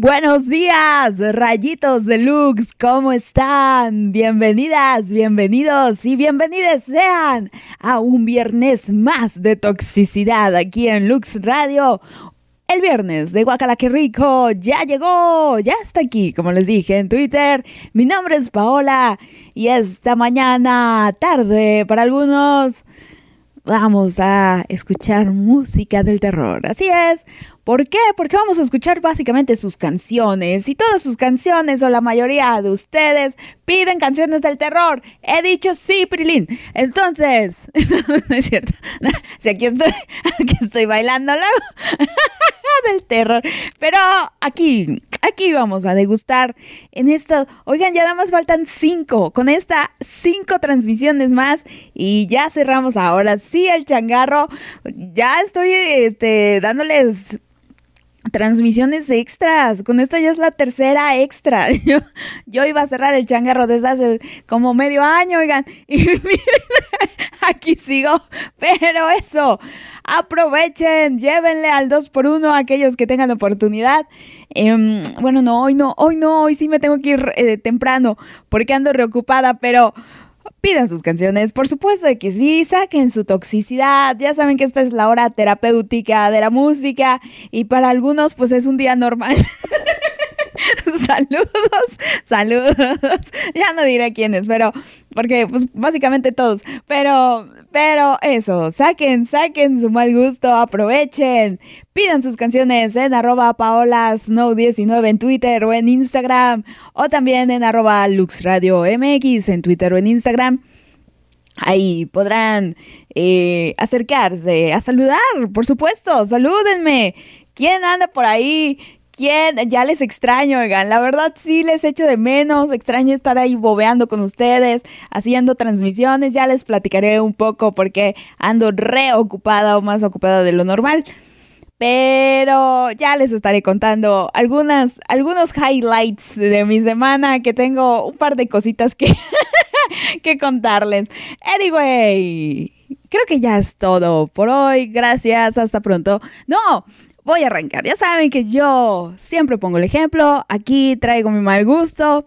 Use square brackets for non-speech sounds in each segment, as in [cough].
Buenos días, rayitos de Lux, ¿cómo están? Bienvenidas, bienvenidos y bienvenidas sean a un viernes más de toxicidad aquí en Lux Radio. El viernes de Guacala que rico ya llegó, ya está aquí, como les dije en Twitter. Mi nombre es Paola y esta mañana, tarde para algunos, vamos a escuchar música del terror. Así es, ¿Por qué? Porque vamos a escuchar básicamente sus canciones y todas sus canciones o la mayoría de ustedes piden canciones del terror. He dicho sí, Prilín. Entonces, [laughs] no es cierto. [laughs] Si aquí estoy, [laughs] bailando del terror. Pero aquí, aquí vamos a degustar en esto. Oigan, ya nada más faltan cinco. Con esta cinco transmisiones más y ya cerramos ahora sí el changarro. Ya estoy este, dándoles transmisiones extras. Con esta ya es la tercera extra. [laughs] Yo, iba a cerrar el changarro desde hace como medio año, oigan. [laughs] Y miren, aquí sigo. Pero eso, aprovechen, llévenle al 2 por 1 a aquellos que tengan oportunidad. Em, bueno, no, hoy no, hoy no, hoy sí me tengo que ir eh, temprano porque ando reocupada, pero pidan sus canciones, por supuesto que sí, saquen su toxicidad, ya saben que esta es la hora terapéutica de la música y para algunos pues es un día normal. [laughs] [laughs] saludos, saludos. Ya no diré quiénes, pero porque pues básicamente todos. Pero, pero eso, saquen, saquen su mal gusto, aprovechen. Pidan sus canciones en arroba paolasnow19 en Twitter o en Instagram. O también en arroba luxradiomx en Twitter o en Instagram. Ahí podrán eh, acercarse a saludar, por supuesto, salúdenme. ¿Quién anda por ahí? ¿Quién? Ya les extraño, oigan. La verdad sí les echo de menos. Extraño estar ahí bobeando con ustedes, haciendo transmisiones. Ya les platicaré un poco porque ando reocupada o más ocupada de lo normal. Pero ya les estaré contando algunas, algunos highlights de mi semana que tengo un par de cositas que, [laughs] que contarles. Anyway, creo que ya es todo por hoy. Gracias, hasta pronto. No, voy a arrancar. Ya saben que yo siempre pongo el ejemplo, aquí traigo mi mal gusto,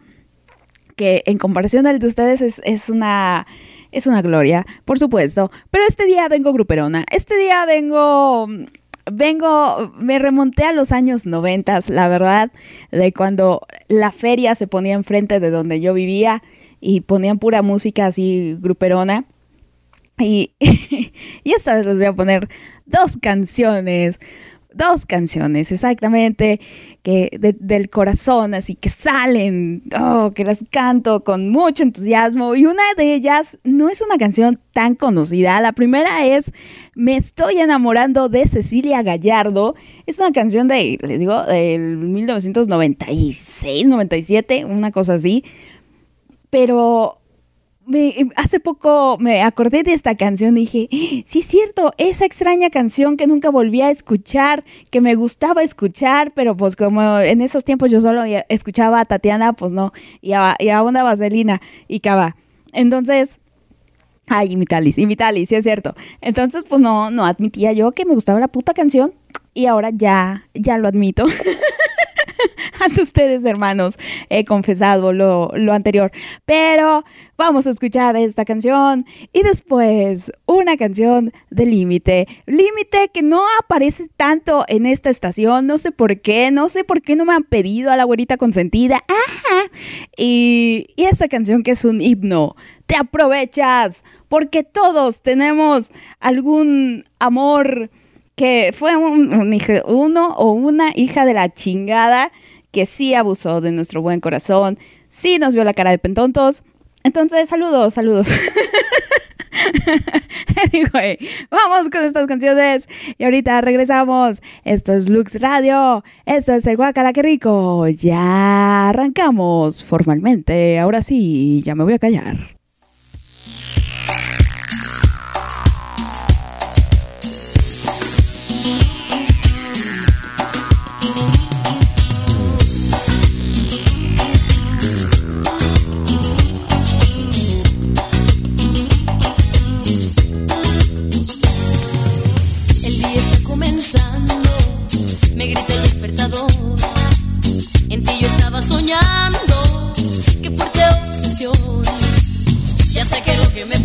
que en comparación al de ustedes es, una... Es una gloria, por supuesto. Pero este día vengo gruperona. Este día vengo vengo, me remonté a los años noventas, la verdad, de cuando la feria se ponía enfrente de donde yo vivía y ponían pura música así gruperona. Y, y esta vez les voy a poner dos canciones dos canciones exactamente que del corazón, así que salen, oh, que las canto con mucho entusiasmo y una de ellas no es una canción tan conocida. La primera es Me estoy enamorando de Cecilia Gallardo. Es una canción de, les digo, del 1996, 97, una cosa así. Pero hace poco me acordé de esta canción y dije, sí es cierto, esa extraña canción que nunca volví a escuchar, que me gustaba escuchar, pero pues como en esos tiempos yo solo escuchaba a Tatiana, pues no, y a, una vaselina y cava. Entonces, ay, y Vitalis, sí es cierto. Entonces, pues no, no admitía yo que me gustaba la puta canción y ahora ya, ya lo admito. [laughs] [laughs] ante ustedes, hermanos, he confesado lo, lo anterior. Pero vamos a escuchar esta canción y después una canción de Límite. Límite que no aparece tanto en esta estación, no sé por qué, no sé por qué no me han pedido a la güerita consentida. Y, y esta canción que es un himno. Te aprovechas porque todos tenemos algún amor que fue un, uno o una hija de la chingada que sí abusó de nuestro buen corazón, sí nos vio la cara de pentontos. Entonces, saludos, saludos. [laughs] anyway, vamos con estas canciones y ahorita regresamos. Esto es Lux Radio, esto es el Guacala que rico. Ya arrancamos formalmente. Ahora sí, ya me voy a callar. me grita el despertador. En ti yo estaba soñando, qué fuerte obsesión. Ya sé que lo que me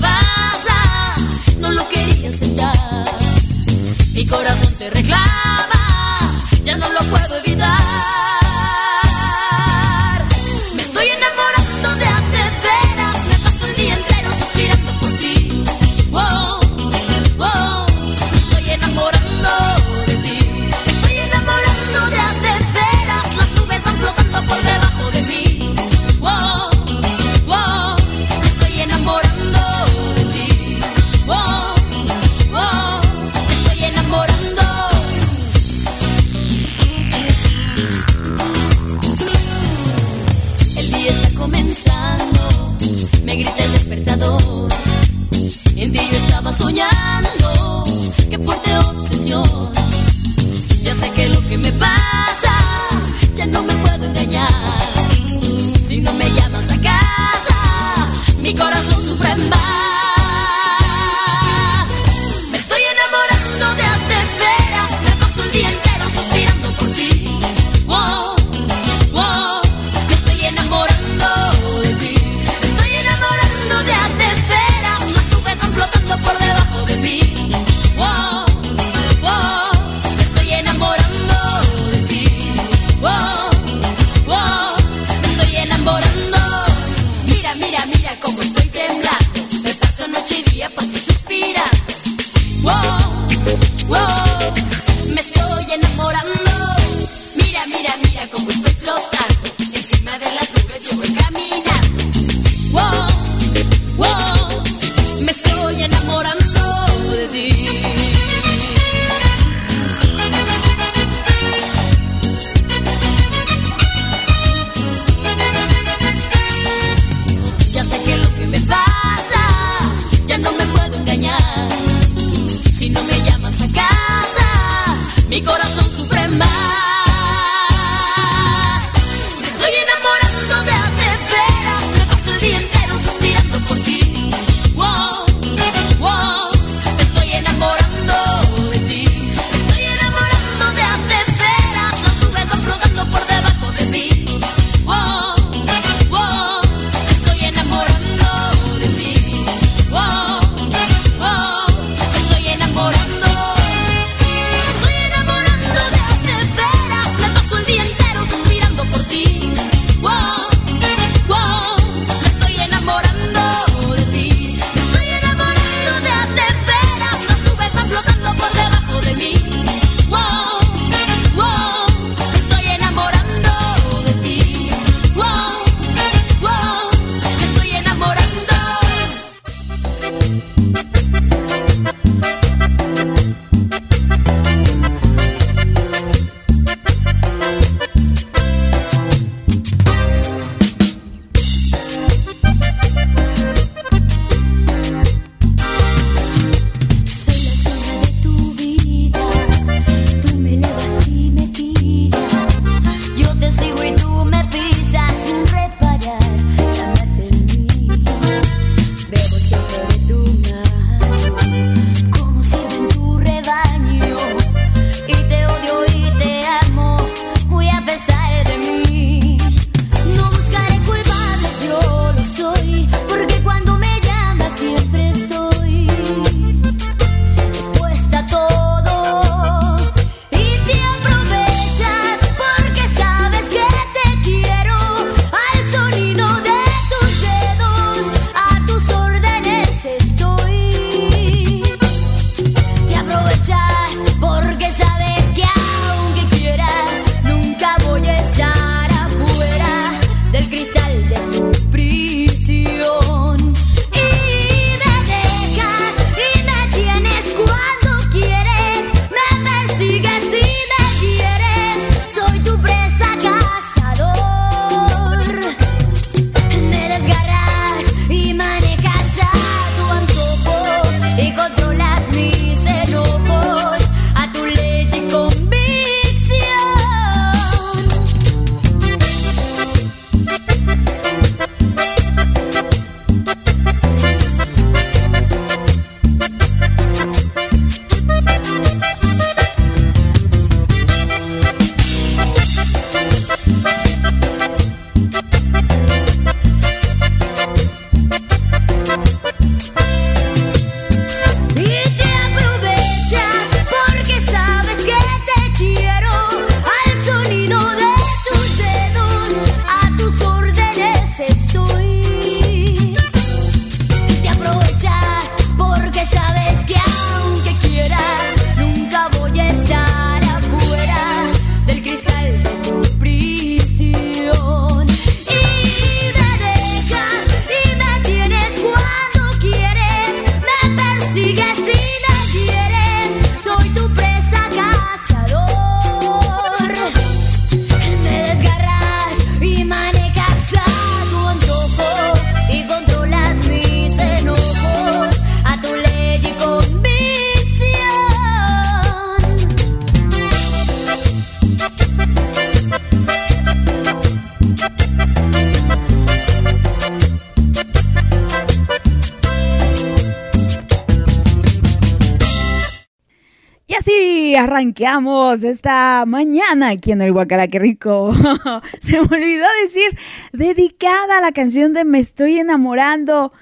arranqueamos esta mañana aquí en el Guacala, qué rico. [laughs] Se me olvidó decir, dedicada a la canción de Me estoy enamorando.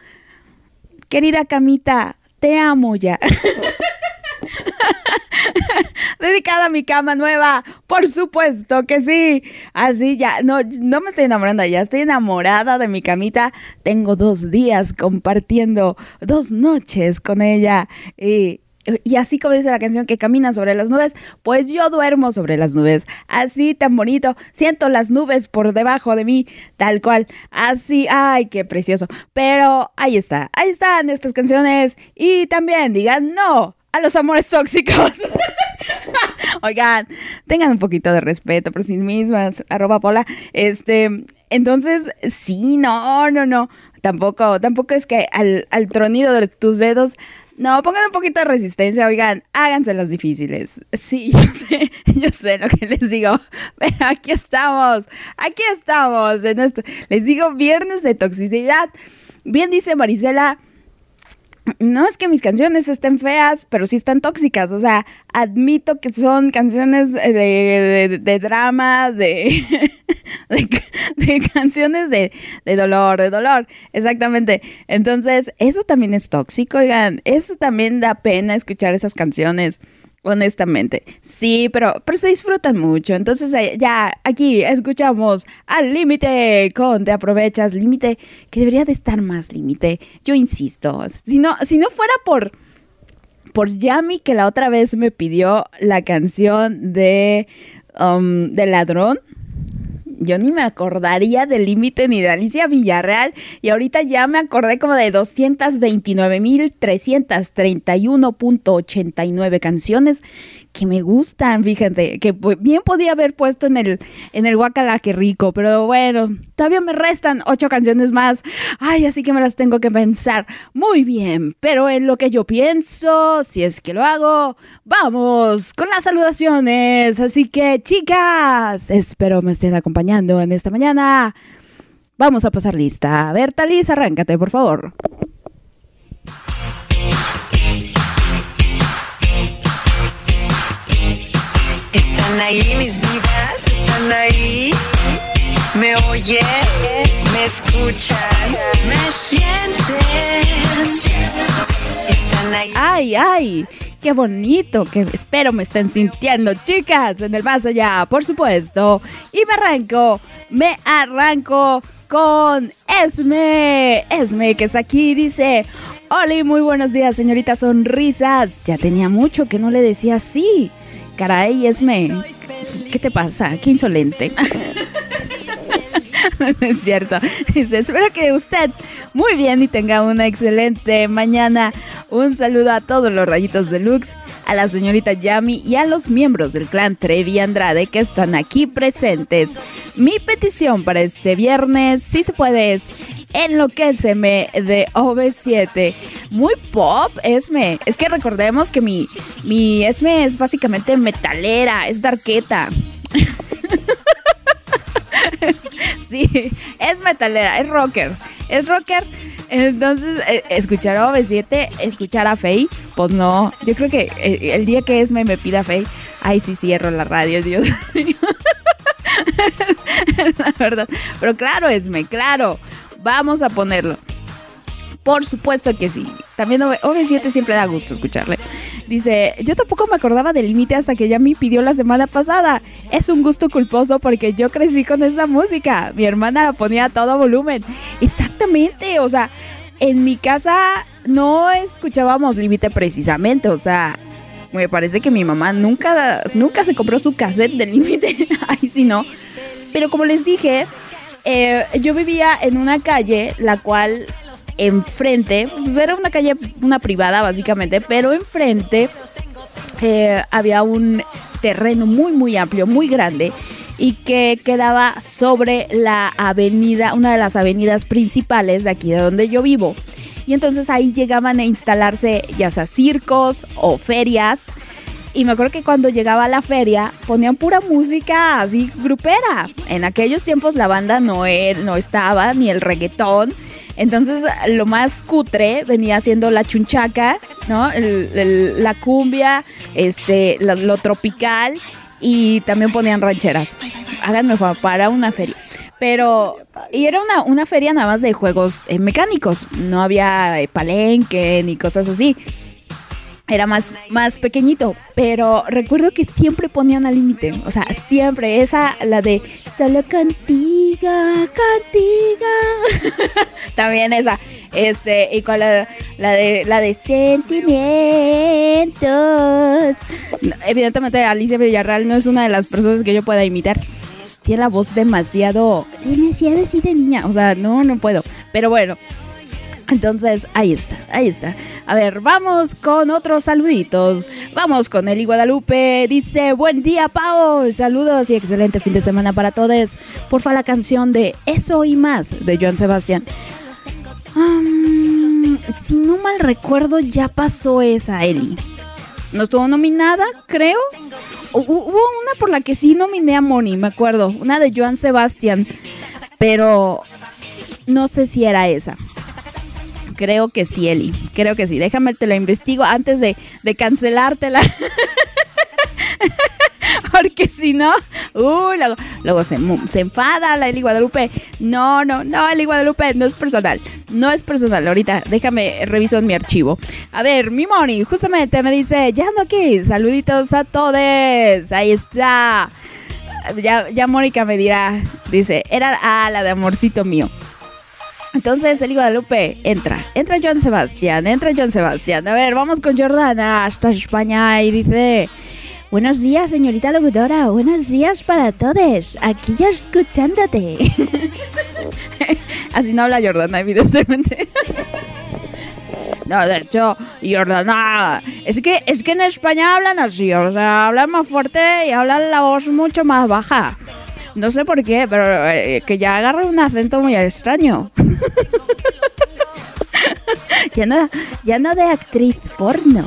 Querida Camita, te amo ya. [laughs] dedicada a mi cama nueva. Por supuesto que sí. Así ya, no, no me estoy enamorando, ya estoy enamorada de mi camita. Tengo dos días compartiendo, dos noches con ella. Y y así como dice la canción que camina sobre las nubes, pues yo duermo sobre las nubes. Así tan bonito, siento las nubes por debajo de mí, tal cual. Así, ay, qué precioso. Pero ahí está, ahí están estas canciones. Y también digan no a los amores tóxicos. [laughs] Oigan, tengan un poquito de respeto por sí mismas, arroba Pola. Este, entonces, sí, no, no, no. Tampoco, tampoco es que al, al tronido de tus dedos no, pongan un poquito de resistencia, oigan, háganse los difíciles. Sí, [laughs] yo sé, yo sé lo que les digo, [laughs] pero aquí estamos, aquí estamos en esto. Les digo, viernes de toxicidad. Bien dice Marisela, no es que mis canciones estén feas, pero sí están tóxicas. O sea, admito que son canciones de, drama, [laughs] de, de, canciones de, dolor, de dolor. Exactamente. Entonces, eso también es tóxico, oigan. Eso también da pena escuchar esas canciones. Honestamente, sí, pero, pero se disfrutan mucho. Entonces ya aquí escuchamos al límite con Te aprovechas, límite que debería de estar más límite. Yo insisto, si no, si no fuera por, por Yami que la otra vez me pidió la canción de, um, de Ladrón, yo ni me acordaría del límite ni de Alicia Villarreal. Y ahorita ya me acordé como de 229.331.89 canciones que me gustan, fíjate, que bien podía haber puesto en el, en el Guacala, que rico, pero bueno, todavía me restan ocho canciones más. Ay, así que me las tengo que pensar muy bien, pero en lo que yo pienso, si es que lo hago, vamos con las saludaciones. Así que, chicas, espero me estén acompañando en esta mañana. Vamos a pasar lista. A ver, Talis, arráncate, por favor. Están ahí mis vidas, están ahí. Me oyen, me escuchan, me sienten. Están ahí. Ay, ay, qué bonito, que espero me estén sintiendo, chicas, en el más allá, por supuesto. Y me arranco, me arranco con Esme. Esme, que está aquí, dice: Hola, muy buenos días, señorita Sonrisas. Ya tenía mucho que no le decía así. Caray, Esme, ¿qué te pasa? Qué insolente. [laughs] [laughs] es cierto. Dice, espero que usted muy bien y tenga una excelente mañana. Un saludo a todos los rayitos de Lux, a la señorita Yami y a los miembros del clan Trevi Andrade que están aquí presentes. Mi petición para este viernes, si se puede, es Enloquéceme de OV7. Muy pop, Esme. Es que recordemos que mi, mi Esme es básicamente metalera, es darqueta. [laughs] [laughs] es metalera, es rocker. Es rocker. Entonces, eh, escuchar a OV7, escuchar a Faye, pues no. Yo creo que eh, el día que Esme me pida Faye, ay, sí cierro la radio, Dios [laughs] mío. [laughs] la verdad. Pero claro, Esme, claro. Vamos a ponerlo. Por supuesto que sí. También OV7 siempre da gusto escucharle. Dice, yo tampoco me acordaba del límite hasta que ya me pidió la semana pasada. Es un gusto culposo porque yo crecí con esa música. Mi hermana la ponía a todo volumen. Exactamente, o sea, en mi casa no escuchábamos límite precisamente, o sea, me parece que mi mamá nunca, nunca se compró su cassette de límite. [laughs] Ay, sí, no. Pero como les dije, eh, yo vivía en una calle, la cual enfrente, era una calle, una privada básicamente, pero enfrente eh, había un terreno muy, muy amplio, muy grande y que quedaba sobre la avenida, una de las avenidas principales de aquí de donde yo vivo. Y entonces ahí llegaban a instalarse ya sea circos o ferias y me acuerdo que cuando llegaba la feria ponían pura música así grupera. En aquellos tiempos la banda no, er, no estaba, ni el reggaetón, Entonces, lo más cutre venía siendo la chunchaca, ¿no? El- el- la cumbia, este, lo, tropical y también ponían rancheras. Háganme para una feria. Pero, y era una, una feria nada más de juegos eh, mecánicos. No había eh, palenque ni cosas así era más, más pequeñito, pero recuerdo que siempre ponían al límite, o sea, siempre, esa, la de solo contigo, contigo, [laughs] también esa, este, y con la, la de, la de sentimientos, evidentemente Alicia Villarreal no es una de las personas que yo pueda imitar, tiene la voz demasiado, demasiado así de niña, o sea, no, no puedo, pero bueno, entonces, ahí está, ahí está. A ver, vamos con otros saluditos. Vamos con Eli Guadalupe. Dice, buen día, Pau. Saludos y excelente fin de semana para todos. Porfa, la canción de Eso y más de Joan Sebastián. Si no mal recuerdo, ya pasó esa, Eli. No estuvo nominada, creo. Hu- Hubo una por la que sí nominé a Moni, me acuerdo. Una de Joan Sebastián. Pero no sé si era esa. Creo que sí, Eli. Creo que sí. Déjame, te la investigo antes de, de cancelártela. [laughs] Porque si no, uh, luego, luego se, se enfada la Eli Guadalupe. No, no, no, Eli Guadalupe, no es personal. No es personal. Ahorita, déjame, reviso en mi archivo. A ver, mi Moni, justamente me dice, ya ando aquí. Saluditos a todos. Ahí está. Ya, ya Mónica me dirá, dice, era ah, la de amorcito mío. Entonces, el Guadalupe, entra. Entra John Sebastián, entra John Sebastián. A ver, vamos con Jordana hasta España y dice... Buenos días, señorita locutora. Buenos días para todos. Aquí ya escuchándote. [laughs] Así no habla Jordana, evidentemente. [laughs] No, de hecho, Jordana, es que, es que en España hablan así, o sea, hablan más fuerte y hablan la voz mucho más baja. No sé por qué, pero eh, que ya agarra un acento muy extraño. [laughs] ya no, ya no de actriz porno.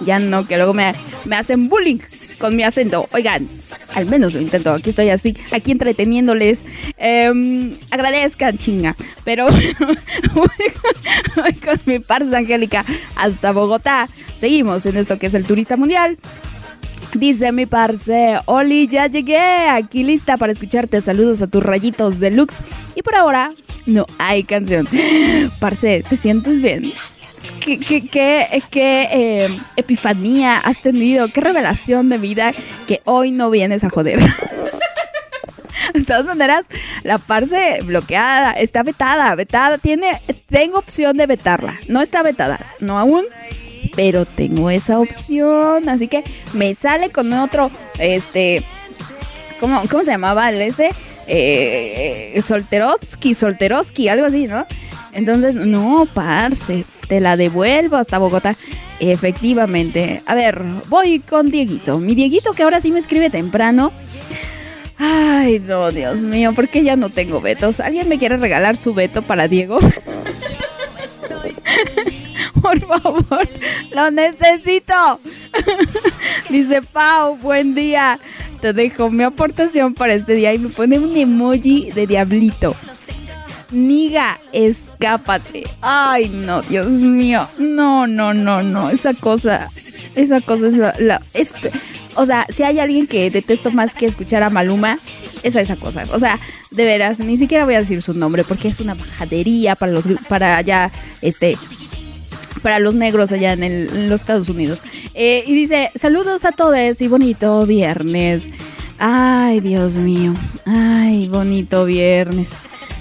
Ya no, que luego me, me hacen bullying con mi acento. Oigan, al menos lo intento. Aquí estoy así, aquí entreteniéndoles. Em, agradezcan, chinga. Pero [laughs] voy con mi parza Angélica hasta Bogotá. Seguimos en esto que es el turista mundial. Dice mi parce, Oli, ya llegué, aquí lista para escucharte. Saludos a tus rayitos deluxe. Y por ahora, no hay canción. [gasps] Parce, ¿te sientes bien? ¿Qué, qué, eh, epifanía has tenido? ¿Qué revelación de vida que hoy no vienes a joder? [laughs] De todas maneras, la parce bloqueada, está vetada, vetada, tiene, tengo opción de vetarla. No está vetada, no aún, pero tengo esa opción, así que me sale con otro, este, ¿cómo, cómo se llamaba el ese? Eh, Solteroski, Solteroski, algo así, ¿no? Entonces, no, parce, te la devuelvo hasta Bogotá. Efectivamente. A ver, voy con Dieguito. Mi Dieguito que ahora sí me escribe temprano. Ay, no, Dios mío, ¿por qué ya no tengo vetos? ¿Alguien me quiere regalar su veto para Diego? [laughs] Por favor, lo necesito. [laughs] Dice Pau, buen día. Te dejo mi aportación para este día y me pone un emoji de diablito. Niga, escápate. Ay, no, Dios mío. No, no, no, no. Esa cosa, esa cosa es la... o sea, si hay alguien que detesto más que escuchar a Maluma, es a esa cosa. O sea, de veras, ni siquiera voy a decir su nombre porque es una majadería para los para allá, este, para los negros allá en, el- en los Estados Unidos. Eh, y dice, saludos a todos y bonito viernes. Ay, Dios mío. Ay, bonito viernes.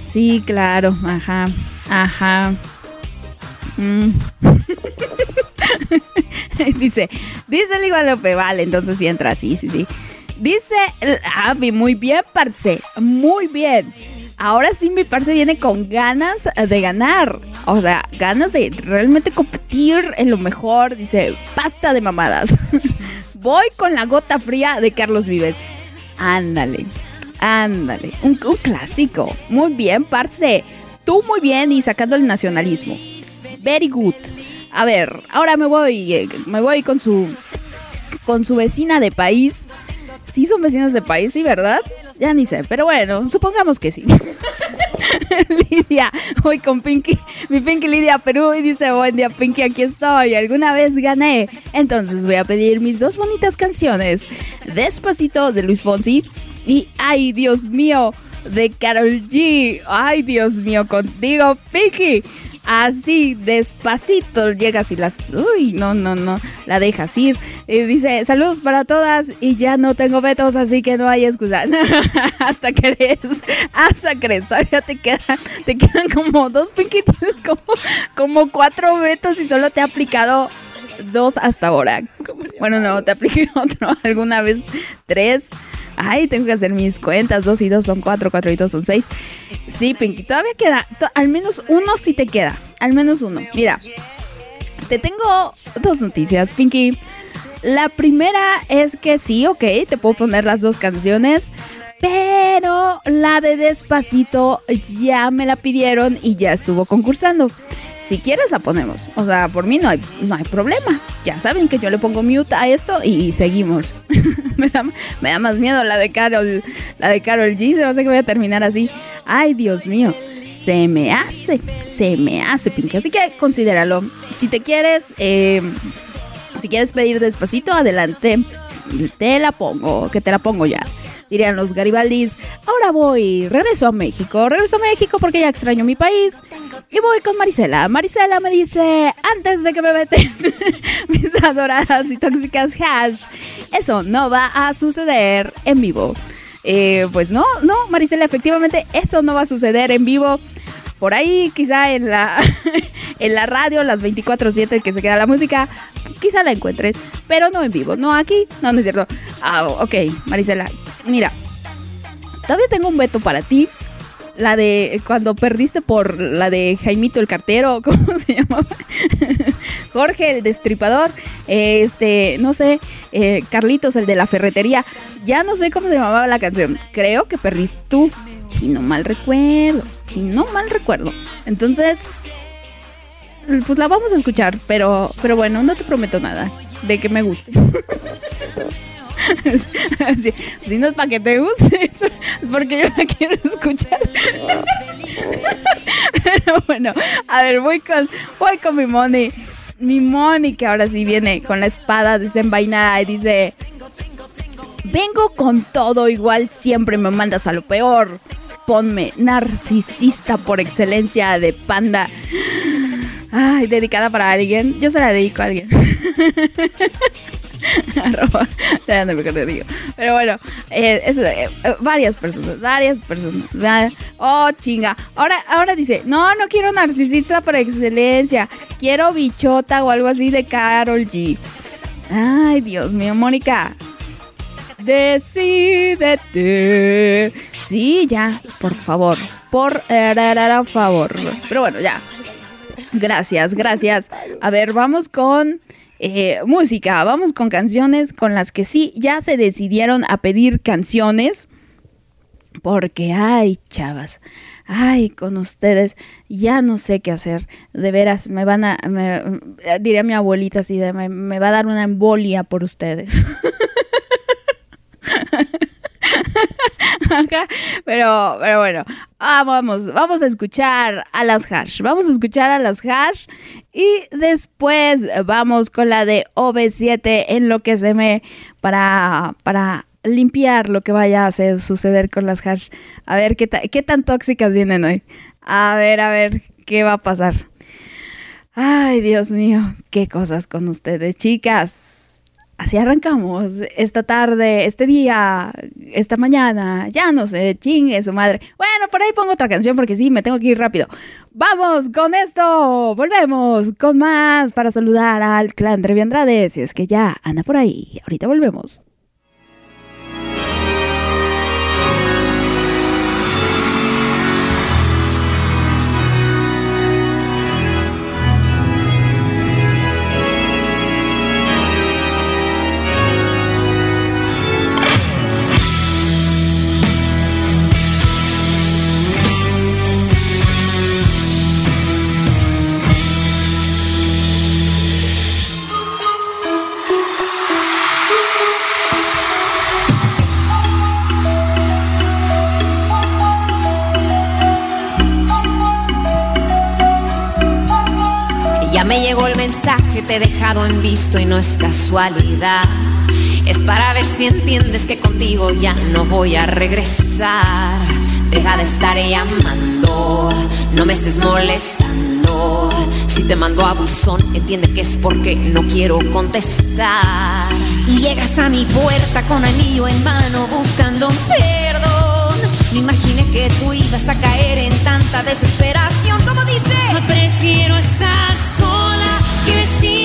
Sí, claro. Ajá. Ajá. Mm. [laughs] dice, dice el Guadalupe, vale, entonces sí entra, sí, sí, sí. Dice, ah, vi- muy bien, parce, muy bien. Ahora sí mi parce viene con ganas de ganar. O sea, ganas de realmente competir en lo mejor. Dice, basta de mamadas. [laughs] Voy con la gota fría de Carlos Vives. Ándale, ándale. Un, un clásico. Muy bien, parce. Tú muy bien y sacando el nacionalismo. Very good. A ver, ahora me voy, eh, me voy con su, con su vecina de país. Sí son vecinos de país, sí, ¿verdad? Ya ni sé, pero bueno, supongamos que sí. [laughs] Lidia, hoy con Pinky, mi Pinky Lidia Perú y dice, buen día Pinky, aquí estoy, alguna vez gané, entonces voy a pedir mis dos bonitas canciones, Despacito de Luis Fonsi y Ay Dios mío de Carol G, ay Dios mío contigo Pinky. Así, despacito llegas y las... Uy, no, no, no, la dejas ir. Y dice, saludos para todas y ya no tengo vetos, así que no hay excusa. [laughs] hasta crees, hasta crees, todavía te quedan, te quedan como dos piquitos, como, como cuatro vetos y solo te ha aplicado dos hasta ahora. Bueno, no, te apliqué otro alguna vez, tres. Ay, tengo que hacer mis cuentas. Dos y dos son cuatro, cuatro y dos son seis. Sí, Pinky, todavía queda. Al menos uno sí te queda. Al menos uno. Mira, te tengo dos noticias, Pinky. La primera es que sí, ok, te puedo poner las dos canciones. Pero la de Despacito ya me la pidieron y ya estuvo concursando. Si quieres la ponemos. O sea, por mí no hay, no hay problema. Ya saben que yo le pongo mute a esto y seguimos. [laughs] me, da, más miedo la de Carol, la de Carol G. Se sé que voy a terminar así. Ay, Dios mío. Se me hace, se me hace, Pinky. Así que considéralo. Si te quieres, eh, si quieres pedir despacito, adelante. Te la pongo, que te la pongo ya dirían los Garibaldis, ahora voy, regreso a México, regreso a México porque ya extraño mi país y voy con Marisela. Marisela me dice, antes de que me meten [laughs] mis adoradas y tóxicas hash, eso no va a suceder en vivo. Eh, pues no, no, Marisela, efectivamente eso no va a suceder en vivo. Por ahí, quizá en la, [laughs] en la radio, las 24-7 que se queda la música, quizá la encuentres, pero no en vivo, no aquí, no, no es cierto. Ah, ok, Marisela, mira, todavía tengo un veto para ti. La de cuando perdiste por la de Jaimito el cartero, [laughs] ¿cómo se llamaba? Jorge el destripador, este, no sé, eh, Carlitos el de la ferretería. Ya no sé cómo se llamaba la canción. Creo que perdiste tú, si no mal recuerdo, si no mal recuerdo. Entonces, pues la vamos a escuchar, pero, pero bueno, no te prometo nada de que me guste. [laughs] si, no es para que te guste, [laughs] es porque yo la quiero escuchar. [laughs] Pero bueno, a ver, voy con, voy con mi money. Mi money que ahora sí viene con la espada desenvainada y dice... Vengo con todo, igual siempre me mandas a lo peor. Ponme narcisista por excelencia de panda. Ay, dedicada para alguien. Yo se la dedico a alguien. [laughs] Pero bueno, eh, eh, eh, varias personas, varias personas. Oh, chinga. Ahora, ahora dice, no, no quiero narcisista por excelencia. Quiero bichota o algo así de Carol G. Ay, Dios mío, Mónica. Decídete. Sí, ya, por favor. Por favor. Pero bueno, ya. Gracias, gracias. A ver, vamos con eh, música. Vamos con canciones con las que sí ya se decidieron a pedir canciones. Porque, ay, chavas, ay, con ustedes ya no sé qué hacer. De veras, me van a, me, diría mi abuelita así, de, me, me va a dar una embolia por ustedes. [laughs] [laughs] pero, pero bueno, ah, vamos, vamos a escuchar a las hash. Vamos a escuchar a las hash y después vamos con la de OB7 en lo que se me para, para limpiar lo que vaya a suceder con las hash. A ver qué, qué tan tóxicas vienen hoy. A ver, a ver qué va a pasar. Ay, Dios mío, qué cosas con ustedes, chicas así arrancamos esta tarde, este día, esta mañana, ya no sé, chingue su madre. Bueno, por ahí pongo otra canción porque sí, me tengo que ir rápido. Vamos con esto, volvemos con más para saludar al clan Trevi Andrade, si es que ya anda por ahí. Ahorita volvemos. Te he dejado en visto y no es casualidad. Es para ver si entiendes que contigo ya no voy a regresar. Deja de estar llamando, no me estés molestando. Si te mando a buzón, entiende que es porque no quiero contestar. Y llegas a mi puerta con anillo en mano buscando perdón. No imaginé que tú ibas a caer en tanta desesperación. Como dice, prefiero estar sola que vestida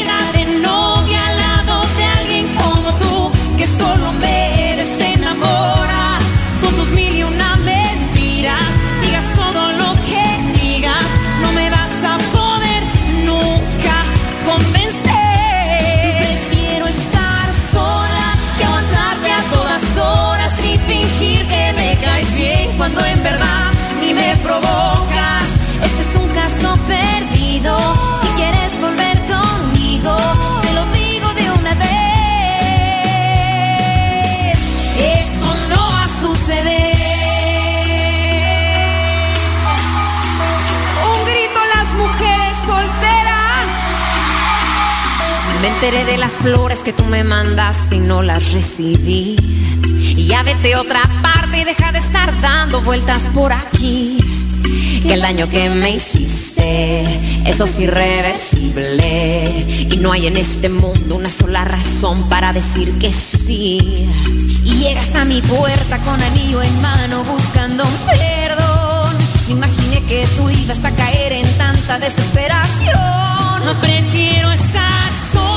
cuando en verdad ni me provocas. Este es un caso perdido. Si quieres volver conmigo, te lo digo de una vez. Eso no va a suceder. Un grito las mujeres solteras. Me enteré de las flores que tú me mandas y no las recibí. Y ya vete otra parte deja de estar dando vueltas por aquí. Que el daño que me hiciste, eso es irreversible. Y no hay en este mundo una sola razón para decir que sí. Y llegas a mi puerta con anillo en mano buscando un perdón. Me imaginé que tú ibas a caer en tanta desesperación. Prefiero estar sola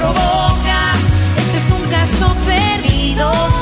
provocas. Este es un caso perdido.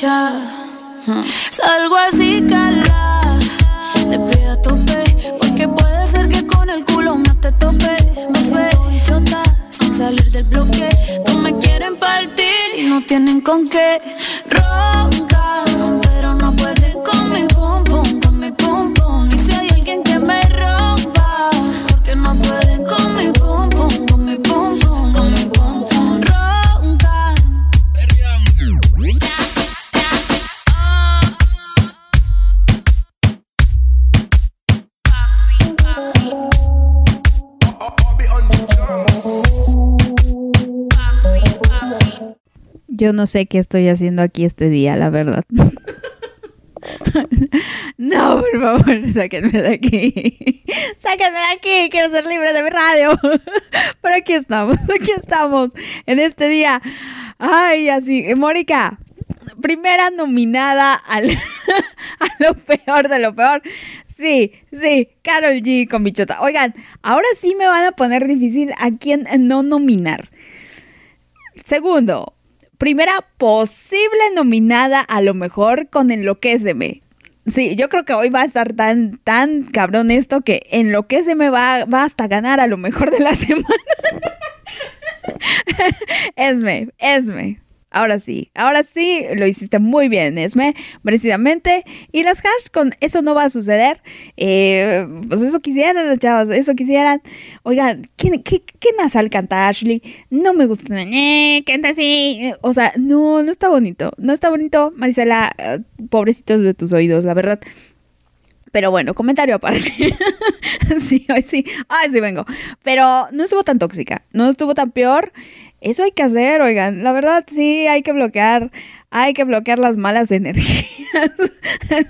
Salgo así, cala. Te pido a tope. Porque puede ser que con el culo no te tope. Me suelto y chota sin salir del bloque. No me quieren partir y no tienen con qué roncar. Yo no sé qué estoy haciendo aquí este día, la verdad. [laughs] No, por favor, sáquenme de aquí. [laughs] Sáquenme de aquí, quiero ser libre de mi radio. [laughs] Pero aquí estamos, aquí estamos, en este día. Ay, así, Mónica, primera nominada al, a lo peor de lo peor. Sí, sí, Carol G con bichota. Oigan, ahora sí me van a poner difícil a quién no nominar. Segundo, primera posible nominada a lo mejor con Enloquéceme. Sí, yo creo que hoy va a estar tan, tan cabrón esto que Enloquéceme va, va hasta ganar a lo mejor de la [laughs] semana. Esme, Esme. Ahora sí, ahora sí, lo hiciste muy bien, Esme, merecidamente. Y las hash con eso no va a suceder. Eh, pues eso quisieran las chavas, eso quisieran. Oigan, ¿qué, qué, qué nasal canta Ashley? No me gusta. Eh, canta así. O sea, no, no está bonito. No está bonito, Marisela. eh, pobrecitos de tus oídos, la verdad. Pero bueno, comentario aparte. [laughs] [laughs] sí, hoy sí. Ay, sí vengo. Pero no estuvo tan tóxica. No estuvo tan peor. Eso hay que hacer, oigan. La verdad, sí, hay que bloquear. Hay que bloquear las malas [laughs] energías.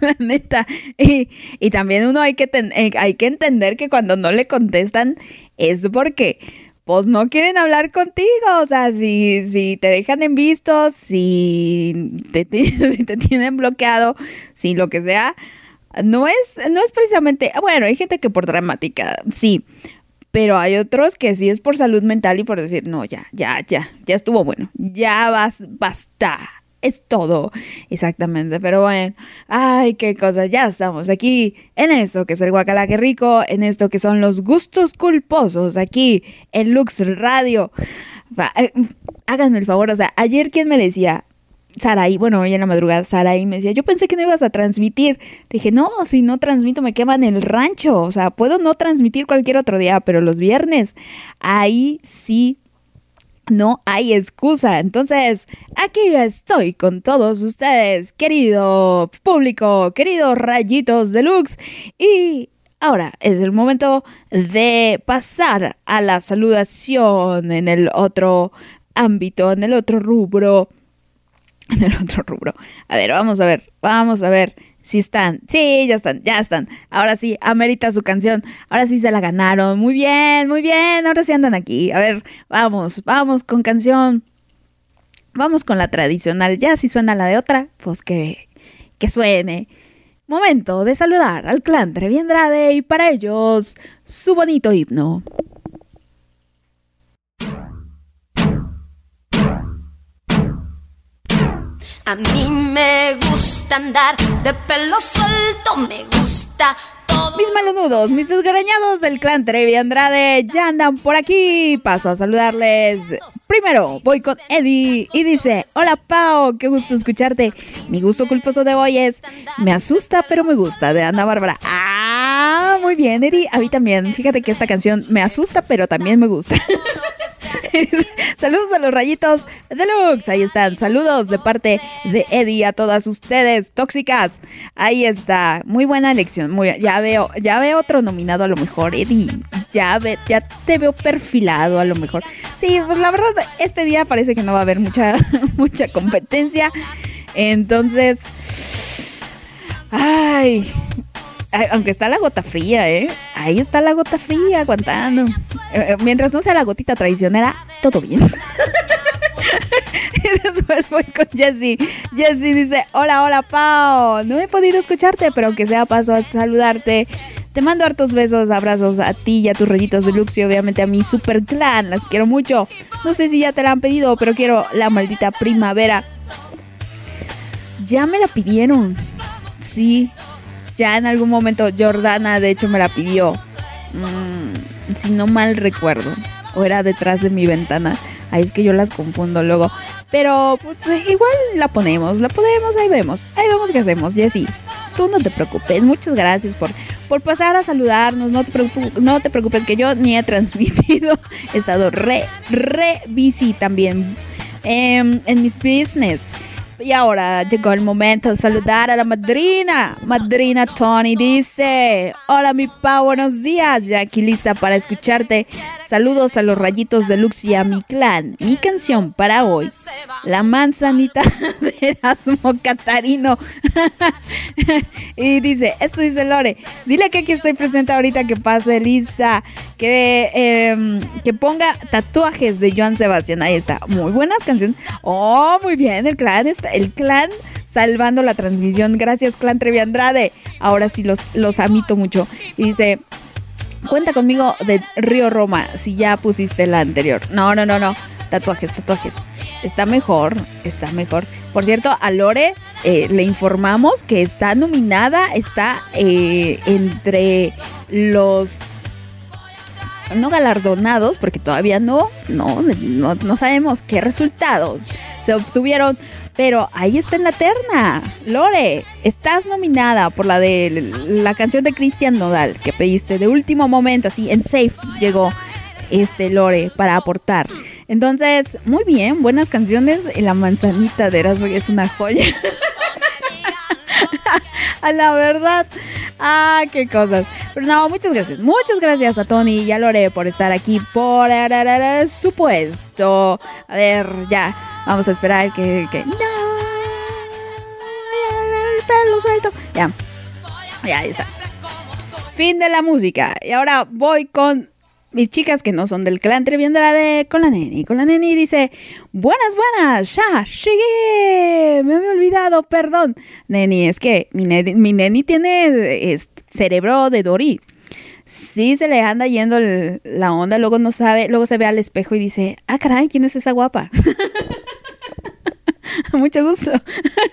la neta. Y, y también uno hay que, ten- eh, hay que entender que cuando no le contestan es porque pues no quieren hablar contigo. O sea, si, si te dejan en visto, si te, [laughs] si te tienen bloqueado, si lo que sea, no es, no es precisamente, bueno, hay gente que por dramática, sí, pero hay otros que sí es por salud mental y por decir, no, ya, ya, ya, ya estuvo bueno, ya vas, basta. Es todo, exactamente, pero bueno, ay, qué cosas, ya estamos aquí en eso que es el guacalaque rico, en esto que son los gustos culposos, aquí en Lux Radio. Eh, háganme el favor, o sea, ayer quien me decía, Saraí, bueno, hoy en la madrugada, Saraí me decía, yo pensé que no ibas a transmitir. Le dije, no, si no transmito me queman el rancho. O sea, puedo no transmitir cualquier otro día, pero los viernes, ahí sí no hay excusa. Entonces, aquí estoy con todos ustedes, querido público, queridos rayitos deluxe. Y Ahora es el momento de pasar a la saludación en el otro ámbito, en el otro rubro. [laughs] En el otro rubro. A ver, vamos a ver, vamos a ver si están. Sí, ya están, ya están. Ahora sí, amerita su canción. Ahora sí se la ganaron. Muy bien, muy bien. Ahora sí andan aquí. A ver, vamos, vamos con canción. Vamos con la tradicional. Ya si suena la de otra, pues que, que suene. Momento de saludar al clan Trevi Andrade y para ellos su bonito himno. A mí me gusta andar de pelo suelto, me gusta todo. Mis malonudos, mis desgarañados del clan Trevi Andrade ya andan por aquí. Paso a saludarles. Primero voy con Eddie y dice, hola Pau, qué gusto escucharte. Mi gusto culposo de hoy es Me asusta pero me gusta de Ana Bárbara. Ah, muy bien Eddie, a mí también. Fíjate que esta canción me asusta pero también me gusta. [laughs] [laughs] Saludos a los rayitos deluxe. Ahí están. Saludos de parte de Eddie a todas ustedes tóxicas. Ahí está. Muy buena elección. Muy, ya veo, ya veo otro nominado a lo mejor, Eddie. Ya ve, ya te veo perfilado a lo mejor. Sí, pues la verdad, este día parece que no va a haber mucha, [laughs] mucha competencia. Entonces. Ay, aunque está la gota fría, ¿eh? Ahí está la gota fría aguantando. Eh, eh, mientras no sea la gotita traicionera, todo bien. [laughs] y después voy con Jessie. Jessie dice, hola, hola, Pau. No he podido escucharte, pero aunque sea paso a saludarte. Te mando hartos besos, abrazos a ti y a tus rollitos de Lux y obviamente a mi super clan. Las quiero mucho. No sé si ya te la han pedido, pero quiero la maldita primavera. Ya me la pidieron. Sí, ya en algún momento Jordana, de hecho, me la pidió. Mm, si no mal recuerdo. O era detrás de mi ventana. Ahí es que yo las confundo luego. Pero pues, igual la ponemos, la ponemos, ahí vemos. Ahí vemos qué hacemos, Jessy. Tú no te preocupes. Muchas gracias por, por pasar a saludarnos. No te, preocupes, que yo ni he transmitido. [laughs] He estado re, re busy también em, en mis business. Y ahora llegó el momento de saludar a la madrina. Madrina Tony dice, hola mi pa, buenos días. Ya aquí lista para escucharte. Saludos a los rayitos de Lux y a mi clan. Mi canción para hoy, La manzanita [laughs] de Erasmo Catarino. [laughs] y dice, esto dice Lore, dile que aquí estoy presente ahorita que pase lista. Que, eh, que ponga tatuajes de Joan Sebastián. Ahí está. Muy buenas canciones. Oh, muy bien. El clan está. El clan salvando la transmisión. Gracias, clan Trevi Andrade. Ahora sí los, los amito mucho. Dice. Cuenta conmigo de Río Roma si ya pusiste la anterior. No, no, no, no. Tatuajes, tatuajes. Está mejor, está mejor. Por cierto, a Lore eh, le informamos que está nominada, está eh, entre los no galardonados, porque todavía no, no, no, sabemos qué resultados se obtuvieron, pero ahí está en la terna. Lore, estás nominada por la de la canción de Cristian Nodal que pediste de último momento, así en safe llegó este Lore para aportar. Entonces, muy bien, buenas canciones. La manzanita de Erasmo es una joya. [laughs] [laughs] a la verdad. Ah, qué cosas. Pero no, muchas gracias. Muchas gracias a Tony y a Lore por estar aquí, por supuesto. A ver, ya. Vamos a esperar que. que... No. El suelto. Ya. Ya, ahí está. Fin de la música. Y ahora voy con mis chicas que no son del clan Trevi Andrade con la neni. Con la neni dice, buenas, buenas, ya, llegué, me había olvidado, perdón. Neni, es que mi neni, mi neni tiene es, cerebro de Dory. Sí se le anda yendo la onda, luego no sabe, luego se ve al espejo y dice, ah, caray, ¿quién es esa guapa? [laughs] Mucho gusto.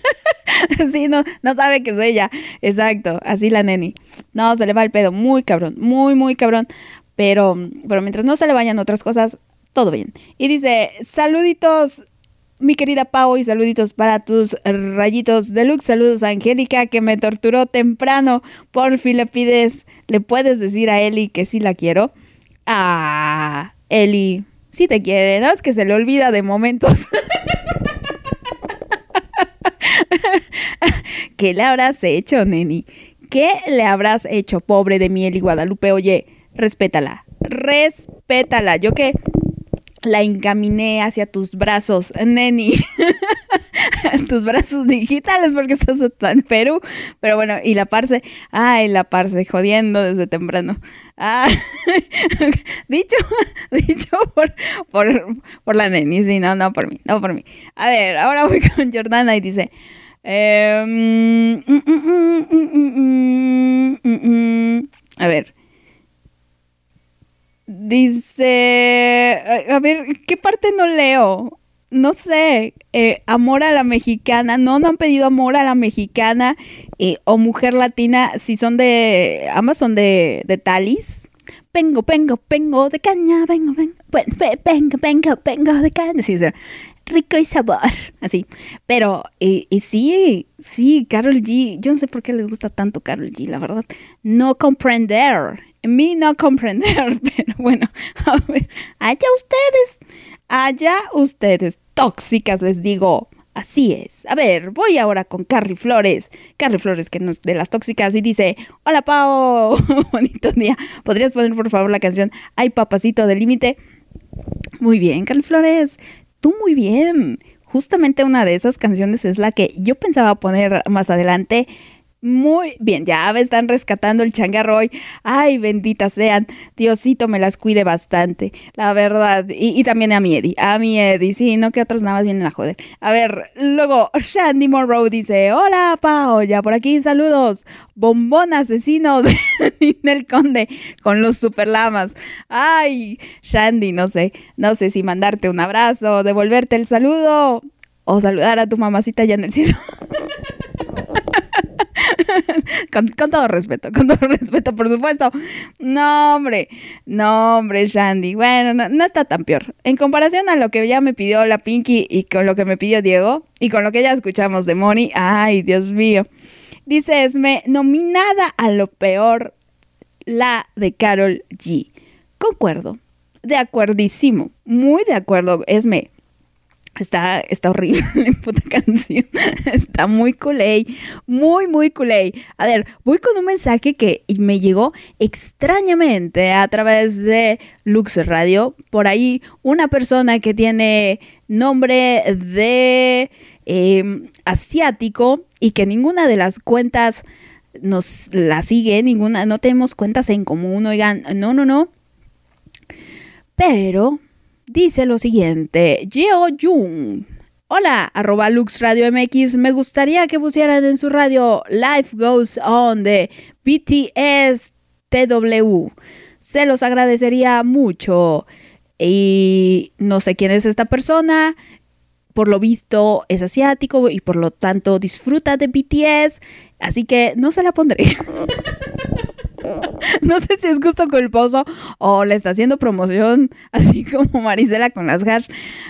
[laughs] sí, no, no sabe que es ella. Exacto, así la neni. No, se le va el pedo, muy cabrón, muy, muy cabrón. Pero, pero mientras no se le vayan otras cosas, todo bien. Y dice, saluditos, mi querida Pau, y saluditos para tus rayitos deluxe. Saludos a Angélica, que me torturó temprano. Por fin le pides, le puedes decir a Eli que sí la quiero. Ah, Eli, sí te quiere, ¿no? Es que se le olvida de momentos. [laughs] ¿Qué le habrás hecho, neni? ¿Qué le habrás hecho, pobre de Miel y Guadalupe? Oye, respétala, respétala. Yo que la encaminé hacia tus brazos, neni. [laughs] tus brazos digitales porque estás en Perú. Pero bueno, y la parce, ay, la parce, jodiendo desde temprano. Ah, [laughs] dicho, [laughs] dicho por, por, por la neni, sí, no, no por mí, no por mí. A ver, ahora voy con Jordana y dice, a ver. Dice, a, a ver, ¿qué parte no leo? No sé, eh, amor a la mexicana, no, no han pedido amor a la mexicana eh, o mujer latina, si son de, ambas son de, de Talis. Vengo, vengo, vengo de caña, vengo, vengo, ven- ven- vengo, vengo, vengo de caña. Sí, sea, rico y sabor, [laughs] así. Pero eh, eh, sí, sí, Carol G, yo no sé por qué les gusta tanto Carol G, la verdad. No comprender, mí no comprender, [laughs] pero bueno, a ver, allá ustedes, allá ustedes, tóxicas les digo. Así es. A ver, voy ahora con Carly Flores. Carly Flores, que no es de las tóxicas, y dice: Hola, Pao. [laughs] Bonito día. ¿Podrías poner, por favor, la canción Ay, papacito del límite? Muy bien, Carly Flores. Tú muy bien. Justamente una de esas canciones es la que yo pensaba poner más adelante. Muy bien, ya me están rescatando el changarro hoy. Ay, benditas sean. Diosito me las cuide bastante, la verdad. Y, y también a mi Eddie, a mi Eddie. Sí, no que otros nada más vienen a joder. A ver, luego Shandy Monroe dice: Hola, Pao, ya por aquí, saludos. Bombón asesino de [laughs] Ninel Conde con los superlamas. Ay, Shandy, no sé, no sé si mandarte un abrazo, devolverte el saludo o saludar a tu mamacita allá en el cielo. Con, todo respeto, con todo [laughs] respeto, por supuesto. No, hombre, no, hombre, Shandy. Bueno, no, no está tan peor. En comparación a lo que ya me pidió la Pinky y con lo que me pidió Diego y con lo que ya escuchamos de Moni, ay, Dios mío. Dice Esme, nominada a lo peor, la de Carol G. Concuerdo, de acuerdísimo, muy de acuerdo, Esme. Está, está horrible [laughs] la puta canción. Está muy culé. Muy, muy culé. A ver, voy con un mensaje que me llegó extrañamente a través de Lux Radio. Por ahí, una persona que tiene nombre de eh, asiático y que ninguna de las cuentas nos la sigue, ninguna, no tenemos cuentas en común, oigan, no, no, no. Pero dice lo siguiente, Jeo Jung. Hola, arroba Lux Radio MX. Me gustaría que pusieran en su radio Life Goes On de BTS TW. Se los agradecería mucho. Y no sé quién es esta persona. Por lo visto es asiático y por lo tanto disfruta de BTS. Así que no se la pondré. [laughs] [laughs] No sé si es gusto culposo o le está haciendo promoción, [laughs] así como Marisela con las hash.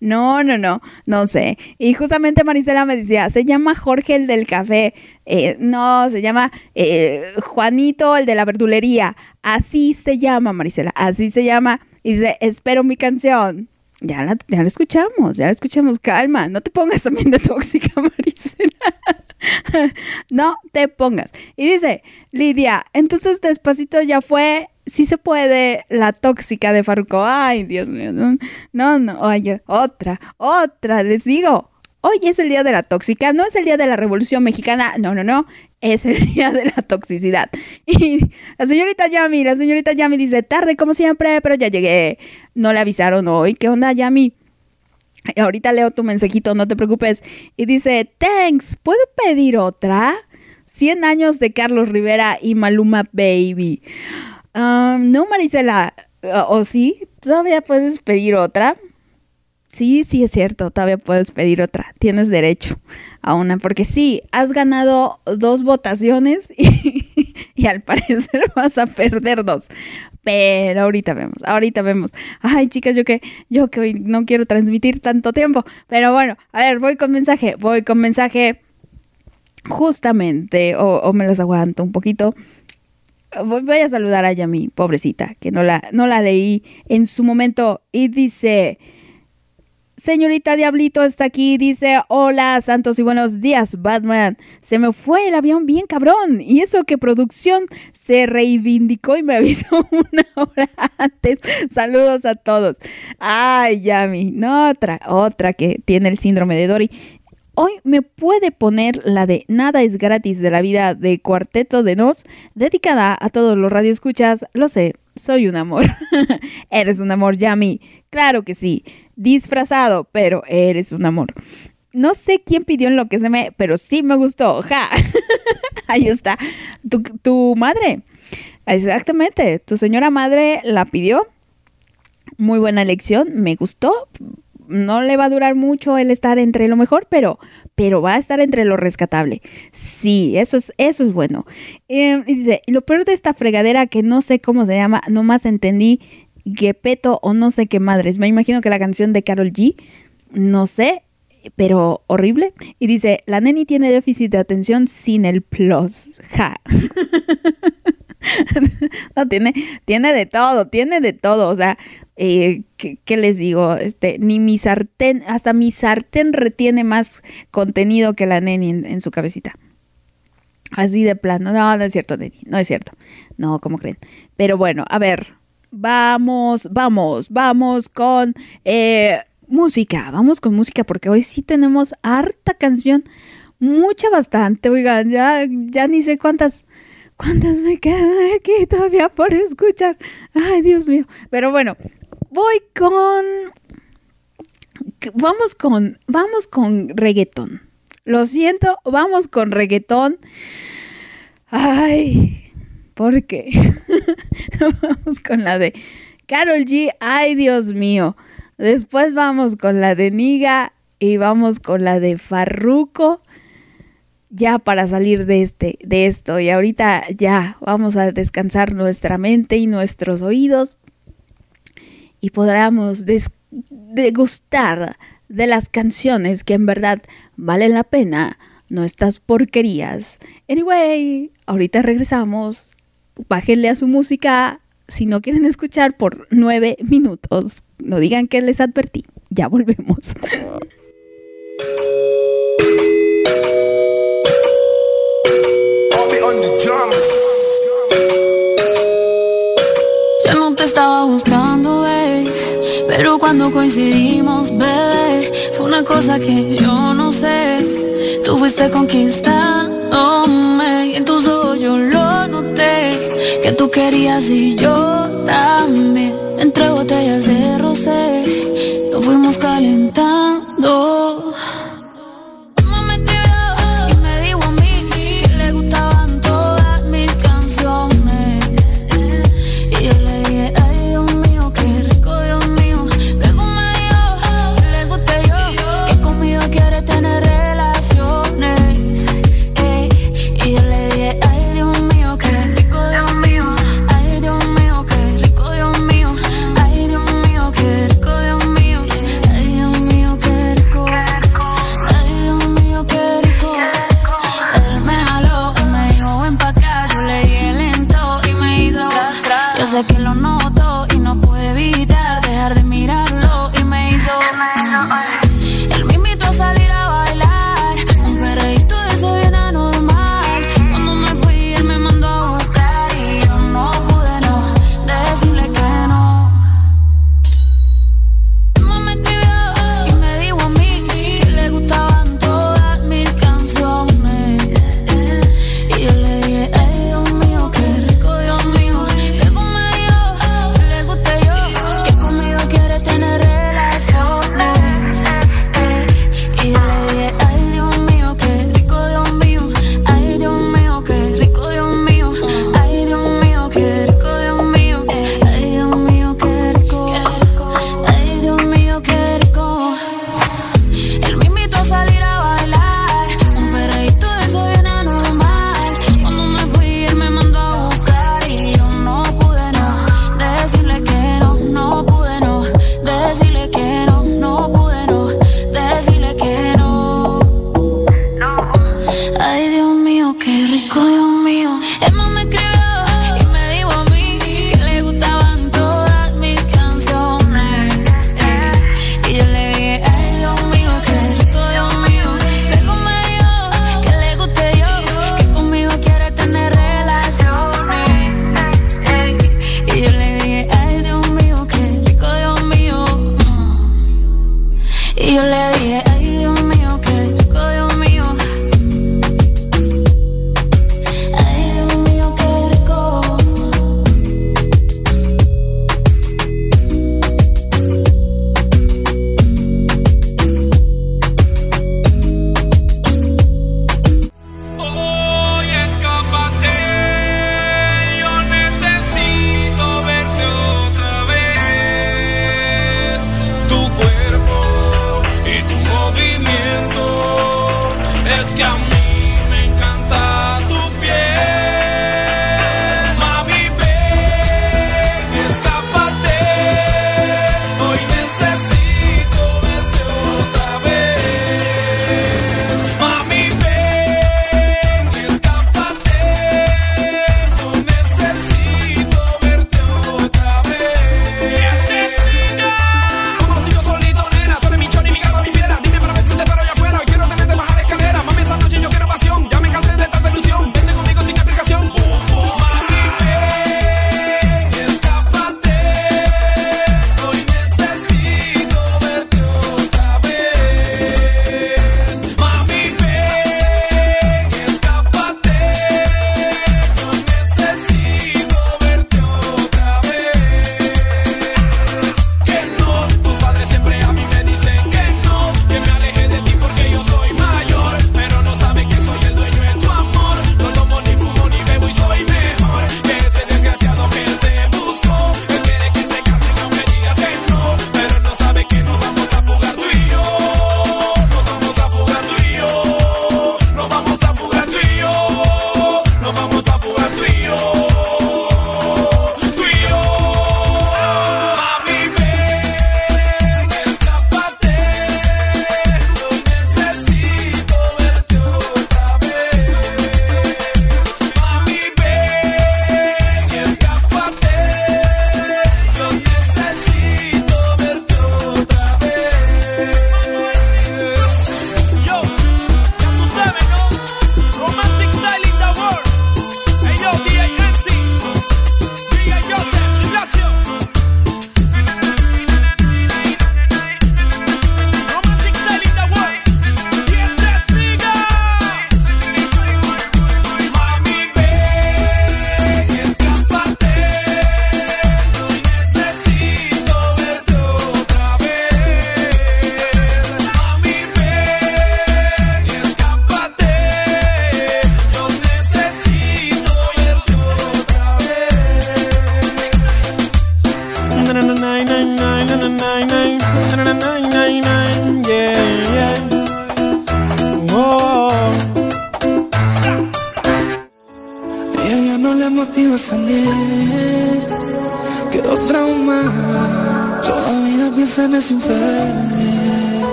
No, no, no, no sé. Y justamente Marisela me decía, se llama Jorge el del café. Eh, no, se llama eh, Juanito el de la verdulería. Así se llama, Marisela, así se llama. Y dice, espero mi canción. Ya la, ya la escuchamos, ya la escuchamos. Calma, no te pongas también de tóxica, [laughs] Marisela. [laughs] no te pongas. Y dice, Lidia, entonces despacito ya fue, sí se puede, la tóxica de Farruko. Ay, Dios mío, no, no, no, oye, otra, otra, les digo. Hoy es el día de la tóxica, no es el día de la revolución mexicana, no, no, no, es el [laughs] día de la toxicidad. Y la señorita Yami, la señorita Yami dice, tarde como siempre, pero ya llegué. No le avisaron hoy, ¿qué onda Yami? Ahorita leo tu mensajito, no te preocupes. Y dice, thanks, ¿puedo pedir otra? 100 años de Carlos Rivera y Maluma Baby. Um, no, Marisela, ¿o sí? ¿Todavía puedes pedir otra? Sí, sí es cierto, todavía puedes pedir otra. Tienes derecho a una, porque sí, has ganado dos votaciones [laughs] y, y al parecer vas a perder dos. Pero ahorita vemos, ahorita vemos. Ay, chicas, yo que, yo que no quiero transmitir tanto tiempo. Pero bueno, a ver, voy con mensaje, voy con mensaje justamente, o, me las aguanto un poquito. Voy, voy a saludar a Yami, pobrecita, que no la, no la leí en su momento. Y dice, Señorita Diablito está aquí, dice, hola santos y buenos días, Batman. Se me fue el avión bien cabrón. Y eso que producción se reivindicó y me [laughs] avisó una hora antes. Saludos a todos. Ay, Yami, no otra, otra que tiene el síndrome de Dory. Hoy me puede poner la de Nada es gratis de la vida de Cuarteto de Nos, dedicada a todos los radioescuchas. Lo sé, soy un amor. [laughs] Eres un amor, Yami. Claro que sí disfrazado, pero eres un amor. No sé quién pidió en lo que se me, pero sí me gustó. Ja. [laughs] Ahí está. Tu, madre. Exactamente. Tu señora madre la pidió. Muy buena elección. Me gustó. No le va a durar mucho el estar entre lo mejor, pero, pero va a estar entre lo rescatable. Sí, eso es, eso es bueno. Eh, y dice, lo peor de esta fregadera que no sé cómo se llama, nomás entendí Gepeto o no sé qué madres. Me imagino que la canción de Carol G, no sé, pero horrible. Y dice, la neni tiene déficit de atención sin el plus. Ja. [laughs] no, tiene, tiene de todo, tiene de todo. O sea, eh, ¿qué, les digo? Este, ni mi sartén, hasta mi sartén retiene más contenido que la neni en, en su cabecita. Así de plano. No, no es cierto, neni. No es cierto. No, ¿cómo creen? Pero bueno, a ver, Vamos, vamos, vamos con eh, música. Vamos con música porque hoy sí tenemos harta canción. Mucha, bastante. Oigan, ya, ya ni sé cuántas, cuántas me quedan aquí todavía por escuchar. Ay, Dios mío. Pero bueno, voy con... Vamos con, vamos con reggaetón. Lo siento, vamos con reggaetón. Ay, ¿Por qué? [laughs] vamos con la de Carol G. Ay, Dios mío. Después vamos con la de Niga y vamos con la de Farruco. Ya para salir de este, de esto. Y ahorita ya vamos a descansar nuestra mente y nuestros oídos. Y podremos degustar de las canciones que en verdad valen la pena. No estas porquerías. Anyway, ahorita regresamos bájenle a su música si no quieren escuchar por nueve minutos. No digan que les advertí. Ya volvemos. Ya no te estaba buscando, bebé, pero cuando coincidimos, bebé, fue una cosa que yo no sé. Tú fuiste conquistándome y en tus ojos yo tú querías y yo también. Entre botellas de rosé, lo fuimos calentando.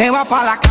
Y se va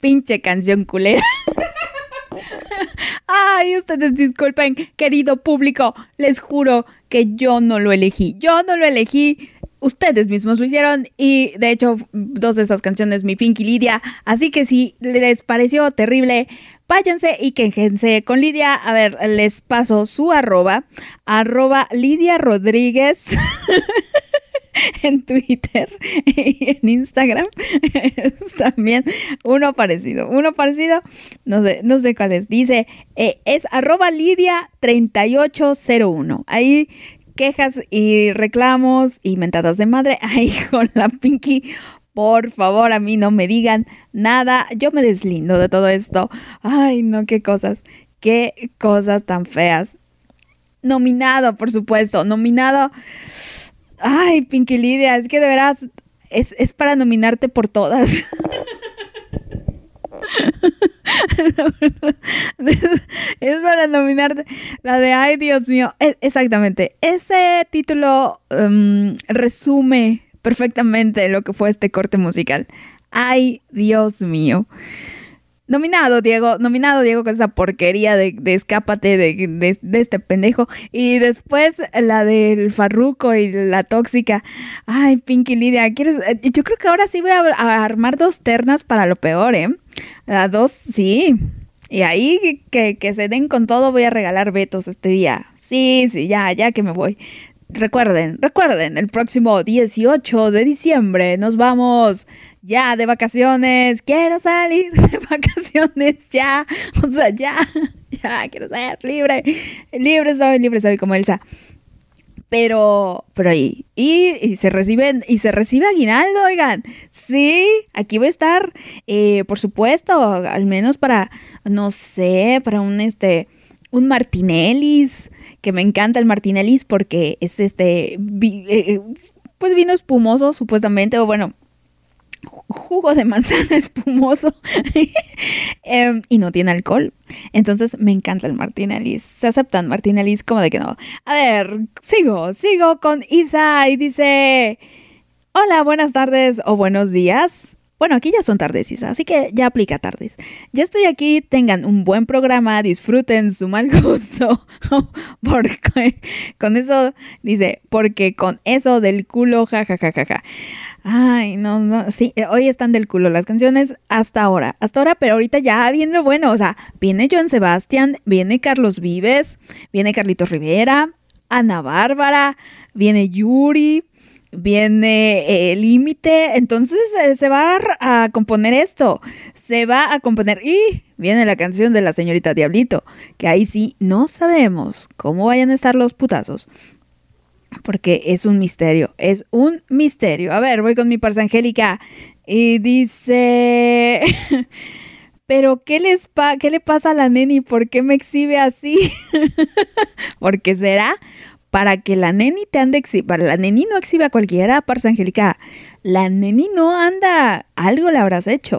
Pinche canción culera. [laughs] Ay, ustedes disculpen, querido público. Les juro que yo no lo elegí. Yo no lo elegí. Ustedes mismos lo hicieron y de hecho dos de esas canciones mi Pinky Lidia. Así que si les pareció terrible, váyanse y quéjense con Lidia. A ver, les paso su arroba, arroba Lidia Rodríguez. [laughs] [laughs] en Twitter [laughs] y en Instagram [laughs] también uno parecido, uno parecido, no sé, no sé cuál es, dice, eh, es arroba Lidia 3801, ahí quejas y reclamos y mentadas de madre, ahí con la Pinky, por favor, a mí no me digan nada, yo me deslindo de todo esto, ay no, qué cosas, qué cosas tan feas. Nominado, por supuesto, nominado Ay, Pinky Lidia, es que de veras es, es para nominarte por todas. [laughs] [laughs] Es, para nominarte. La de Ay, Dios mío. Es- exactamente. Ese título em, resume perfectamente lo que fue este corte musical. Ay, Dios mío. Nominado, Diego, nominado, Diego, con esa porquería de, de escápate de, de- este pendejo. Y después la del farruco y la tóxica. Ay, Pinky Lidia, ¿quieres? Eh, Yo creo que ahora sí voy a, a armar dos ternas para lo peor, ¿eh? Las dos, sí. Y ahí que, que se den con todo, voy a regalar vetos este día. Sí, sí, ya, ya que me voy. Recuerden, recuerden, el próximo 18 de diciembre nos vamos ya de vacaciones. Quiero salir de [laughs] vacaciones ya. O sea, ya, [laughs] ya, quiero ser libre. Libre soy, libre soy como Elsa. Pero, pero ahí, y, y se reciben, y se recibe aguinaldo, oigan. Sí, aquí voy a estar, eh, por supuesto, al menos para, no sé, para un este, un Martinellis, que me encanta el Martinellis porque es este, eh, eh, pues vino espumoso supuestamente, o bueno, ju- jugo de manzana [laughs] espumoso [laughs] Em, y no tiene alcohol. Entonces me encanta el Martinellis. Se aceptan Martinellis como de que no. A ver, sigo, sigo con Isa y dice, hola, buenas tardes o buenos días. Bueno, aquí ya son tardes, Isa, así que ya aplica tardes. Ya estoy aquí, tengan un buen programa, disfruten su mal gusto. [laughs] porque con eso, dice, porque con eso del culo, ja, ja, ja, ja, ja. Ay, no, no, sí, eh, hoy están del culo las canciones hasta ahora, hasta ahora, pero ahorita ya viene lo bueno, o sea, viene Joan Sebastián, viene Carlos Vives, viene Carlitos Rivera, Ana Bárbara, viene Yuri, viene eh, Límite, entonces eh, se va a, componer esto, se va a componer y viene la canción de la señorita Diablito, que ahí sí no sabemos cómo vayan a estar los putazos. Porque es un misterio, es un misterio. A ver, voy con mi parza Angélica y dice, [laughs] pero ¿qué, les pa ¿qué le pasa a la neni? ¿Por qué me exhibe así? [laughs] Porque será para que la neni te ande para la neni no exhibe a cualquiera, parza Angélica. La neni no anda, algo le habrás hecho.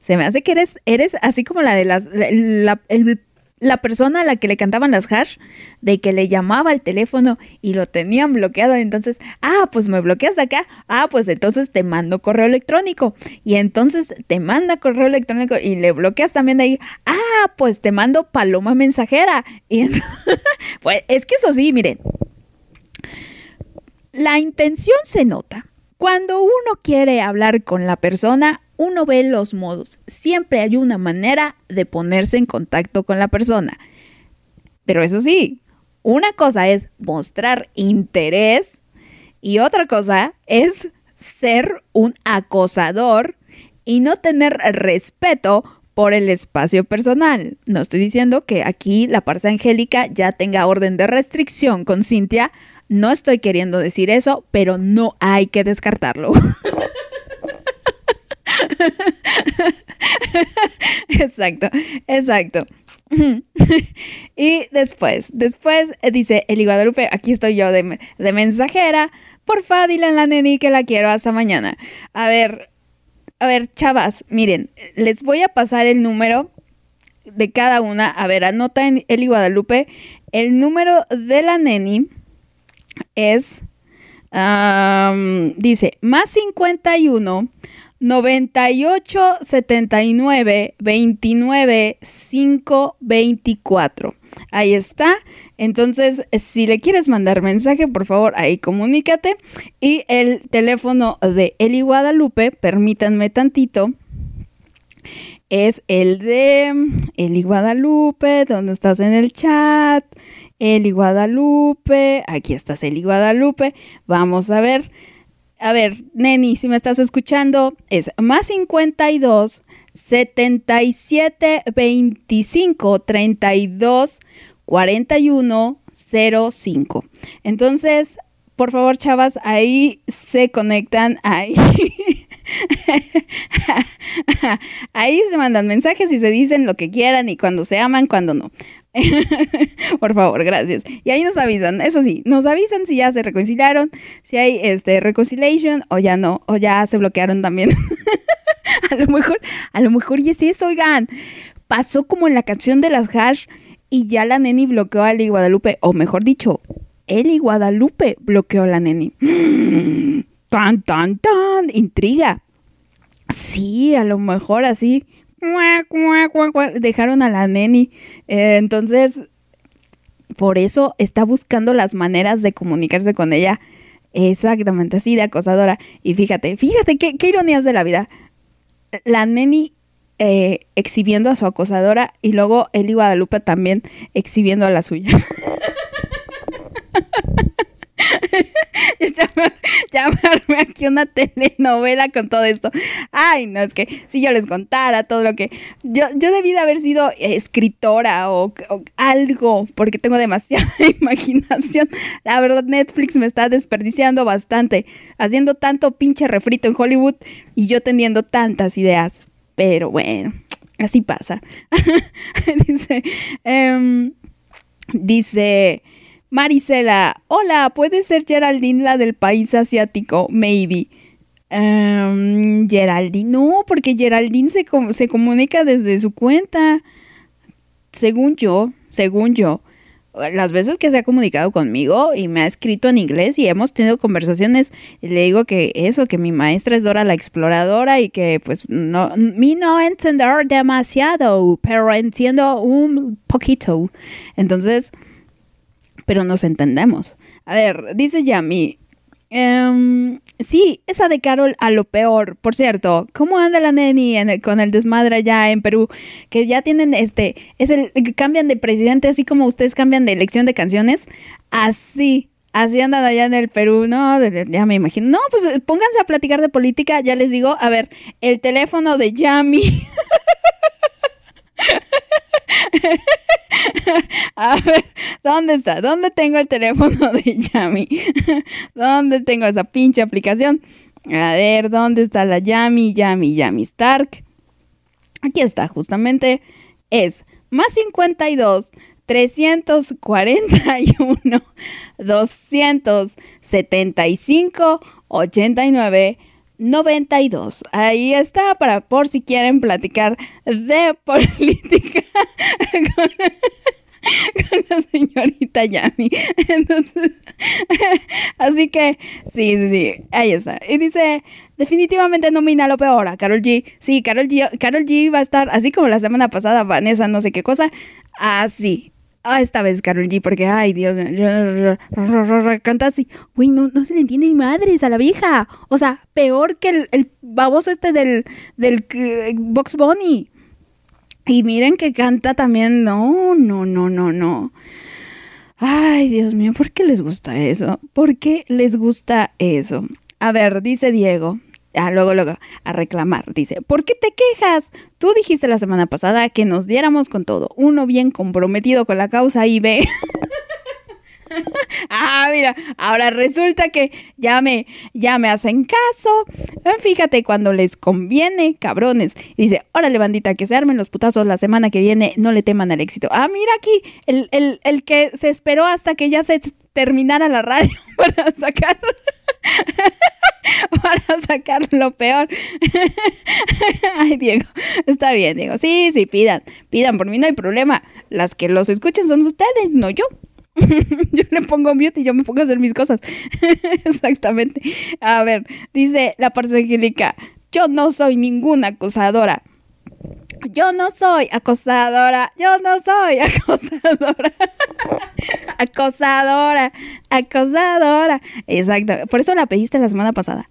Se me hace que eres, eres así como la de las, la, la- el- la persona a la que le cantaban las hash, de que le llamaba al teléfono y lo tenían bloqueado. Entonces, ah, pues me bloqueas acá. Ah, pues entonces te mando correo electrónico. Y entonces te manda correo electrónico y le bloqueas también de ahí. Ah, pues te mando paloma mensajera. [laughs] Pues es que eso sí, miren, la intención se nota. Cuando uno quiere hablar con la persona, uno ve los modos. Siempre hay una manera de ponerse en contacto con la persona. Pero eso sí, una cosa es mostrar interés y otra cosa es ser un acosador y no tener respeto por el espacio personal. No estoy diciendo que aquí la parza angélica ya tenga orden de restricción con Cintia. No estoy queriendo decir eso, pero no hay que descartarlo. [laughs] [laughs] exacto, exacto. [laughs] y después, después eh, dice Eli Guadalupe, aquí estoy yo de, de mensajera. Porfa, dile a la neni que la quiero hasta mañana. A ver, a ver, chavas, miren, les voy a pasar el número de cada una. A ver, anota en Eli Guadalupe. El número de la neni es, dice, más 51 98 79 29 5 24. Ahí está. Entonces, si le quieres mandar mensaje, por favor, ahí comunícate. Y el teléfono de Eli Guadalupe, permítanme tantito, es el de Eli Guadalupe, donde estás en el chat. Eli Guadalupe, aquí estás Eli Guadalupe. Vamos a ver. A ver, Neni, si me estás escuchando, es más 52 77 25 32 41 05. Entonces, por favor, chavas, ahí se conectan, ahí. [laughs] ahí se mandan mensajes y se dicen lo que quieran y cuando se aman, cuando no. [laughs] Por favor, gracias. Y ahí nos avisan, eso sí, nos avisan si ya se reconciliaron, si hay este reconciliation o ya no, o ya se bloquearon también. [laughs] a lo mejor, a lo mejor y es eso, oigan. Pasó como en la canción de las hash y ya la neni bloqueó a Eli Guadalupe, o mejor dicho, Eli Guadalupe bloqueó a la neni. [gasps] Tan, tan, tan, intriga. Sí, a lo mejor así. Dejaron a la neni. Eh, entonces, por eso está buscando las maneras de comunicarse con ella. Exactamente así, de acosadora. Y fíjate, fíjate qué, qué ironías de la vida. La neni eh, exhibiendo a su acosadora y luego Eli Guadalupe también exhibiendo a la suya. [laughs] [laughs] Llamar- llamarme aquí una telenovela con todo esto. Ay, no, es que si yo les contara todo lo que... Yo, yo debí de haber sido escritora o, o algo, porque tengo demasiada [laughs] imaginación. La verdad, Netflix me está desperdiciando bastante, haciendo tanto pinche refrito en Hollywood y yo teniendo tantas ideas. Pero bueno, así pasa. [laughs] Dice... em, Dice Marisela, hola, ¿puede ser Geraldine la del país asiático? Maybe. Em, Geraldine, no, porque Geraldine se, se comunica desde su cuenta. Según yo, según yo, las veces que se ha comunicado conmigo y me ha escrito en inglés y hemos tenido conversaciones, le digo que eso, que mi maestra es Dora la exploradora y que pues no, mi no entender demasiado, pero entiendo un poquito. Entonces, pero nos entendemos. A ver, dice Yami. em, sí, esa de Carol a lo peor. Por cierto, ¿cómo anda la neni en el- con el desmadre allá en Perú? Que ya tienen este, es el cambian de presidente, así como ustedes cambian de elección de canciones. Así, así andan allá en el Perú, ¿no? Ya me imagino. No, pues pónganse a platicar de política, ya les digo. A ver, el teléfono de Yami. [laughs] [laughs] A ver, ¿dónde está? ¿Dónde tengo el teléfono de Yami? [laughs] ¿Dónde tengo esa pinche aplicación? A ver, ¿dónde está la Yami? Yami, Yami Stark. Aquí está, justamente. Es más 52 341 275 89 92. Ahí está para por si quieren platicar de [laughs] política con, la señorita Yami. Entonces, así que sí, sí, sí, ahí está. Y dice, definitivamente nomina lo peor a Carol G. Sí, Carol G, Carol G va a estar así como la semana pasada, Vanessa, no sé qué cosa, así. Ah, esta vez Carol G, porque, ay, Dios mío, canta así. Güey, no, no se le entiende ni madres a la vieja. O sea, peor que el, el baboso este del, del Box Bunny. Y miren que canta también. No, no, no, no, no. Ay, Dios mío, ¿por qué les gusta eso? ¿Por qué les gusta eso? A ver, dice Diego. Ah, luego, luego, a reclamar. Dice, ¿por qué te quejas? Tú dijiste la semana pasada que nos diéramos con todo. Uno bien comprometido con la causa y ve. [laughs] ah, mira, ahora resulta que ya me, ya me hacen caso. Fíjate cuando les conviene, cabrones. Dice, órale, bandita, que se armen los putazos la semana que viene, no le teman al éxito. Ah, mira aquí, el, el, el que se esperó hasta que ya se terminara la radio [laughs] para sacar. para sacar lo peor. [laughs] Ay, Diego, está bien, Diego. Sí, sí, pidan, pidan, por mí no hay problema. Las que los escuchen son ustedes, no yo. [laughs] yo le pongo mute y yo me pongo a hacer mis cosas. Exactamente. A ver, dice la parte angélica, yo no soy ninguna acosadora. Yo no soy acosadora, yo no soy [laughs] acosadora. acosadora, acosadora. Exacto. Por eso la pediste la semana pasada.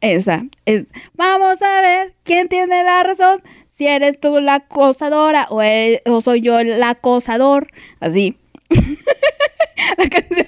Esa es. Vamos a ver quién tiene la razón. Si eres tú la acosadora o, soy yo el acosador. Así. [laughs] la canción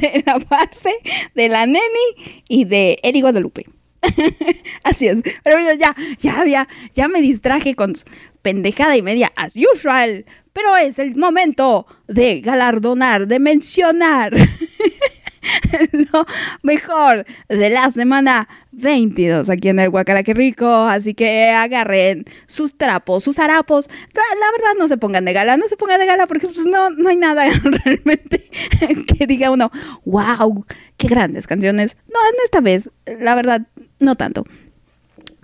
de la farse de la Neni y de Eri Guadalupe. [laughs] Así es. Pero bueno, ya, ya, ya, ya me distraje con pendejada y media as usual. Pero es el momento de galardonar, de mencionar [laughs] lo mejor de la semana 22 aquí en el Guacala Rico. Así que agarren sus trapos, sus harapos. La, la verdad, no se pongan de gala, no se pongan de gala porque pues, no, no hay nada [laughs] realmente que diga uno, wow, qué grandes canciones. No, en esta vez, la verdad, no tanto.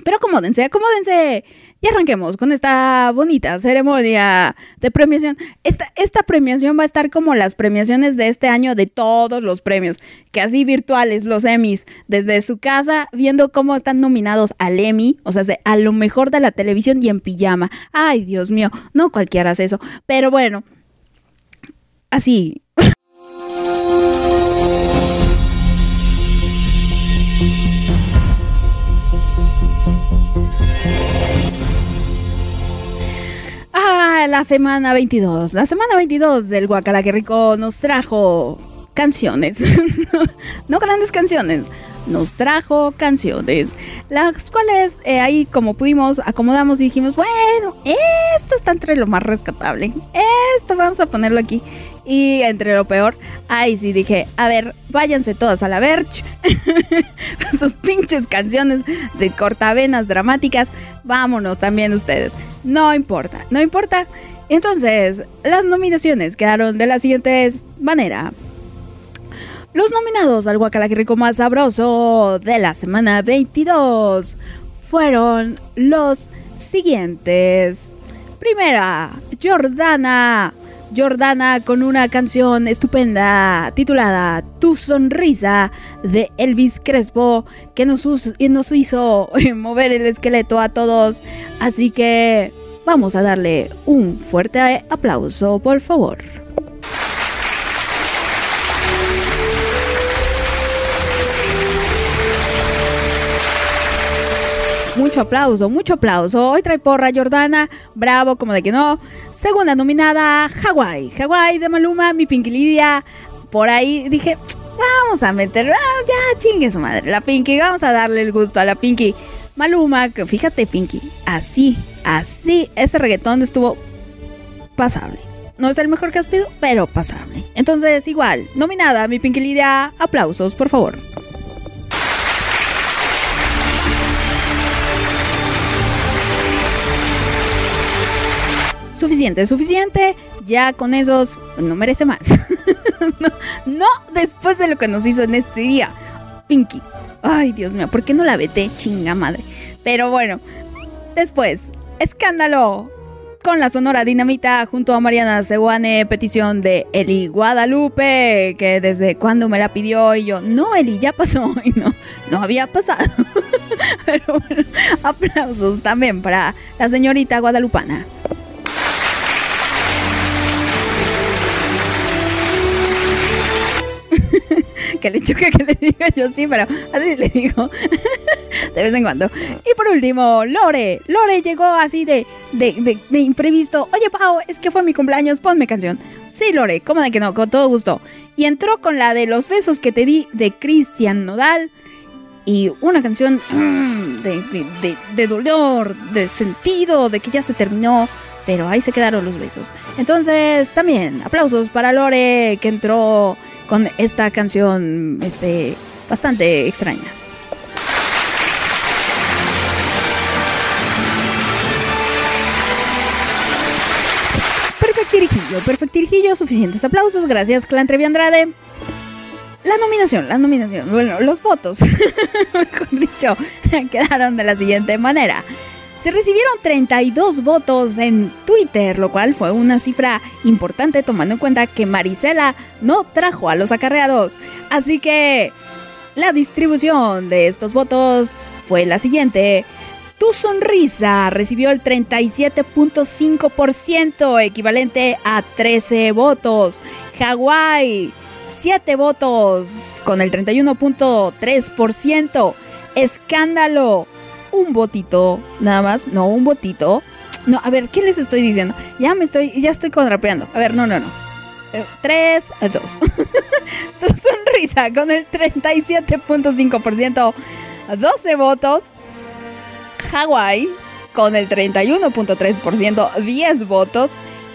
Pero acomódense, acomódense. Y arranquemos con esta bonita ceremonia de premiación. Esta, esta premiación va a estar como las premiaciones de este año de todos los premios, que así virtuales, los Emmys, desde su casa, viendo cómo están nominados al Emmy, o sea, se- a lo mejor de la televisión y en pijama. Ay, Dios mío, no cualquiera hace eso. Pero bueno, así, La semana 22. La semana 22 del Guacala que Rico nos trajo canciones. [laughs] no grandes canciones. Nos trajo canciones. Las cuales eh, ahí como pudimos acomodamos y dijimos, bueno, esto está entre lo más rescatable. Esto vamos a ponerlo aquí. Y entre lo peor, ahí sí dije, a ver, váyanse todas a la Verge. [laughs] Sus pinches canciones de cortavenas dramáticas. Vámonos también ustedes. No importa, no importa. Entonces, las nominaciones quedaron de la siguiente manera. Los nominados al Guacalaquirico más sabroso de la semana 22 fueron los siguientes. Primera, Jordana. Jordana con una canción estupenda titulada Tu sonrisa de Elvis Crespo que nos, nos hizo [laughs] mover el esqueleto a todos. Así que vamos a darle un fuerte aplauso, por favor. Mucho aplauso, mucho aplauso. Hoy trae porra Jordana, bravo, como de que no. Segunda nominada, Hawái. Hawái de Maluma, mi Pinky Lidia. Por ahí dije, vamos a meter, ah, ya chingue su madre, la Pinky, vamos a darle el gusto a la Pinky. Maluma, que fíjate Pinky, así, así, ese reggaetón estuvo pasable. No es el mejor que has pedido, pero pasable. Entonces, igual, nominada, mi Pinky Lidia, aplausos, por favor. Suficiente, suficiente. Ya con esos no merece más. [laughs] no, después de lo que nos hizo en este día. Pinky. Ay, Dios mío, ¿por qué no la vete? Chinga madre. Pero bueno, después, escándalo con la Sonora Dinamita junto a Mariana Seguane, petición de Eli Guadalupe, que desde cuando me la pidió y yo, no, Eli, ya pasó. [laughs] Y no, no había pasado. [laughs] Pero bueno, aplausos también para la señorita guadalupana. [laughs] que le choque que le diga yo sí, pero así le digo [laughs] de vez en cuando. Y por último, Lore. Lore llegó así de, de, de, de imprevisto. Oye, Pau, es que fue mi cumpleaños, ponme canción. Sí, Lore, ¿cómo de que no? Con todo gusto. Y entró con la de los besos que te di de Cristian Nodal. Y una canción mm, de, de, de dolor, de sentido, de que ya se terminó. Pero ahí se quedaron los besos. Entonces, también, aplausos para Lore, que entró con esta canción este, bastante extraña. Perfectirijillo, perfectirijillo, suficientes aplausos, gracias Clan Trevi Andrade. La nominación, la nominación, bueno, los votos, [laughs] mejor dicho, [laughs] quedaron de la siguiente manera. Recibieron 32 votos en Twitter, lo cual fue una cifra importante tomando en cuenta que Marisela no trajo a los acarreados. Así que la distribución de estos votos fue la siguiente. Tu sonrisa recibió el 37.5%, equivalente a 13 votos. Hawái, 7 votos, con el 31.3%. Escándalo, un votito, nada más, no, un votito. No, a ver, ¿qué les estoy diciendo? Ya me estoy, ya estoy contrapeando. A ver, no, no, no. Eh, Tres, eh, dos. [laughs] tu sonrisa con el 37.5%, 12 votos. Hawái con el 31.3%, 10 votos.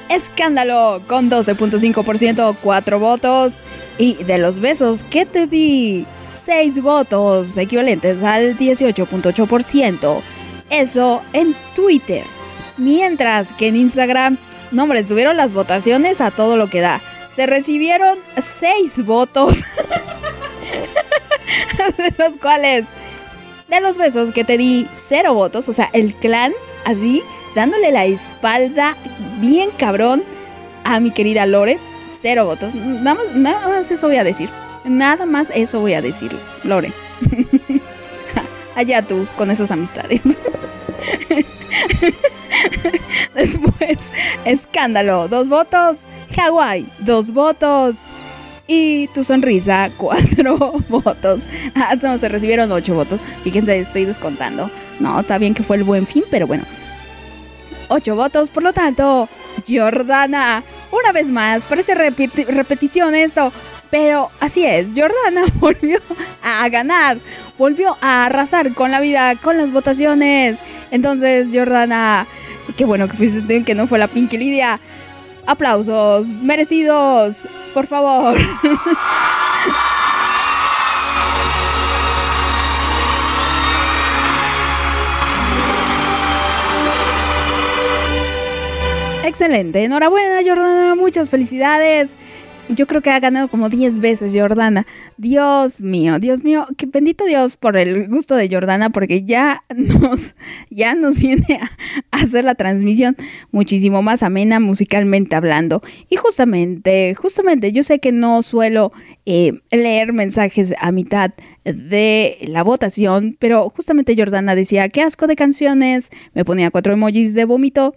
Escándalo con 12.5%, 4 votos. Y de los besos que te di, 6 votos, equivalentes al 18.8%. Eso en Twitter. Mientras que en Instagram, no hombre, subieron las votaciones a todo lo que da. Se recibieron 6 votos. [laughs] de los cuales, de los besos que te di, 0 votos. O sea, el clan, así, dándole la espalda bien cabrón a mi querida Lore. Cero votos. Nada más, nada más eso voy a decir. Nada más eso voy a decir, Lore. [laughs] Allá tú con esas amistades. [laughs] Después, escándalo, dos votos. Hawái, dos votos. Y tu sonrisa, [laughs] cuatro votos. Ah, no, se recibieron ocho votos. Fíjense, estoy descontando. No, está bien que fue el buen fin, pero bueno. Ocho votos, por lo tanto, Jordana, una vez más, parece repeti- repetición esto, pero así es, Jordana [laughs] volvió a ganar, volvió a arrasar con la vida, con las votaciones. Entonces, Jordana, qué bueno que fuiste que no fue la Pinky Lidia. Aplausos merecidos, por favor. [laughs] Excelente. Enhorabuena, Jordana. Muchas felicidades. Yo creo que ha ganado como 10 veces Jordana. Dios mío, Dios mío, que bendito Dios por el gusto de Jordana, porque ya [laughs] nos, ya nos viene a, hacer la transmisión muchísimo más amena musicalmente hablando. Y justamente, justamente, yo sé que no suelo eh, leer mensajes a mitad de la votación, pero justamente Jordana decía, qué asco de canciones, me ponía cuatro emojis de vómito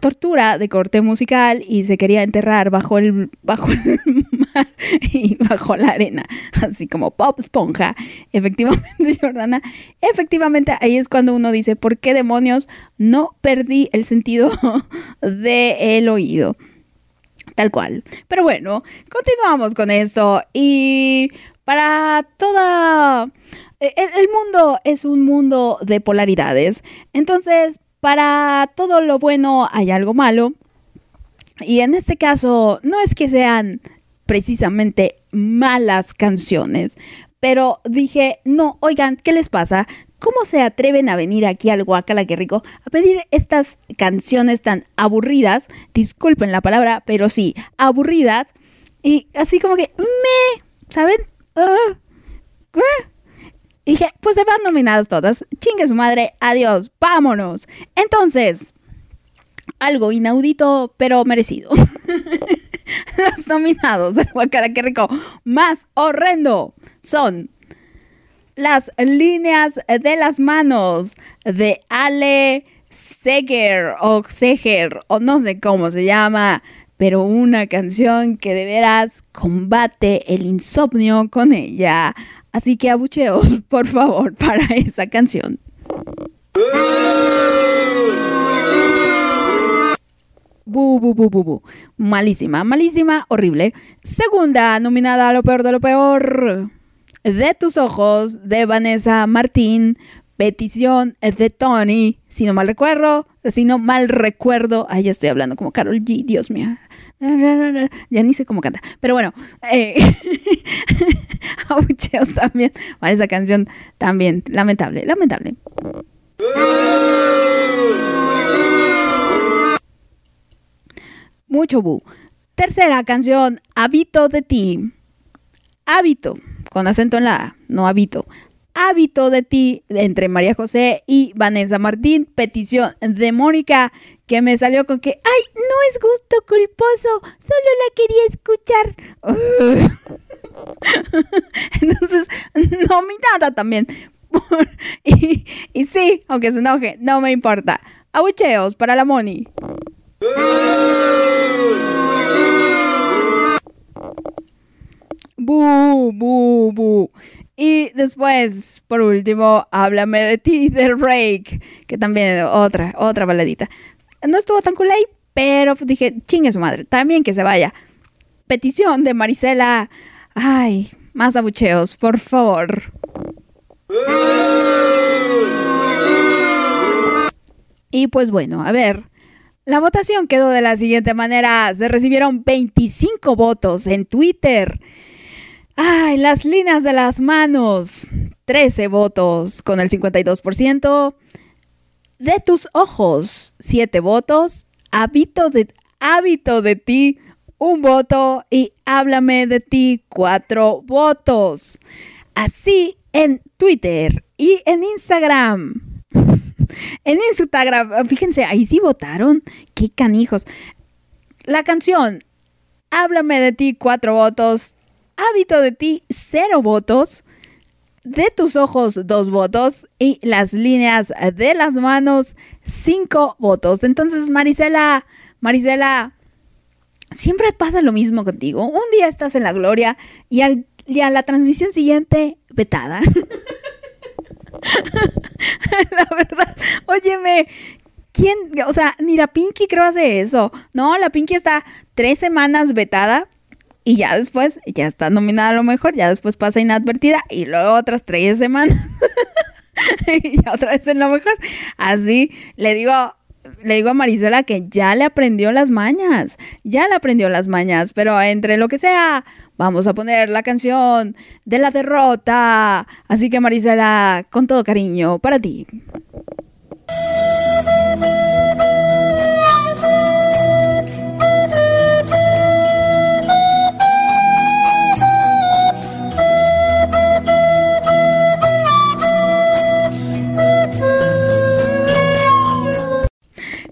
tortura de corte musical y se quería enterrar bajo el, bajo el [laughs] mar y bajo la arena, así como pop esponja. Efectivamente, [laughs] Jordana, efectivamente ahí es cuando uno dice, ¿por qué demonios no perdí el sentido [laughs] del oído? Tal cual. Pero bueno, continuamos con esto y para toda... El, el mundo es un mundo de polaridades. Entonces, para todo lo bueno hay algo malo. Y en este caso, no es que sean precisamente malas canciones, pero dije, no, oigan, ¿qué les pasa? ¿Cómo se atreven a venir aquí al Guacala Qué Rico a pedir estas canciones tan aburridas? Disculpen la palabra, pero sí, aburridas. Y así como que, me, ¿saben? ¿qué? Dije, pues se van nominadas todas. Chingue su madre, adiós, vámonos. Entonces, algo inaudito, pero merecido. [laughs] Los nominados del Guacala Qué Rico más horrendo son las líneas de las manos de Ale Seger o Seger o no sé cómo se llama, pero una canción que de veras combate el insomnio con ella. Así que abucheos, [laughs] por favor, para esa canción. Bu, bu, bu, bu, bu. Malísima, malísima, horrible. Segunda nominada a lo peor de lo peor. De tus ojos, de Vanessa Martín. Petición de Tony. Si no mal recuerdo, si no mal recuerdo. Ay, ya estoy hablando como Carol G, Dios mío. Ya ni sé cómo canta. Pero bueno, eh, [laughs] abucheos también. Para esa canción también. Lamentable, lamentable. Mucho bu. Tercera canción, Hábito de ti. Hábito, con acento en la A, no habito. Hábito de ti, entre María José y Vanessa Martín. Petición de Mónica, que me salió con que, ay, no es gusto culposo, solo la quería escuchar. [laughs] Entonces, nominada también. [laughs] y, y sí, aunque se enoje, no me importa. Abucheos para la Moni. Bu, bu, bu. Y después, por último, Háblame de ti, de Rake, que también otra, otra baladita. No estuvo tan cool ahí, pero dije, chingue su madre, también que se vaya. Petición de Marisela. Ay, más abucheos, por favor. Y pues bueno, a ver. La votación quedó de la siguiente manera. Se recibieron 25 votos en Twitter. Ay, las líneas de las manos. 13 votos con el 52%. De tus ojos, 7 votos. Hábito de, hábito de ti, un voto. Y háblame de ti, 4 votos. Así en Twitter y en Instagram. [laughs] En Instagram, fíjense, ahí sí votaron. Qué canijos. La canción Háblame de ti, cuatro votos. Hábito de ti, cero votos. De tus ojos, dos votos. Y las líneas de las manos, cinco votos. Entonces, Marisela, Marisela, siempre pasa lo mismo contigo. Un día estás en la gloria y, al, y a la transmisión siguiente, vetada. [laughs] la verdad, óyeme, ¿quién? O sea, ni la Pinky creo hace eso. No, la Pinky está tres semanas vetada y ya después, ya está nominada a lo mejor, ya después pasa inadvertida y luego otras tres semanas. [laughs] y ya otra vez en lo mejor. Así le digo, le digo a Marisela que ya le aprendió las mañas, ya le aprendió las mañas, pero entre lo que sea, vamos a poner la canción de la derrota. Así que Marisela, con todo cariño, para ti.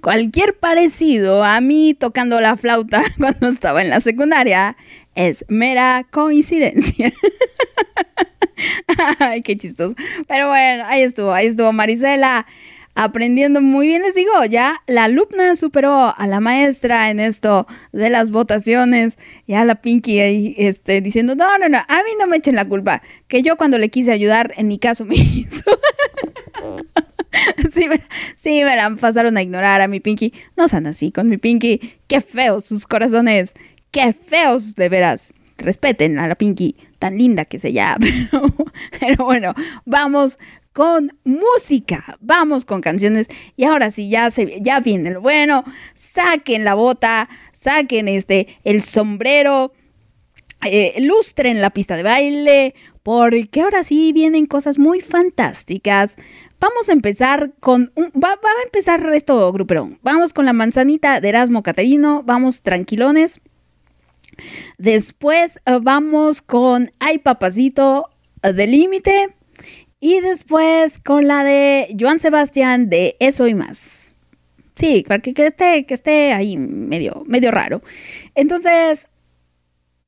Cualquier parecido a mí tocando la flauta [laughs] cuando estaba en la secundaria es mera coincidencia. [laughs] Ay, qué chistoso. Pero bueno, ahí estuvo, ahí estuvo Marisela aprendiendo muy bien. Les digo, ya la alumna superó a la maestra en esto de las votaciones. Ya la Pinky ahí este, diciendo, no, no, no, a mí no me echen la culpa. Que yo cuando le quise ayudar, en mi caso [laughs] me hizo. [laughs] sí, me, sí, me la pasaron a ignorar a mi Pinky. No sean así con mi Pinky. Qué feos sus corazones. Qué feos, de veras. Respeten a la Pinky, tan linda que se. [laughs] Pero, pero bueno, vamos con música. Vamos con canciones. Y ahora sí, ya, se, ya viene lo bueno. Saquen la bota, saquen este, el sombrero, eh, lustren la pista de baile, porque ahora sí vienen cosas muy fantásticas. Vamos a empezar con un, va, va a empezar esto gruperón. Vamos con la manzanita de Erasmo Catarino, vamos tranquilones. Después uh, vamos con Ay Papacito uh, de Límite. Y después con la de Joan Sebastián de Eso y más. Sí, para que, que esté, que esté ahí medio, medio raro. Entonces,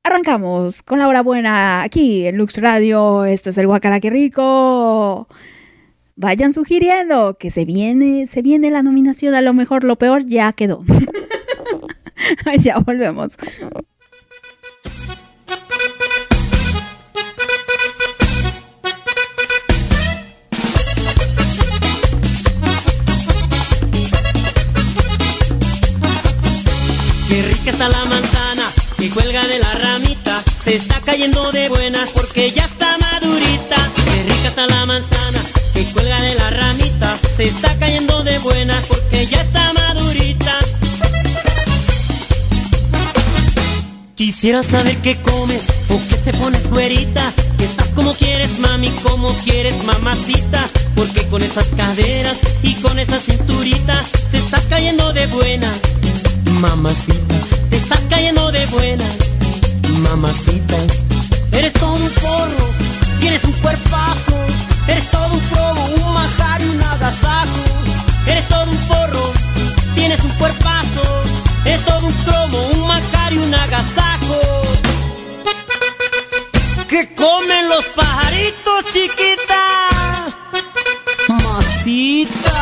arrancamos con la hora buena aquí en Lux Radio. Esto es el Guacala que rico. Vayan sugiriendo que se viene, se viene la nominación. A lo mejor lo peor ya quedó. [laughs] ya volvemos. Qué rica está la manzana que cuelga de la ramita. Se está cayendo de buenas porque ya está madurita. Qué rica está la manzana que cuelga de la ramita. Se está cayendo de buenas porque ya está madurita. Quisiera saber qué comes o qué te pones güerita. Que estás como quieres, mami, como quieres, mamacita. Porque con esas caderas y con esa cinturita te estás cayendo de buena, mamacita. Te estás cayendo de buena, mamacita. Eres todo un forro, tienes un cuerpazo. Eres todo un probo, un agasajo. ¿Qué comen los pajaritos, chiquita? Masita.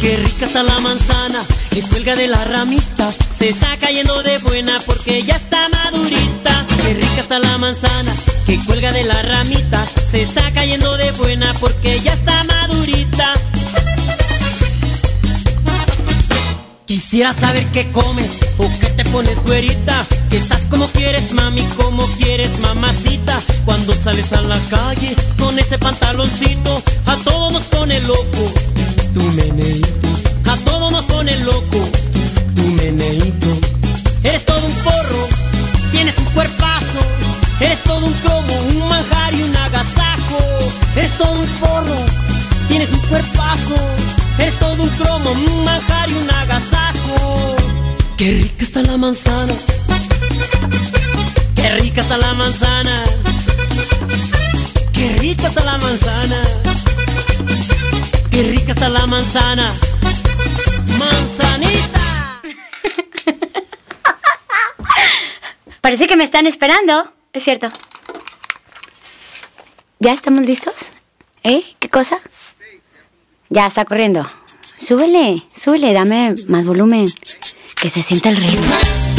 Qué rica está la manzana que cuelga de la ramita. Se está cayendo de buena porque ya está madurita. Qué rica está la manzana que cuelga de la ramita. Se está cayendo de buena porque ya está madurita. Quisiera saber qué comes o qué te pones güerita. Que estás como quieres, mami, como quieres, mamacita. Cuando sales a la calle con ese pantaloncito, a todos nos pone loco. Tu meneito, a todos nos pone loco. Tu meneito, eres todo un porro, tienes un cuerpazo. Eres todo un cromo, un manjar y un agasajo. Eres todo un forro, tienes un cuerpazo. Eres todo un cromo, un manjar y un agasajo. Qué rica está la manzana. Qué rica está la manzana. Qué rica está la manzana. Qué rica está la manzana. Manzanita. Parece que me están esperando. Es cierto. ¿Ya estamos listos? ¿Eh? ¿Qué cosa? Ya está corriendo. Súbele, súbele, dame más volumen. Que se sienta el ritmo.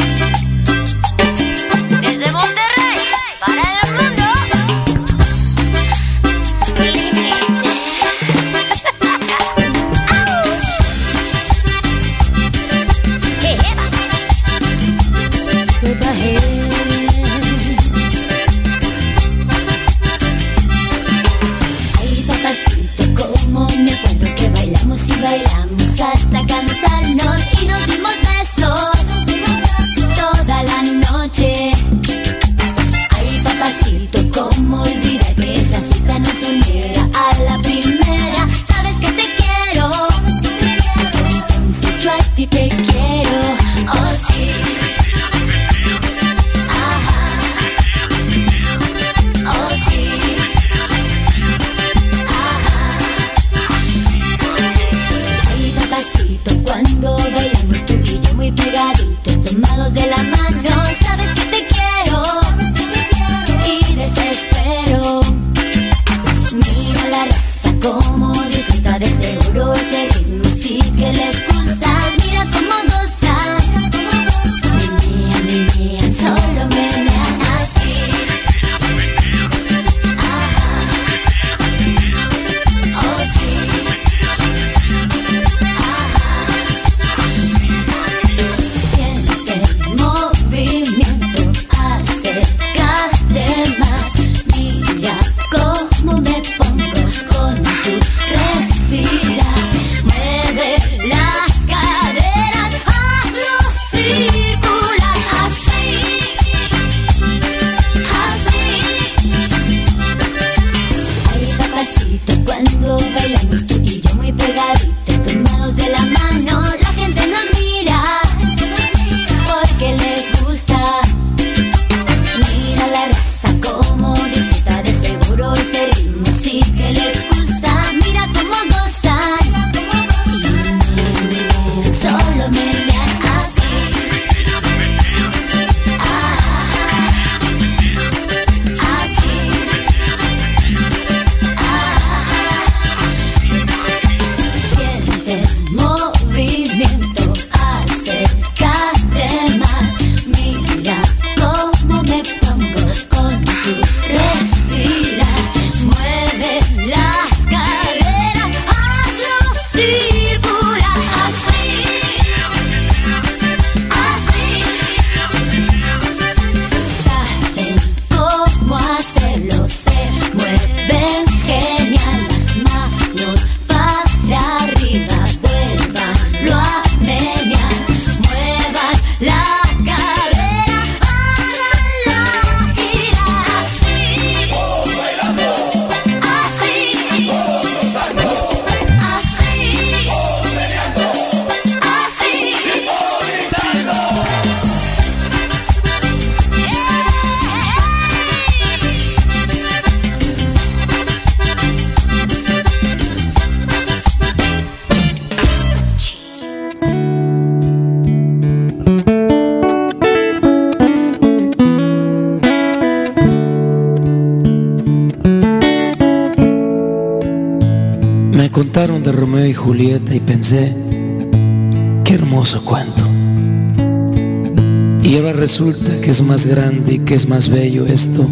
Más grande y que es más bello esto,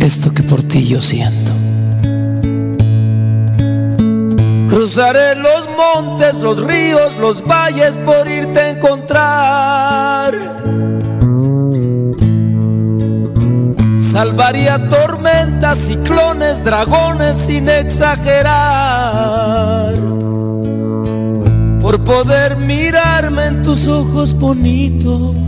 esto que por ti yo siento. Cruzaré los montes, los ríos, los valles por irte a encontrar. Salvaría tormentas, ciclones, dragones sin exagerar. Por poder mirarme en tus ojos bonitos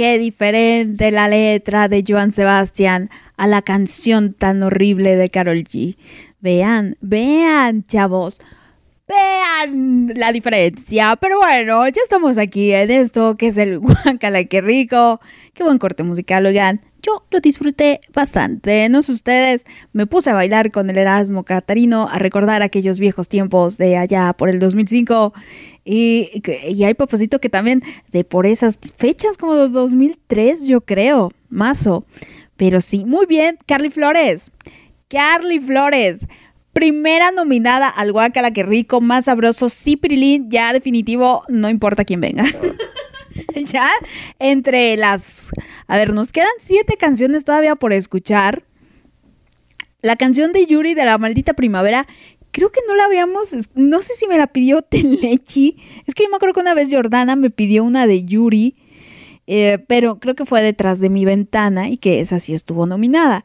Qué diferente la letra de Joan Sebastián a la canción tan horrible de Carol G. Vean, vean, chavos. Vean la diferencia. Pero bueno, ya estamos aquí en esto que es el [laughs] Guacala, qué rico. Qué buen corte musical, oigan. Yo lo disfruté bastante. No sé ustedes, me puse a bailar con el Erasmo Catarino, a recordar aquellos viejos tiempos de allá por el 2005. Y, y hay papacito que también de por esas fechas, como 2003, yo creo, mazo. Pero sí, muy bien, Carly Flores. Carly Flores. Primera nominada al Guacala, que rico, más sabroso, sí, Pirilín, ya definitivo, no importa quién venga. [laughs] [laughs] ya, entre las... A ver, nos quedan siete canciones todavía por escuchar. La canción de Yuri de la maldita primavera, creo que no la habíamos, no sé si me la pidió [laughs] Telechi. Es que yo me acuerdo que una vez Jordana me pidió una de Yuri, eh, pero creo que fue detrás de mi ventana y que esa sí estuvo nominada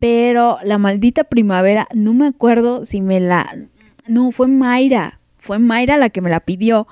pero la maldita primavera, no me acuerdo si me la... No, fue Mayra, fue Mayra la que me la pidió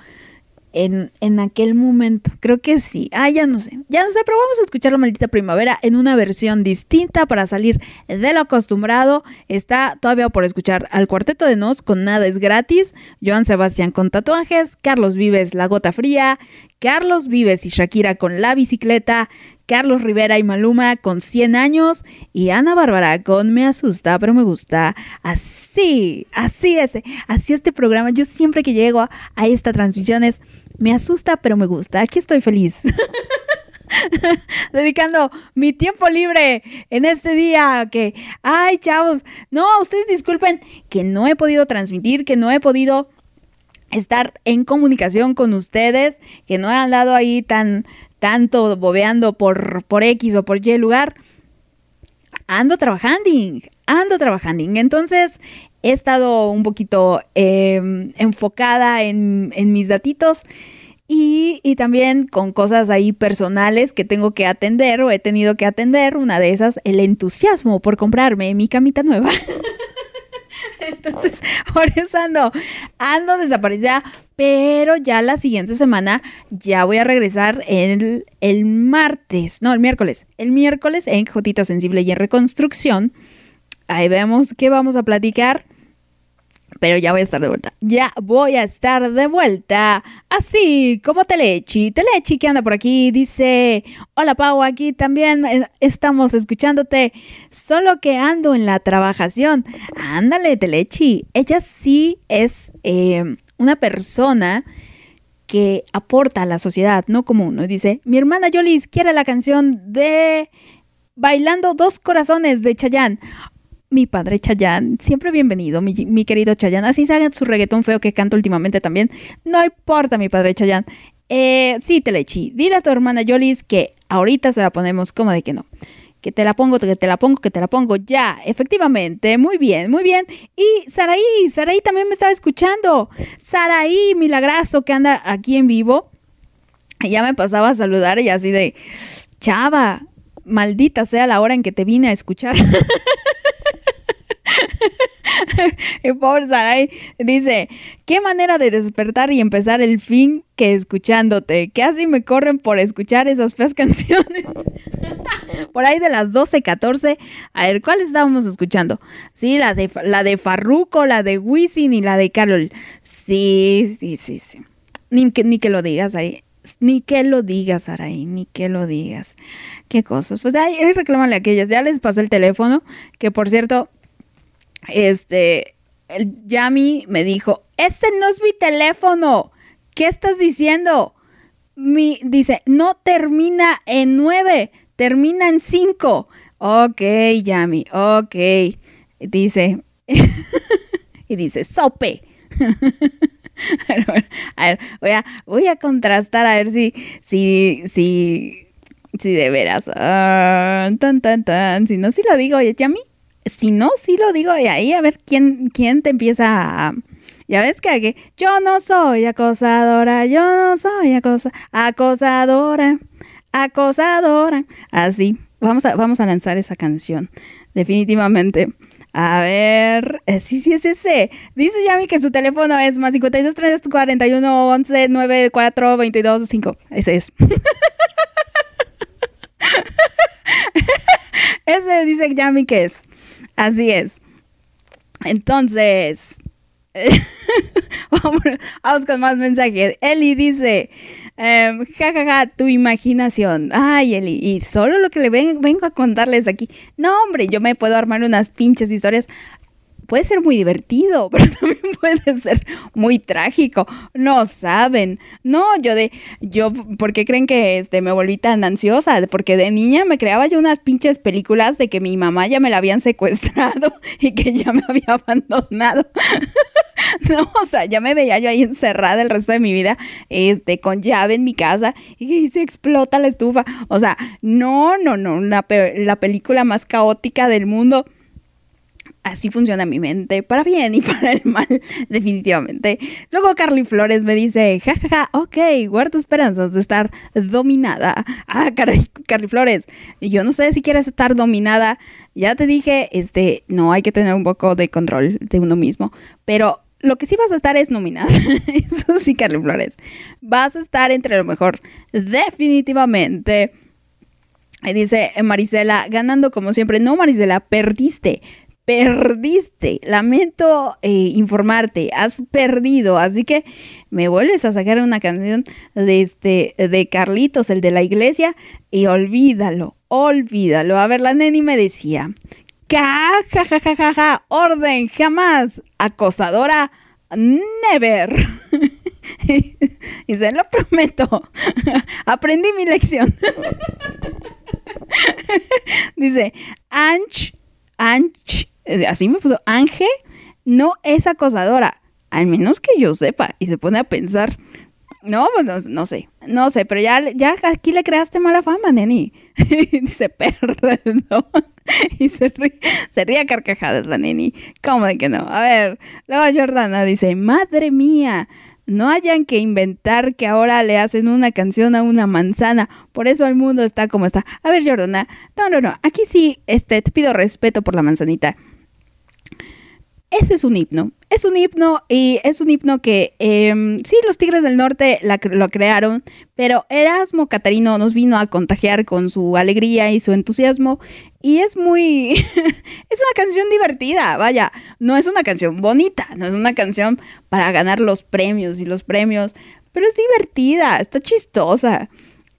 en, en aquel momento. Creo que sí. Ah, ya no sé, ya no sé, pero vamos a escuchar la maldita primavera en una versión distinta para salir de lo acostumbrado. Está todavía por escuchar al Cuarteto de Nos con Nada es gratis, Joan Sebastián con tatuajes, Carlos Vives La Gota Fría, Carlos Vives y Shakira con La Bicicleta, Carlos Rivera y Maluma con 100 años y Ana Bárbara con Me asusta, pero me gusta. Así, así es, así este programa. Yo siempre que llego a, a esta es Me asusta, pero me gusta. Aquí estoy feliz. [laughs] dedicando mi tiempo libre en este día que, ay chavos, no, ustedes disculpen que no he podido transmitir, que no he podido estar en comunicación con ustedes, que no he andado ahí tan, tanto bobeando por, por X o por Y lugar, ando trabajando, ando trabajando. Entonces he estado un poquito em, enfocada en, mis datitos. Y, y, también con cosas ahí personales que tengo que atender o he tenido que atender. Una de esas, el entusiasmo por comprarme mi camita nueva. [laughs] [laughs] Entonces, por eso ando, ando desaparecida, pero ya la siguiente semana ya voy a regresar el, el martes, no, el miércoles, el miércoles en Jotita Sensible y en Reconstrucción. Ahí vemos qué vamos a platicar. Pero ya voy a estar de vuelta. Ya voy a estar de vuelta. Así como Telechi. Telechi que anda por aquí dice, hola Pau, aquí también eh, estamos escuchándote. Solo que ando en la trabajación. Ándale, Telechi. Ella sí es eh, una persona que aporta a la sociedad, no como uno. Dice, mi hermana Yolis quiere la canción de Bailando Dos Corazones de Chayanne mi padre Chayán, siempre bienvenido, mi, querido Chayán. Así se su reggaetón feo que canto últimamente también. No importa, mi padre Chayán. Eh, sí, Telechi, dile a tu hermana Yolis que ahorita se la ponemos como de que no. Que te la pongo, que te la pongo, que te la pongo. Ya, efectivamente. Muy bien, muy bien. Y Saraí, Saraí también me estaba escuchando. Saraí, milagrazo que anda aquí en vivo. Ya me pasaba a saludar y así de, chava, maldita sea la hora en que te vine a escuchar. [laughs] y pobre Saray dice, qué manera de despertar y empezar el fin que escuchándote. Casi me corren por escuchar esas feas [laughs] canciones. por ahí de las 12, 14. A ver, ¿cuál estábamos escuchando? Sí, la de, la de la de Wisin y la de Carol. Sí, sí, sí, sí. Ni que, ni que lo digas ahí. Ni que lo digas, Araí, ni que lo digas. Qué cosas. Pues ahí reclámale a aquellas. Ya les pasé el teléfono, que por cierto, este, el Yami me dijo, ese no es mi teléfono. ¿Qué estás diciendo? Mi, dice, no termina en nueve, termina en cinco. Ok, Yami, ok. Dice, [laughs] y dice, sope. [laughs] a ver, voy a, voy a contrastar a ver si, si, si, si de veras. Ah, tan, tan, tan. Si no, si lo digo, Yami si no, sí lo digo y ahí a ver quién, quién te empieza a... Ya ves que aquí, yo no soy acosadora, yo no soy acosa, acosadora, acosadora. Así, vamos a, vamos a lanzar esa canción, definitivamente. A ver, eh, sí, sí, es ese. Dice Yami que su teléfono es más 52 3 41 11 9 4 22 5. Ese es. [laughs] ese dice Yami que es. Así es. Entonces, [laughs] vamos, con más mensajes. Eli dice, em, ja, ja, ja, tu imaginación. Ay, Eli, y solo lo que le ven- vengo a contarles aquí. No, hombre, yo me puedo armar unas pinches historias. Puede ser muy divertido, [laughs] pero también puede ser muy trágico. No saben. No, yo de, yo, ¿por qué creen que este, me volví tan ansiosa? Porque de niña me creaba yo unas pinches películas de que mi mamá ya me la habían secuestrado [laughs] y que ya me había abandonado. [laughs] No, o sea, ya me veía yo ahí encerrada el resto de mi vida, este, con llave en mi casa y que se explota la estufa. O sea, no, no, no, la, pe- la película más caótica del mundo. Así funciona mi mente, para bien y [laughs] para el mal, definitivamente. Luego Carly Flores me dice, jajaja, ok, guardo esperanzas de estar dominada. [laughs] Ah, Carly Flores, yo no sé si quieres estar dominada. Ya te dije, este, no hay que tener un poco de control de uno mismo, pero lo que sí vas a estar es nominada. [laughs] Eso sí, Carly Flores. Vas a estar entre lo mejor, definitivamente. Ahí dice Marisela, ganando como siempre. No, Marisela, perdiste. Perdiste. Lamento eh, informarte. Has perdido. Así que me vuelves a sacar una canción de este de Carlitos, el de la iglesia, y olvídalo. Olvídalo. A ver, la neni me decía. Ja, ja, ja, ja, ja. Orden, jamás. Acosadora, never. [laughs] y se lo prometo. [laughs] Aprendí mi lección. [laughs] Dice, Anch, Anch, así me puso, Ange no es acosadora, al menos que yo sepa. Y se pone a pensar, no, pues no, no sé, no sé, pero ya, ya aquí le creaste mala fama, neni. [laughs] Dice, perdón. [laughs] Y se ríe, se ríe a carcajadas la neni. ¿Cómo de que no? A ver, luego Jordana dice, madre mía, no hayan que inventar que ahora le hacen una canción a una manzana. Por eso el mundo está como está. A ver, Jordana, no, no, no, aquí sí, este, te pido respeto por la manzanita. Ese es un himno. Es un himno y es un himno que em, sí, los Tigres del Norte lo crearon, pero Erasmo Catarino nos vino a contagiar con su alegría y su entusiasmo y es muy... [laughs] es una canción divertida, vaya, no es una canción bonita, no es una canción para ganar los premios y los premios, pero es divertida, está chistosa.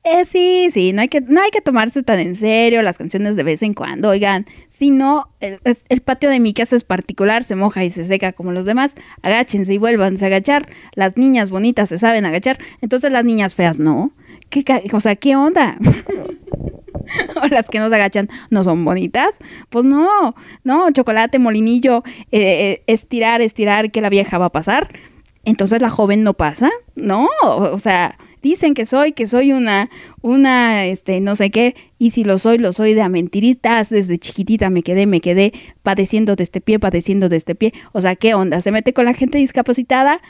Eh, sí, sí, no hay, que, no hay que tomarse tan en serio las canciones de vez en cuando, oigan. Si no, el, patio de mi casa es particular, se moja y se seca como los demás. Agáchense y vuélvanse a agachar. Las niñas bonitas se saben agachar, entonces las niñas feas no. ¿Qué, o ¿qué onda? [laughs] o las que no se agachan no son bonitas. Pues no, no, chocolate, molinillo, eh, eh, estirar, estirar, que la vieja va a pasar. Entonces la joven no pasa, no, o sea, dicen que soy, que soy una, una, este, no sé qué, y si lo soy, lo soy de a mentiritas, desde chiquitita me quedé, me quedé padeciendo de este pie, padeciendo de este pie, o sea, ¿qué onda? ¿Se mete con la gente discapacitada?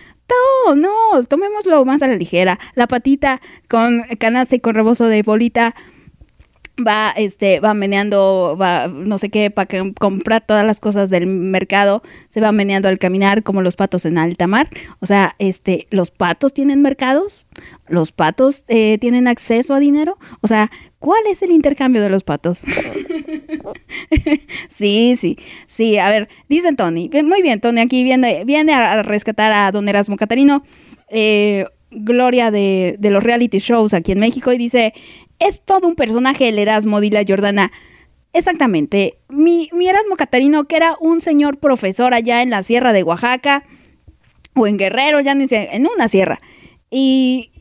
No, no, tomémoslo más a la ligera, la patita con canasta y con rebozo de bolita, va este va meneando va no sé qué para comprar todas las cosas del mercado se va meneando al caminar como los patos en alta mar. O sea este los patos tienen mercados los patos eh, tienen acceso a dinero o sea cuál es el intercambio de los patos [laughs] sí sí sí a ver dicen Tony muy bien Tony aquí viene viene a rescatar a don Erasmo Catarino eh, gloria de, de los reality shows aquí en México y dice es todo un personaje el Erasmo, dile a Jordana. Exactamente. Mi, mi Erasmo Catarino, que era un señor profesor allá en la sierra de Oaxaca, o en Guerrero, ya ni sé, en una sierra. Y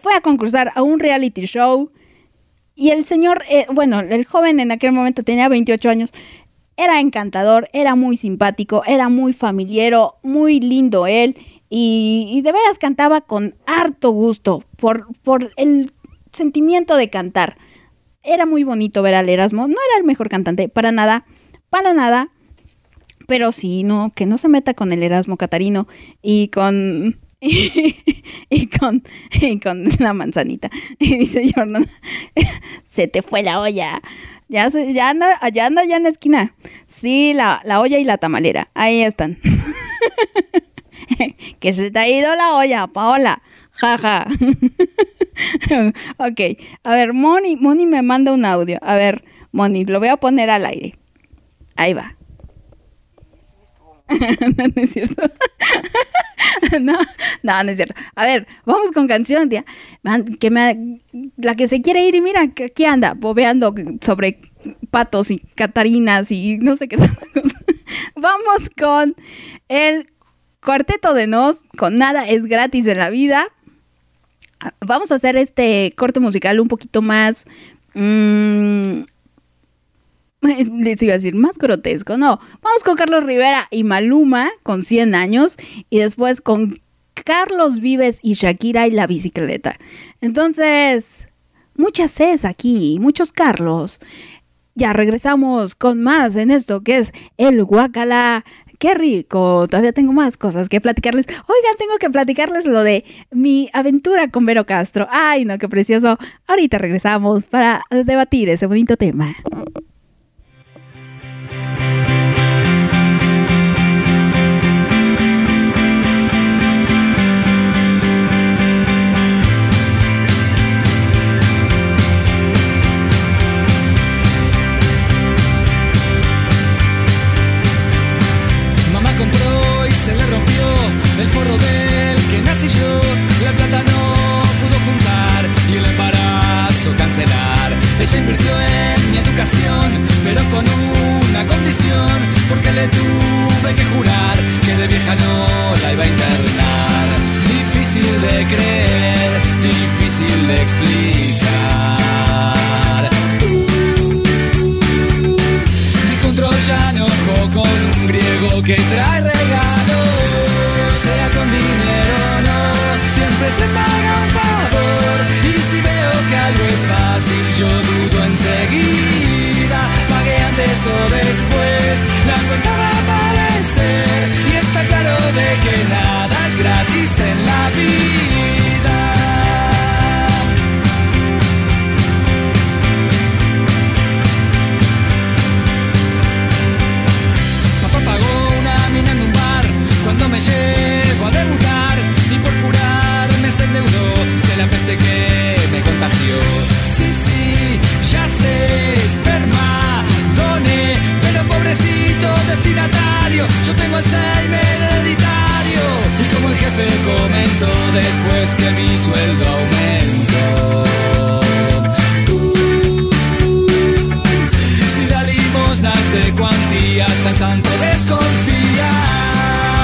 fue a concursar a un reality show. Y el señor, eh, bueno, el joven en aquel momento tenía 28 años. Era encantador, era muy simpático, era muy familiero, muy lindo él. Y, y de veras cantaba con harto gusto por, por el sentimiento de cantar. Era muy bonito ver al Erasmo. No era el mejor cantante, para nada, para nada. Pero sí, no, que no se meta con el Erasmo Catarino y con. [laughs] Y, con, y con la manzanita. [laughs] Y dice Jordan, [laughs] se te fue la olla. Ya, se, ya anda, allá anda ya en la esquina. Sí, la, la olla y la tamalera. Ahí están. que se te ha ido la olla, Paola. Jaja. [laughs] ok. A ver, Moni, Moni me manda un audio. A ver, Moni, lo voy a poner al aire. Ahí va. [laughs] no, no es cierto. [laughs] no, no, es cierto. A ver, vamos con canción, tía. Que me, la que se quiere ir y mira, aquí anda, bobeando sobre patos y catarinas y no sé qué. Vamos con el cuarteto de Nos, con nada es gratis en la vida. Vamos a hacer este corte musical un poquito más... mm, [laughs] les iba a decir, más grotesco, no. Vamos con Carlos Rivera y Maluma con 100 años y después con Carlos Vives y Shakira y la bicicleta. Entonces, muchas Cs aquí, muchos Carlos. Ya regresamos con más en esto que es el guacala. Qué rico, todavía tengo más cosas que platicarles. Oigan, tengo que platicarles lo de mi aventura con Vero Castro. Ay, no, qué precioso. Ahorita regresamos para debatir ese bonito tema. Pero con una condición, porque le tuve que jurar que de vieja no la iba a internar. Difícil de creer, difícil de explicar. Dijo un troyano con un griego que trae Pagué antes o después, la Alzheimer hereditario. Y como el jefe comentó después que mi sueldo aumentó. Si da limosnas de cuantías tan santo desconfía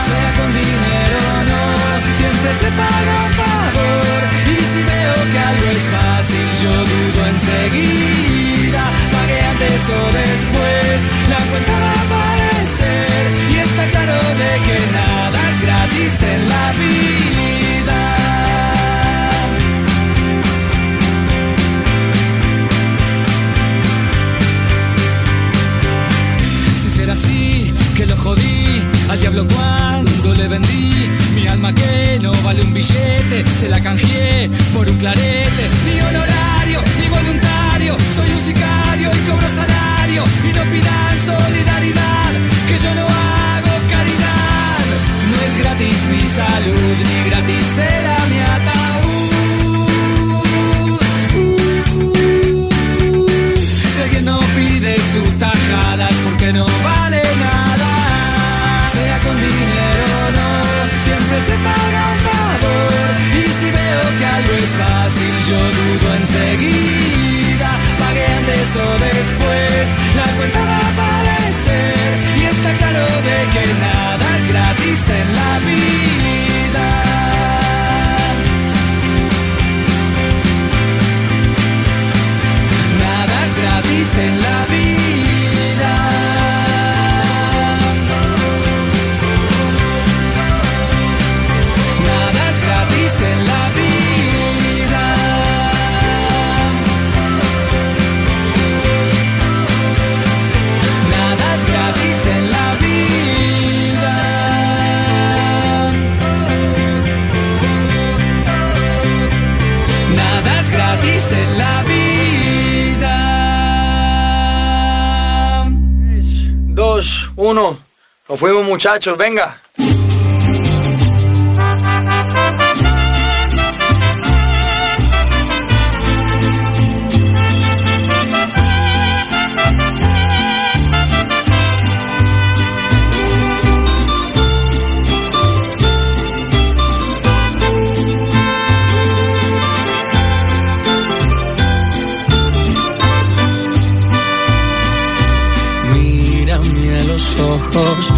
Sea con dinero o no, siempre se paga un favor Y si veo que algo es fácil, yo dudo enseguida Pagué antes o después, la cuenta que nada es gratis en la vida Si será así, que lo jodí al diablo cuando le vendí mi alma que no vale un billete, se la canjeé por un clarete. Ni honorario, ni voluntario, soy un sicario y cobro salario. Y no pidan solidaridad, que yo no gratis mi salud, ni gratis será mi ataúd. Si alguien no pide sus tajadas porque no vale nada, sea con dinero o no, siempre se paga un favor. Y si veo que algo es fácil, yo dudo enseguida. Pagué antes o después, la cuenta va a aparecer. Y está claro de que nada gratis en la vida. Nos fuimos muchachos, venga. ojos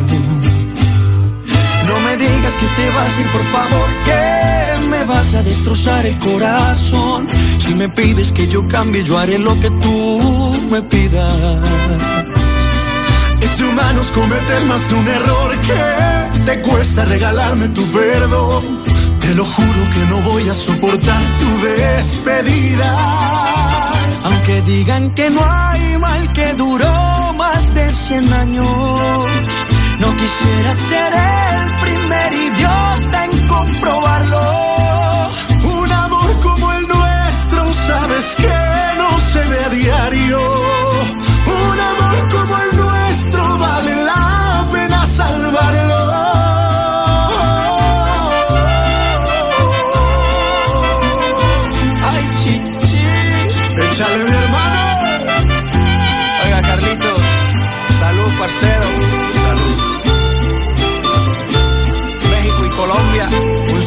Digas que te vas a ir, por favor, que me vas a destrozar el corazón. Si me pides que yo cambie, yo haré lo que tú me pidas. Es humanos cometer más de un error que te cuesta regalarme tu perdón. Te lo juro que no voy a soportar tu despedida. Aunque digan que no hay mal que duró más de 100 años, no quisiera ser el primer idiota en comprobarlo. Un amor como el nuestro, sabes que no se ve a diario. Un amor como el nuestro vale la pena salvarlo. Ay,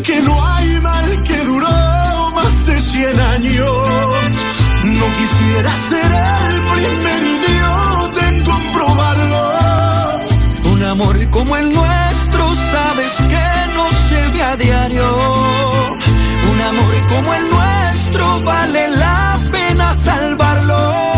Que no hay mal que duró más de 100 años, no quisiera ser el primer idiota en comprobarlo. Un amor como el nuestro, sabes que nos lleve a diario. Un amor como el nuestro vale la pena salvarlo.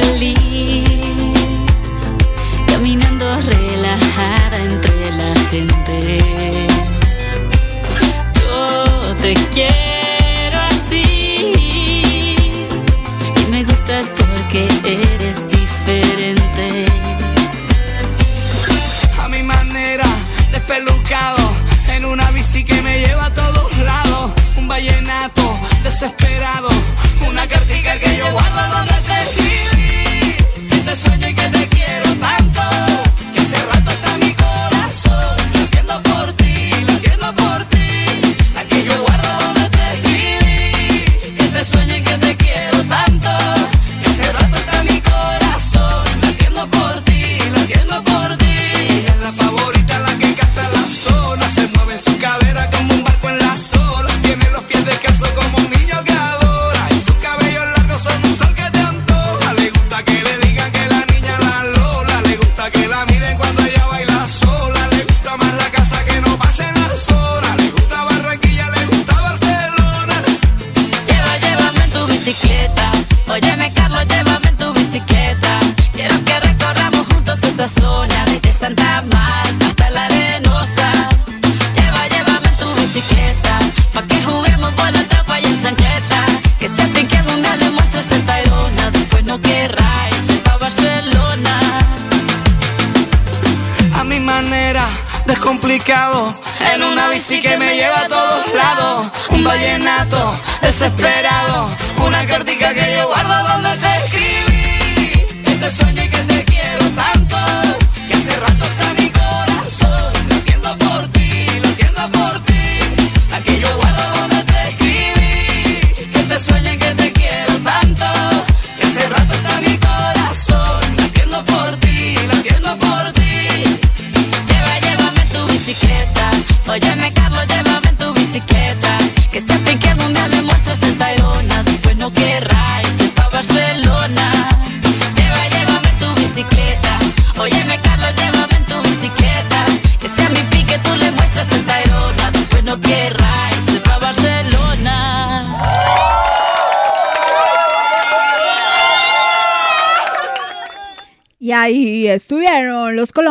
Feliz caminando relajada entre la gente. Yo te quiero así y me gustas porque eres diferente. a mi manera, despelucado, en una bici que me lleva a todos lados. Un vallenato desesperado,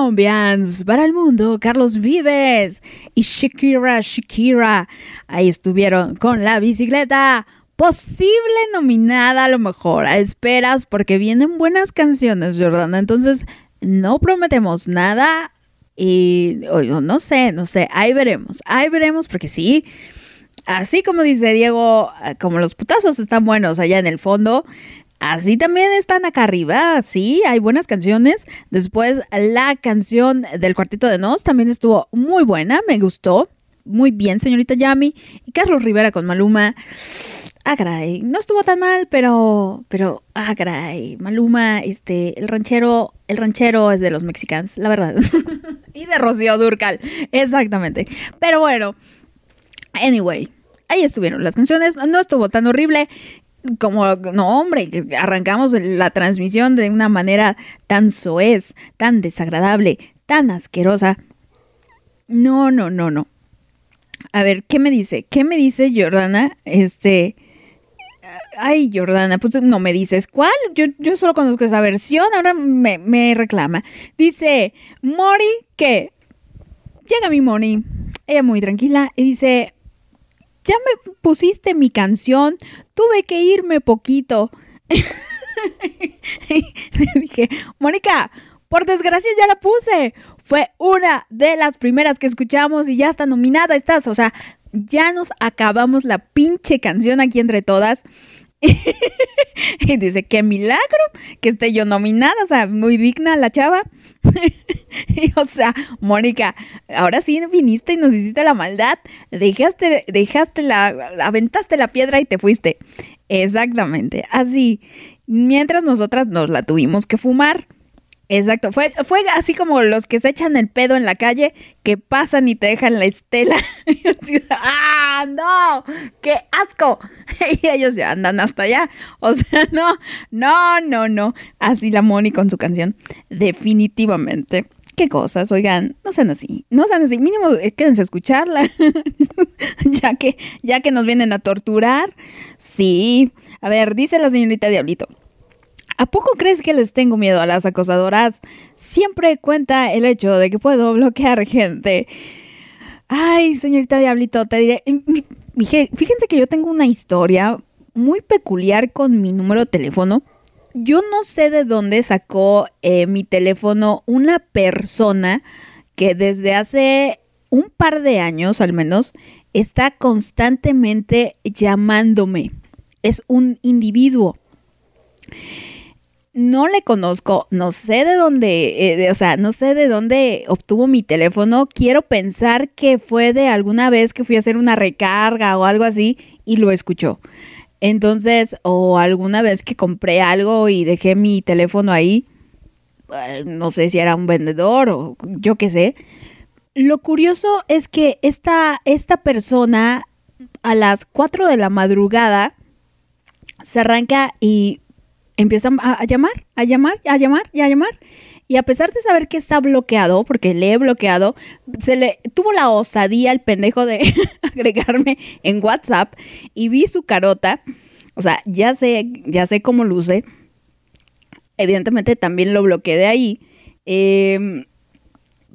colombians para el mundo, Carlos Vives y Shakira, Shakira. Ahí estuvieron con la bicicleta. Posible nominada a lo mejor a esperas porque vienen buenas canciones, Jordana. Entonces, no prometemos nada y no sé, no sé, ahí veremos, ahí veremos porque sí, así como dice Diego, eh, como los putazos están buenos allá en el fondo, así también están acá arriba, sí, hay buenas canciones. Después la canción del Cuartito de Nos también estuvo muy buena, me gustó. Muy bien, señorita Yami. Y Carlos Rivera con Maluma. Ah, caray. No estuvo tan mal, pero. Pero. Ah, caray. Maluma, este. El ranchero. El ranchero es de los mexicanos, la verdad. [laughs] y de Rocío Durcal. Exactamente. Pero bueno. Anyway. Ahí estuvieron las canciones. No estuvo tan horrible como, no hombre, arrancamos la transmisión de una manera tan soez, tan desagradable, tan asquerosa. No, no, no, no. A ver, ¿qué me dice? ¿Qué me dice Jordana? Este... Ay, Jordana, pues no me dices cuál. Yo, yo solo conozco esa versión, ahora me, me reclama. Dice, Mori, que llega mi Mori, ella muy tranquila, y dice, ya me pusiste mi canción, tuve que irme poquito. [laughs] Le dije, Mónica, por desgracia ya la puse. Fue una de las primeras que escuchamos y ya está nominada estás. O sea, ya nos acabamos la pinche canción aquí entre todas. [laughs] y dice, qué milagro que esté yo nominada. O sea, muy digna la chava. [laughs] O sea, Mónica, ahora sí viniste y nos hiciste la maldad. Dejaste, dejaste la, aventaste la piedra y te fuiste. Exactamente, así. Mientras nosotras nos la tuvimos que fumar. Exacto, fue, fue así como los que se echan el pedo en la calle, que pasan y te dejan la estela. [laughs] ¡Ah, no! ¡Qué asco! [laughs] Y ellos ya andan hasta allá. O sea, [laughs] no, no, no, no. Así la Moni con su canción. Definitivamente. Qué cosas, oigan, no sean así, no sean así, mínimo eh, quédense a escucharla, ya que, ya que nos vienen a torturar. Sí, a ver, dice la señorita Diablito. ¿A poco crees que les tengo miedo a las acosadoras? Siempre cuenta el hecho de que puedo bloquear gente. Ay, señorita Diablito, te diré. mi- Fíjense que yo tengo una historia muy peculiar con mi número de teléfono. Yo no sé de dónde sacó eh, mi teléfono una persona que desde hace un par de años al menos está constantemente llamándome. Es un individuo no le conozco, no sé de dónde, eh, de- o sea, no sé de dónde obtuvo mi teléfono. Quiero pensar que fue de alguna vez que fui a hacer una recarga o algo así y lo escuchó. Entonces, o alguna vez que compré algo y dejé mi teléfono ahí, eh, no sé si era un vendedor o yo qué sé. Lo curioso es que esta, esta persona a las 4 de la madrugada se arranca y empieza a, llamar, a llamar, a llamar y a llamar. Y a pesar de saber que está bloqueado, porque le he bloqueado, se le tuvo la osadía el pendejo de [laughs] agregarme en WhatsApp y vi su carota. O sea, ya sé, ya sé cómo luce. Evidentemente también lo bloqueé de ahí. Em,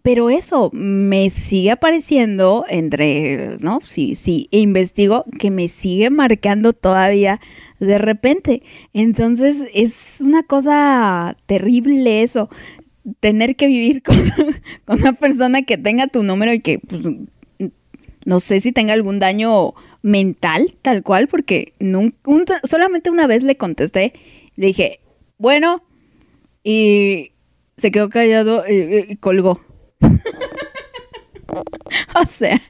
pero eso me sigue apareciendo entre, ¿no? Sí, sí, e investigo que me sigue marcando todavía de repente. Entonces es una cosa terrible eso. tener que vivir [laughs] con, una persona que tenga tu número y que, pues, no sé si tenga algún daño mental, tal cual, porque nunca, un- solamente una vez le contesté, le dije, bueno, y se quedó callado y, y colgó. [laughs] [laughs] o, sea,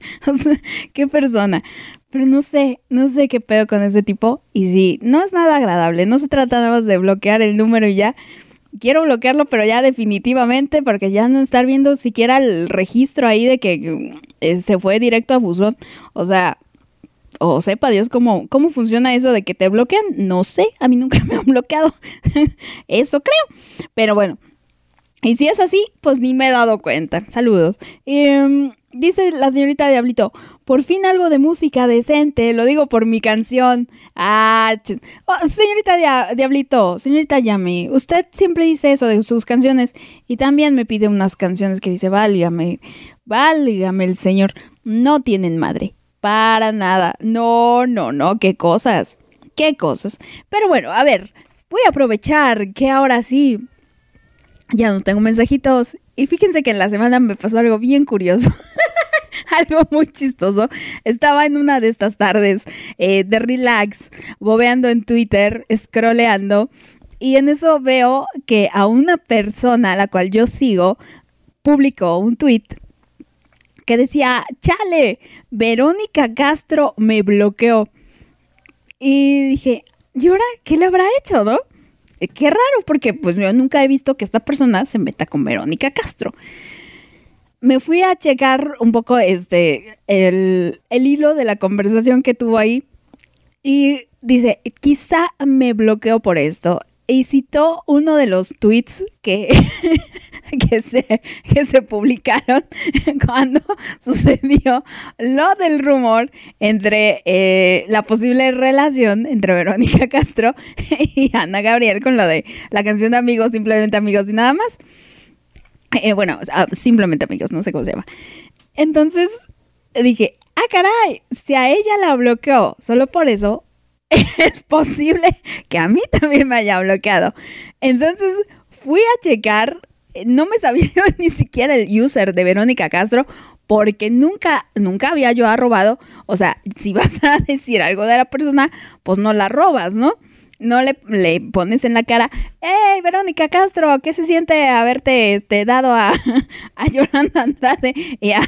qué persona. Pero no sé, no sé qué pedo con ese tipo. Y sí, no es nada agradable. No se trata nada más de bloquear el número y ya. Quiero bloquearlo, pero ya definitivamente, porque ya no estar viendo siquiera el registro ahí de que eh, se fue directo a buzón. O sea, o sepa Dios cómo, cómo funciona eso de que te bloquean. No sé, a mí nunca [laughs] me han bloqueado. eso creo. Pero bueno, y si es así, pues ni me he dado cuenta. Saludos. Em, dice la señorita Diablito, por fin algo de música decente, lo digo por mi canción. Ah, oh, señorita Dia- Diablito, señorita Yami, usted siempre dice eso de sus canciones y también me pide unas canciones que dice, válgame, válgame el señor, no tienen madre, para nada. No, no, no, qué cosas, qué cosas. Pero bueno, a ver, voy a aprovechar que ahora sí ya no tengo mensajitos. Y fíjense que en la semana me pasó algo bien curioso. [laughs] algo muy chistoso. Estaba en una de estas tardes eh, de relax, bobeando en Twitter, scrolleando. Y en eso veo que a una persona a la cual yo sigo publicó un tweet que decía, chale, Verónica Castro me bloqueó. Y dije, ¿y ahora qué le habrá hecho, no? Eh, Qué raro, porque pues yo nunca he visto que esta persona se meta con Verónica Castro. Me fui a checar un poco este, el, el hilo de la conversación que tuvo ahí y dice, quizá me bloqueó por esto. Y citó uno de los tweets que, [laughs] [laughs] que, se, que se publicaron [laughs] cuando sucedió lo del rumor entre eh, la posible relación entre Verónica Castro [laughs] y Ana Gabriel con lo de la canción de amigos, simplemente amigos y nada más. Eh, bueno, simplemente amigos, no sé cómo se llama. Entonces dije, ah, caray, si a ella la bloqueó solo por eso, es posible que a mí también me haya bloqueado. Entonces fui a checar, no me sabía [laughs] ni siquiera el user de Verónica Castro porque nunca, nunca había yo arrobado. O sea, si vas a [laughs] decir algo de la persona, pues no la robas, ¿no? No le, pones en la cara, hey Verónica Castro, ¿qué se siente haberte este, dado a, [laughs] a Yolanda Andrade y a,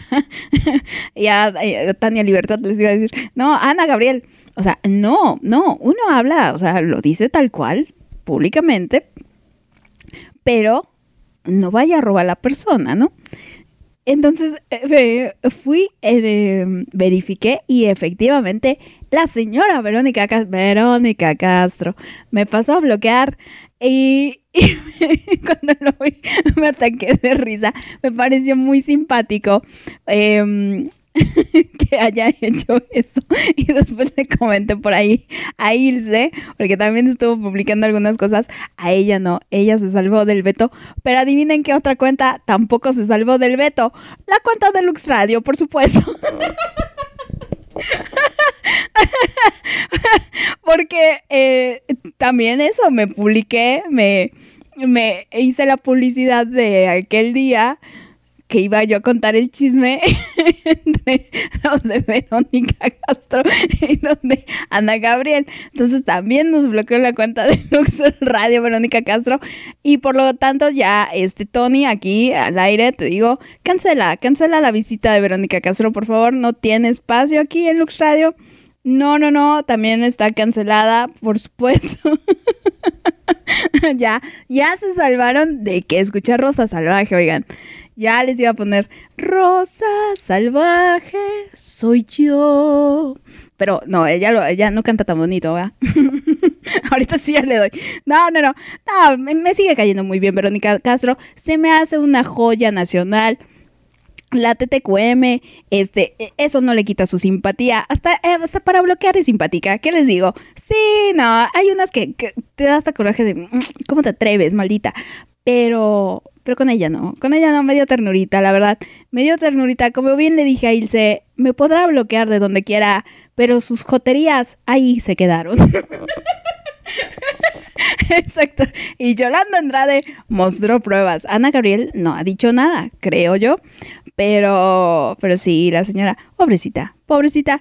y a- y a Tania Libertad? Les iba a decir, no, Ana Gabriel. O sea, no, no, uno habla, o sea, lo dice tal cual, públicamente, pero no vaya a robar a la persona, ¿no? Entonces eh, fui, eh, verifiqué y efectivamente la señora Verónica, Cas- Verónica Castro me pasó a bloquear y, [laughs] y cuando lo vi [laughs] me ataqué de risa. Me pareció muy simpático. em, [laughs] que haya hecho eso. [laughs] Y después le comenté por ahí a Ilse, porque también estuvo publicando algunas cosas. A ella no, ella se salvó del veto. Pero adivinen qué otra cuenta tampoco se salvó del veto. La cuenta de Lux Radio, por supuesto. [laughs] Porque eh, también eso, me publiqué, me, me hice la publicidad de aquel día que iba yo a contar el chisme [laughs] entre los de Verónica Castro y los de Ana Gabriel. Entonces también nos bloqueó la cuenta de Lux Radio Verónica Castro y por lo tanto ya este Tony aquí al aire te digo, cancela, cancela la visita de Verónica Castro, por favor, no tiene espacio aquí en Lux Radio. No, no, no, también está cancelada, por supuesto. [laughs] ya, ya se salvaron de que escuchar Rosa Salvaje, oigan. Ya les iba a poner Rosa Salvaje, soy yo. Pero no, ella, ella no canta tan bonito, ¿verdad? [laughs] Ahorita sí ya le doy. No, no, no. No, me, me sigue cayendo muy bien Verónica Castro. Se me hace una joya nacional. La TTQM, este, e- eso no le quita su simpatía. Hasta, eh, hasta para bloquear es simpática. ¿Qué les digo? Sí, no, hay unas que, que te da hasta coraje de, "Mm, ¿cómo te atreves, maldita? Pero, pero con ella no. Con ella no, me dio ternurita, la verdad. Me dio ternurita. Como bien le dije a Ilse, me podrá bloquear de donde quiera, pero sus joterías ahí se quedaron. [laughs] Exacto. Y Yolanda Andrade mostró pruebas. Ana Gabriel no ha dicho nada, creo yo. Pero, pero sí, la señora, pobrecita, pobrecita.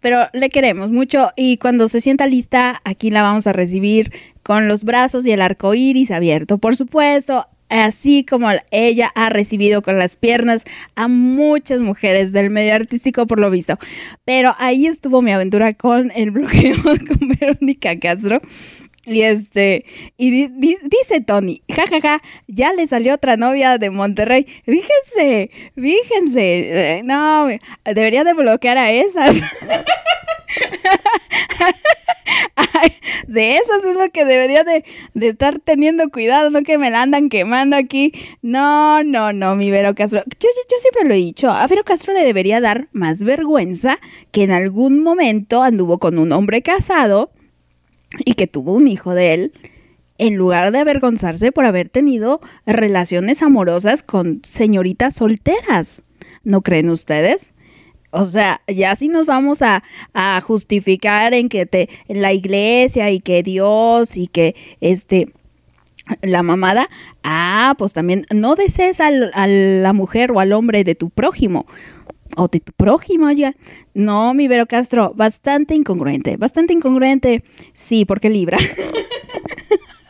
Pero le queremos mucho y cuando se sienta lista, aquí la vamos a recibir con los brazos y el arco iris abierto. Por supuesto, así como ella ha recibido con las piernas a muchas mujeres del medio artístico por lo visto. Pero ahí estuvo mi aventura con el bloqueo [laughs] con Verónica Castro. Y este, y di- di- dice Tony, jajaja, ja, ja, ya le salió otra novia de Monterrey. Fíjense, fíjense, eh, no, debería de bloquear a esas. [laughs] De esas es lo que debería de, de estar teniendo cuidado, no que me la andan quemando aquí. No, no, no, mi Vero Castro. Yo, yo, yo siempre lo he dicho, a Vero Castro le debería dar más vergüenza que en algún momento anduvo con un hombre casado y que tuvo un hijo de él, en lugar de avergonzarse por haber tenido relaciones amorosas con señoritas solteras. ¿No creen ustedes? O sea, ya si nos vamos a, a justificar en que te, en la iglesia y que Dios y que este la mamada, ah, pues también no desees al- a la mujer o al hombre de tu prójimo o de tu prójimo, ya. No, mi Vero Castro, bastante incongruente, bastante incongruente. Sí, porque Libra. [laughs]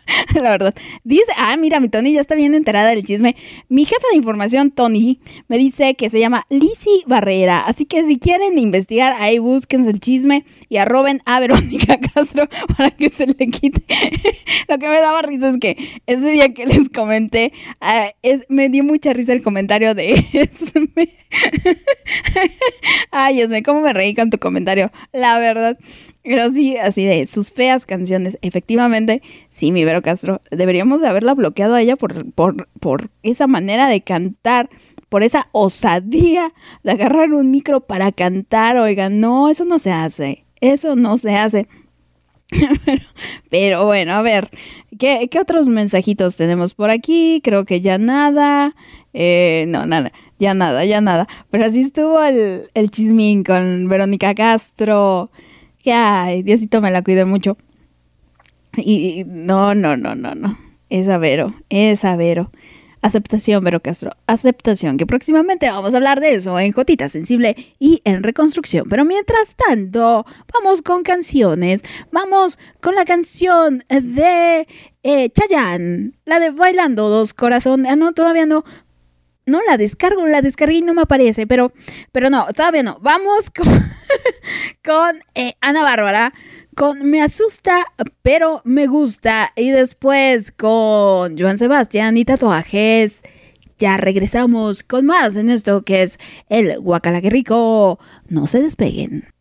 [laughs] La verdad. Dice, ah, mira, mi Tony ya está bien enterada del chisme. Mi jefa de información, Tony, me dice que se llama Lizzy Barrera. Así que si quieren investigar, ahí búsquense el chisme y arroben a Verónica [laughs] Castro para que se le quite. [laughs] Lo que me daba risa es que ese día que les comenté, ah, me dio mucha risa el comentario de Esme. Ay, Esme, cómo me reí con tu comentario. La verdad. Pero sí, así de sus feas canciones. Efectivamente, sí, mi Vero Castro, deberíamos de haberla bloqueado a ella por, por, por esa manera de cantar, por esa osadía de agarrar un micro para cantar. Oigan, no, eso no se hace. Eso no se hace. [laughs] Pero, bueno, a ver, ¿qué, qué otros mensajitos tenemos por aquí? Creo que ya nada. Eh, no, nada, ya nada, ya nada. Pero así estuvo el, el chismín con Verónica Castro. Que ay, Diosito me la cuide mucho. Y no, no, no, no, no. Esa Vero, esa Vero. Aceptación, Vero Castro. Aceptación, que próximamente vamos a hablar de eso en Jotita Sensible y en Reconstrucción. Pero mientras tanto, vamos con canciones. Vamos con la canción de eh, Chayanne, la de Bailando Dos Corazones. Ah, no, todavía no. No la descargo, la descargué y no me aparece, pero, pero no, todavía no. Vamos con, [laughs] [laughs] con eh, Ana Bárbara, con Me asusta, pero me gusta. Y después con Joan Sebastián y tatuajes. Ya regresamos con más en esto que es el Guacala rico. No se despeguen.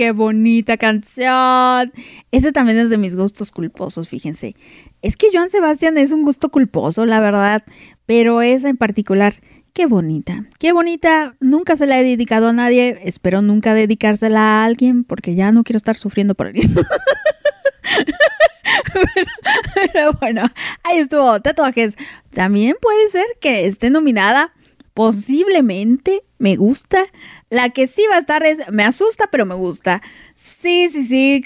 Qué bonita canción. Ese también es de mis gustos culposos, fíjense. Es que Joan Sebastián es un gusto culposo, la verdad, pero esa en particular, qué bonita. Qué bonita. Nunca se la he dedicado a nadie. Espero nunca dedicársela a alguien porque ya no quiero estar sufriendo por él. [laughs] pero, pero bueno, ahí estuvo. Tatuajes. También puede ser que esté nominada. Posiblemente me gusta. La que sí va a estar es, me asusta, pero me gusta. Sí, sí, sí,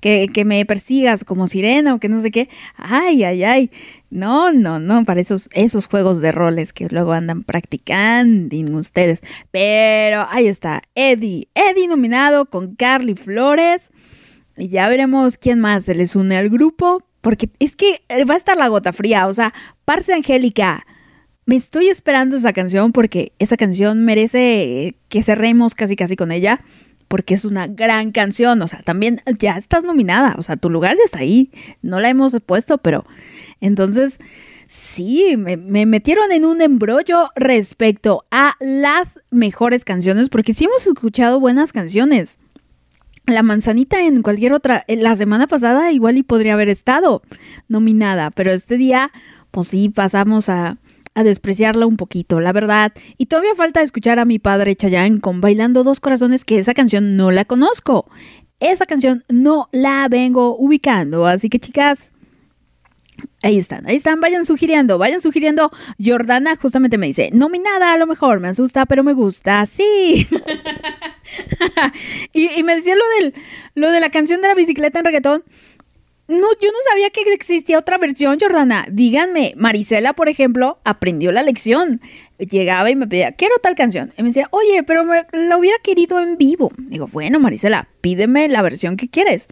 que, que me persigas como sirena o que no sé qué. Ay, ay, ay. No, no, no, para esos, esos juegos de roles que luego andan practicando ustedes. Pero ahí está, Eddie. Eddie nominado con Carly Flores. Y ya veremos quién más se les une al grupo. Porque es que va a estar la gota fría. O sea, Parce Angélica. Me estoy esperando esa canción porque esa canción merece que cerremos casi casi con ella. Porque es una gran canción. O sea, también ya estás nominada. O sea, tu lugar ya está ahí. No la hemos puesto, pero. Entonces. Sí, me, me metieron en un embrollo respecto a las mejores canciones, porque sí hemos escuchado buenas canciones. La manzanita en cualquier otra, la semana pasada igual y podría haber estado nominada, pero este día, pues sí, pasamos a, a despreciarla un poquito, la verdad. Y todavía falta escuchar a mi padre Chayanne con Bailando Dos Corazones, que esa canción no la conozco. Esa canción no la vengo ubicando, así que chicas, Ahí están, ahí están, vayan sugiriendo, vayan sugiriendo. Jordana justamente me dice, nominada a lo mejor, me asusta, pero me gusta, sí. [laughs] y, me decía lo, del, lo de la canción de la bicicleta en reggaetón. No, yo no sabía que existía otra versión, Jordana. Díganme, Marisela, por ejemplo, aprendió la lección. Llegaba y me pedía, quiero tal canción. Y me decía, oye, pero me, la hubiera querido en vivo. Digo, bueno, Marisela, pídeme la versión que quieres.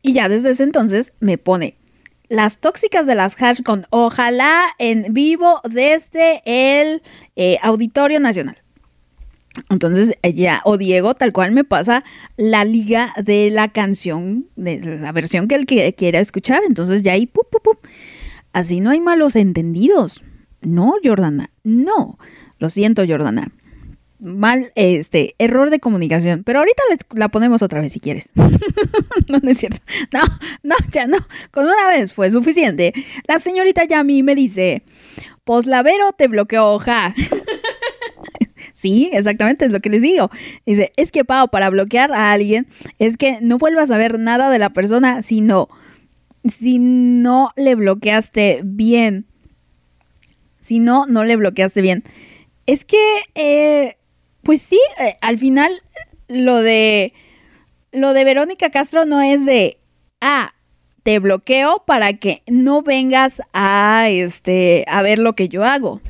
Y ya desde ese entonces me pone las tóxicas de las hash con ojalá en vivo desde el eh, Auditorio Nacional. Entonces ella o Diego tal cual me pasa la liga de la canción, de la versión que él que- quiera escuchar. Entonces ya ahí, pu, pu, pu. así no hay malos entendidos. No, Jordana, no. Lo siento, Jordana. Mal, este, error de comunicación. Pero ahorita la ponemos otra vez si quieres. [laughs] no, no es cierto. No, no, ya no. Con una vez fue suficiente. La señorita Yami me dice, poslavero te bloqueó hoja. [laughs] Sí, exactamente, es lo que les digo. Dice, es que Pau, para bloquear a alguien, es que no vuelvas a ver nada de la persona si no, si no le bloqueaste bien. Si no, no le bloqueaste bien. Es que, eh, pues sí, eh, al final lo de, lo de Verónica Castro no es de, ah, te bloqueo para que no vengas a, este, a ver lo que yo hago.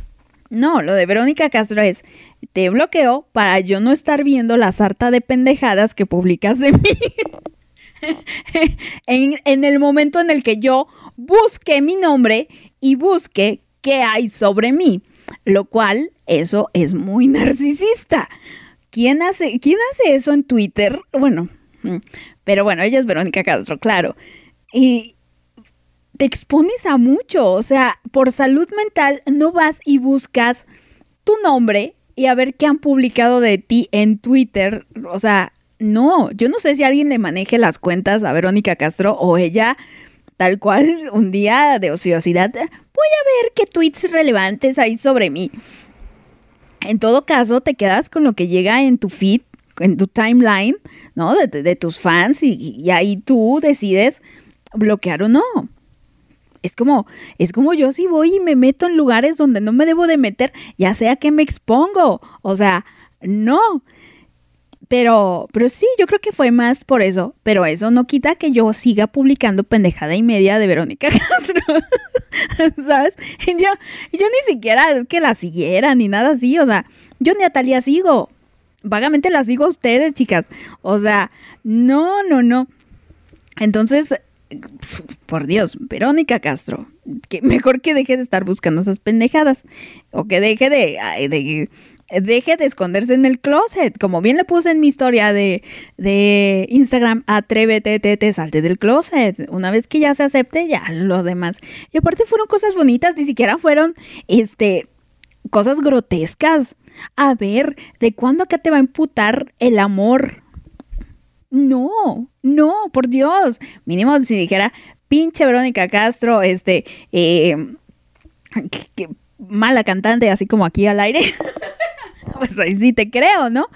No, lo de Verónica Castro es, te bloqueo para yo no estar viendo la sarta de pendejadas que publicas de mí. [laughs] en, en el momento en el que yo busque mi nombre y busque qué hay sobre mí. Lo cual, eso es muy [laughs] narcisista. ¿Quién hace, ¿quién hace eso en Twitter? Bueno, mm, pero bueno, ella es Verónica Castro, claro. Y, te expones a mucho. O sea, por salud mental no vas y buscas tu nombre y a ver qué han publicado de ti en Twitter. O sea, no, yo no sé si alguien le maneje las cuentas a Verónica Castro o ella, tal cual, [laughs] un día de ociosidad, voy a ver qué tweets relevantes hay sobre mí. En todo caso, te quedas con lo que llega en tu feed, en tu timeline, ¿no? De, tus fans y ahí tú decides bloquear o no. Es como, es como yo si voy y me meto en lugares donde no me debo de meter, ya sea que me expongo. O sea, no. Pero, pero sí, yo creo que fue más por eso. Pero eso no quita que yo siga publicando pendejada y media de Verónica [laughs] Castro. ¿Sabes? Yo, yo ni siquiera es que la siguiera ni nada así. O sea, yo ni a Talía sigo. Vagamente la sigo a ustedes, chicas. O sea, no, no, no. Entonces, por Dios, Verónica Castro, que mejor que deje de estar buscando esas pendejadas o que deje de, de, deje de esconderse en el closet. Como bien le puse en mi historia de, de Instagram, atrévete, te, te, salte del closet. Una vez que ya se acepte, ya lo demás. Y aparte fueron cosas bonitas, ni siquiera fueron, este, cosas grotescas. A ver, ¿de cuándo acá te va a imputar el amor? No, no, por Dios. Mínimo si dijera, pinche Verónica Castro, este, eh, qué mala cantante, así como aquí al aire. [laughs] pues ahí sí te creo, ¿no?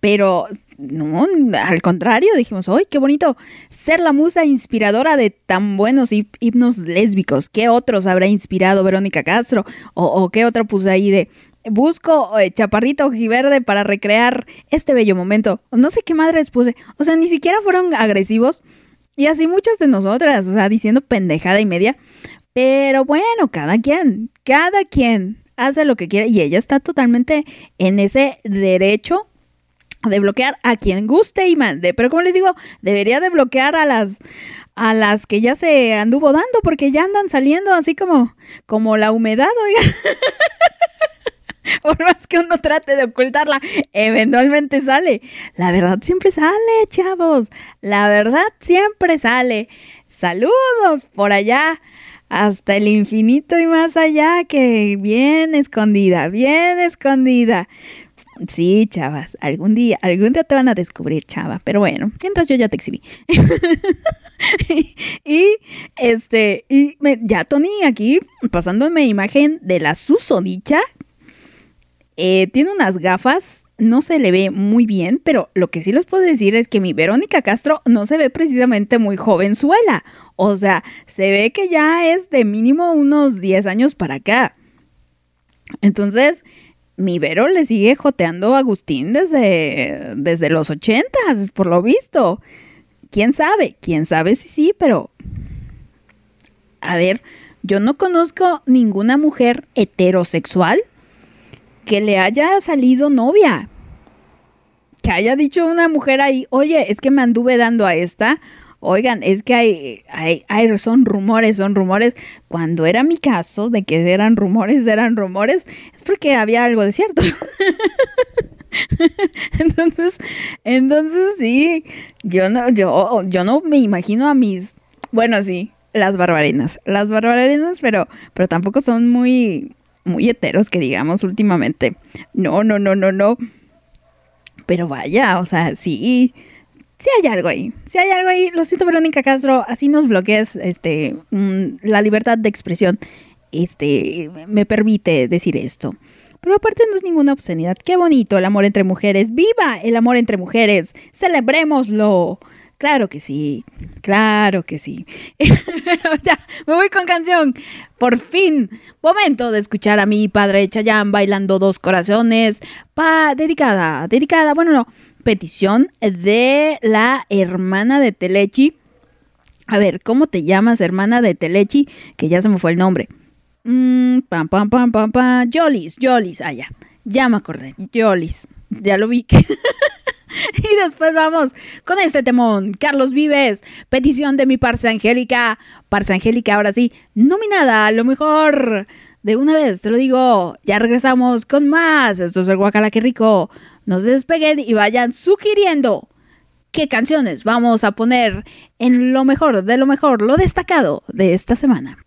Pero no, al contrario, dijimos, ¡ay, qué bonito! Ser la musa inspiradora de tan buenos himnos lésbicos. ¿Qué otros habrá inspirado Verónica Castro? ¿O, o qué otro puse ahí de busco eh, chaparrito ojiverde para recrear este bello momento? No sé qué madres puse. O sea, ni siquiera fueron agresivos. Y así muchas de nosotras, o sea, diciendo pendejada y media. Pero bueno, cada quien, cada quien hace lo que quiere y ella está totalmente en ese derecho de bloquear a quien guste y mande. Pero como les digo, debería de bloquear a las a las que ya se anduvo dando porque ya andan saliendo así como como la humedad, oiga. [laughs] [laughs] Por más que uno trate de ocultarla, eventualmente sale. La verdad siempre sale, chavos. La verdad siempre sale. Saludos por allá hasta el infinito y más allá, que bien escondida, bien escondida. Sí, chavas, algún día, algún día te van a descubrir, chava. Pero bueno, mientras yo ya te exhibí. [laughs] y este, y ya Tony aquí pasándome imagen de la susodicha. Eh, tiene unas gafas, no se le ve muy bien, pero lo que sí les puedo decir es que mi Verónica Castro no se ve precisamente muy jovenzuela. O sea, se ve que ya es de mínimo unos 10 años para acá. Entonces, mi Vero le sigue joteando a Agustín desde, desde los 80, por lo visto. ¿Quién sabe? ¿Quién sabe si sí, pero... A ver, yo no conozco ninguna mujer heterosexual que le haya salido novia. Que haya dicho una mujer ahí, oye, es que me anduve dando a esta. Oigan, es que hay, hay, hay- son rumores, son rumores. Cuando era mi caso de que eran rumores, eran rumores, es porque había algo de cierto. [laughs] entonces, entonces sí, yo no, yo, yo no me imagino a mis, bueno, sí, las barbarinas, las barbarinas, pero, pero tampoco son muy, muy heteros que digamos últimamente. No, no, no, no, no. Pero vaya, o sea, sí, sí hay algo ahí. Sí hay algo ahí. Lo siento, Verónica Castro, así nos bloqueas este, mm, la libertad de expresión. Este, me permite decir esto. Pero aparte no es ninguna obscenidad. Qué bonito el amor entre mujeres. ¡Viva el amor entre mujeres! ¡Celebrémoslo! Claro que sí, claro que sí. [laughs] Ya, me voy con canción. Por fin, momento de escuchar a mi padre Chayán bailando dos corazones. Pa, dedicada, dedicada, bueno, no, petición de la hermana de Telechi. A ver, ¿cómo te llamas, hermana de Telechi? Que ya se me fue el nombre. Mm, pam, pam, pam, pam, pam. Yolis, Yolis, ah, ya. Ya me acordé. Yolis. Ya lo vi. [laughs] [laughs] y después vamos con este temón. Carlos Vives, petición de mi Parsa Angélica. Parsa Angélica, ahora sí, nominada a lo mejor. De una vez, te lo digo. Ya regresamos con más. Esto es el Guacala, qué rico. No se despeguen y vayan sugiriendo qué canciones vamos a poner en lo mejor, de lo mejor, lo destacado de esta semana.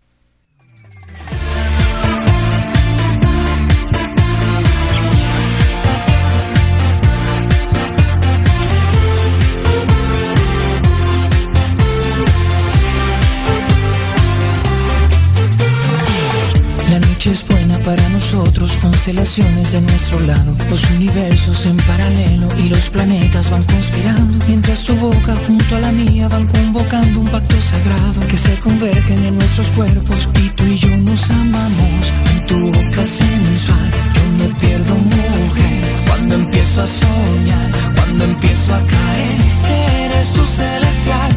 Es buena para nosotros, constelaciones de nuestro lado, los universos en paralelo y los planetas van conspirando, mientras tu boca junto a la mía van convocando un pacto sagrado que se convergen en nuestros cuerpos y tú y yo nos amamos. En tu boca sensual yo me pierdo mujer. Cuando empiezo a soñar, cuando empiezo a caer, eres tu celestial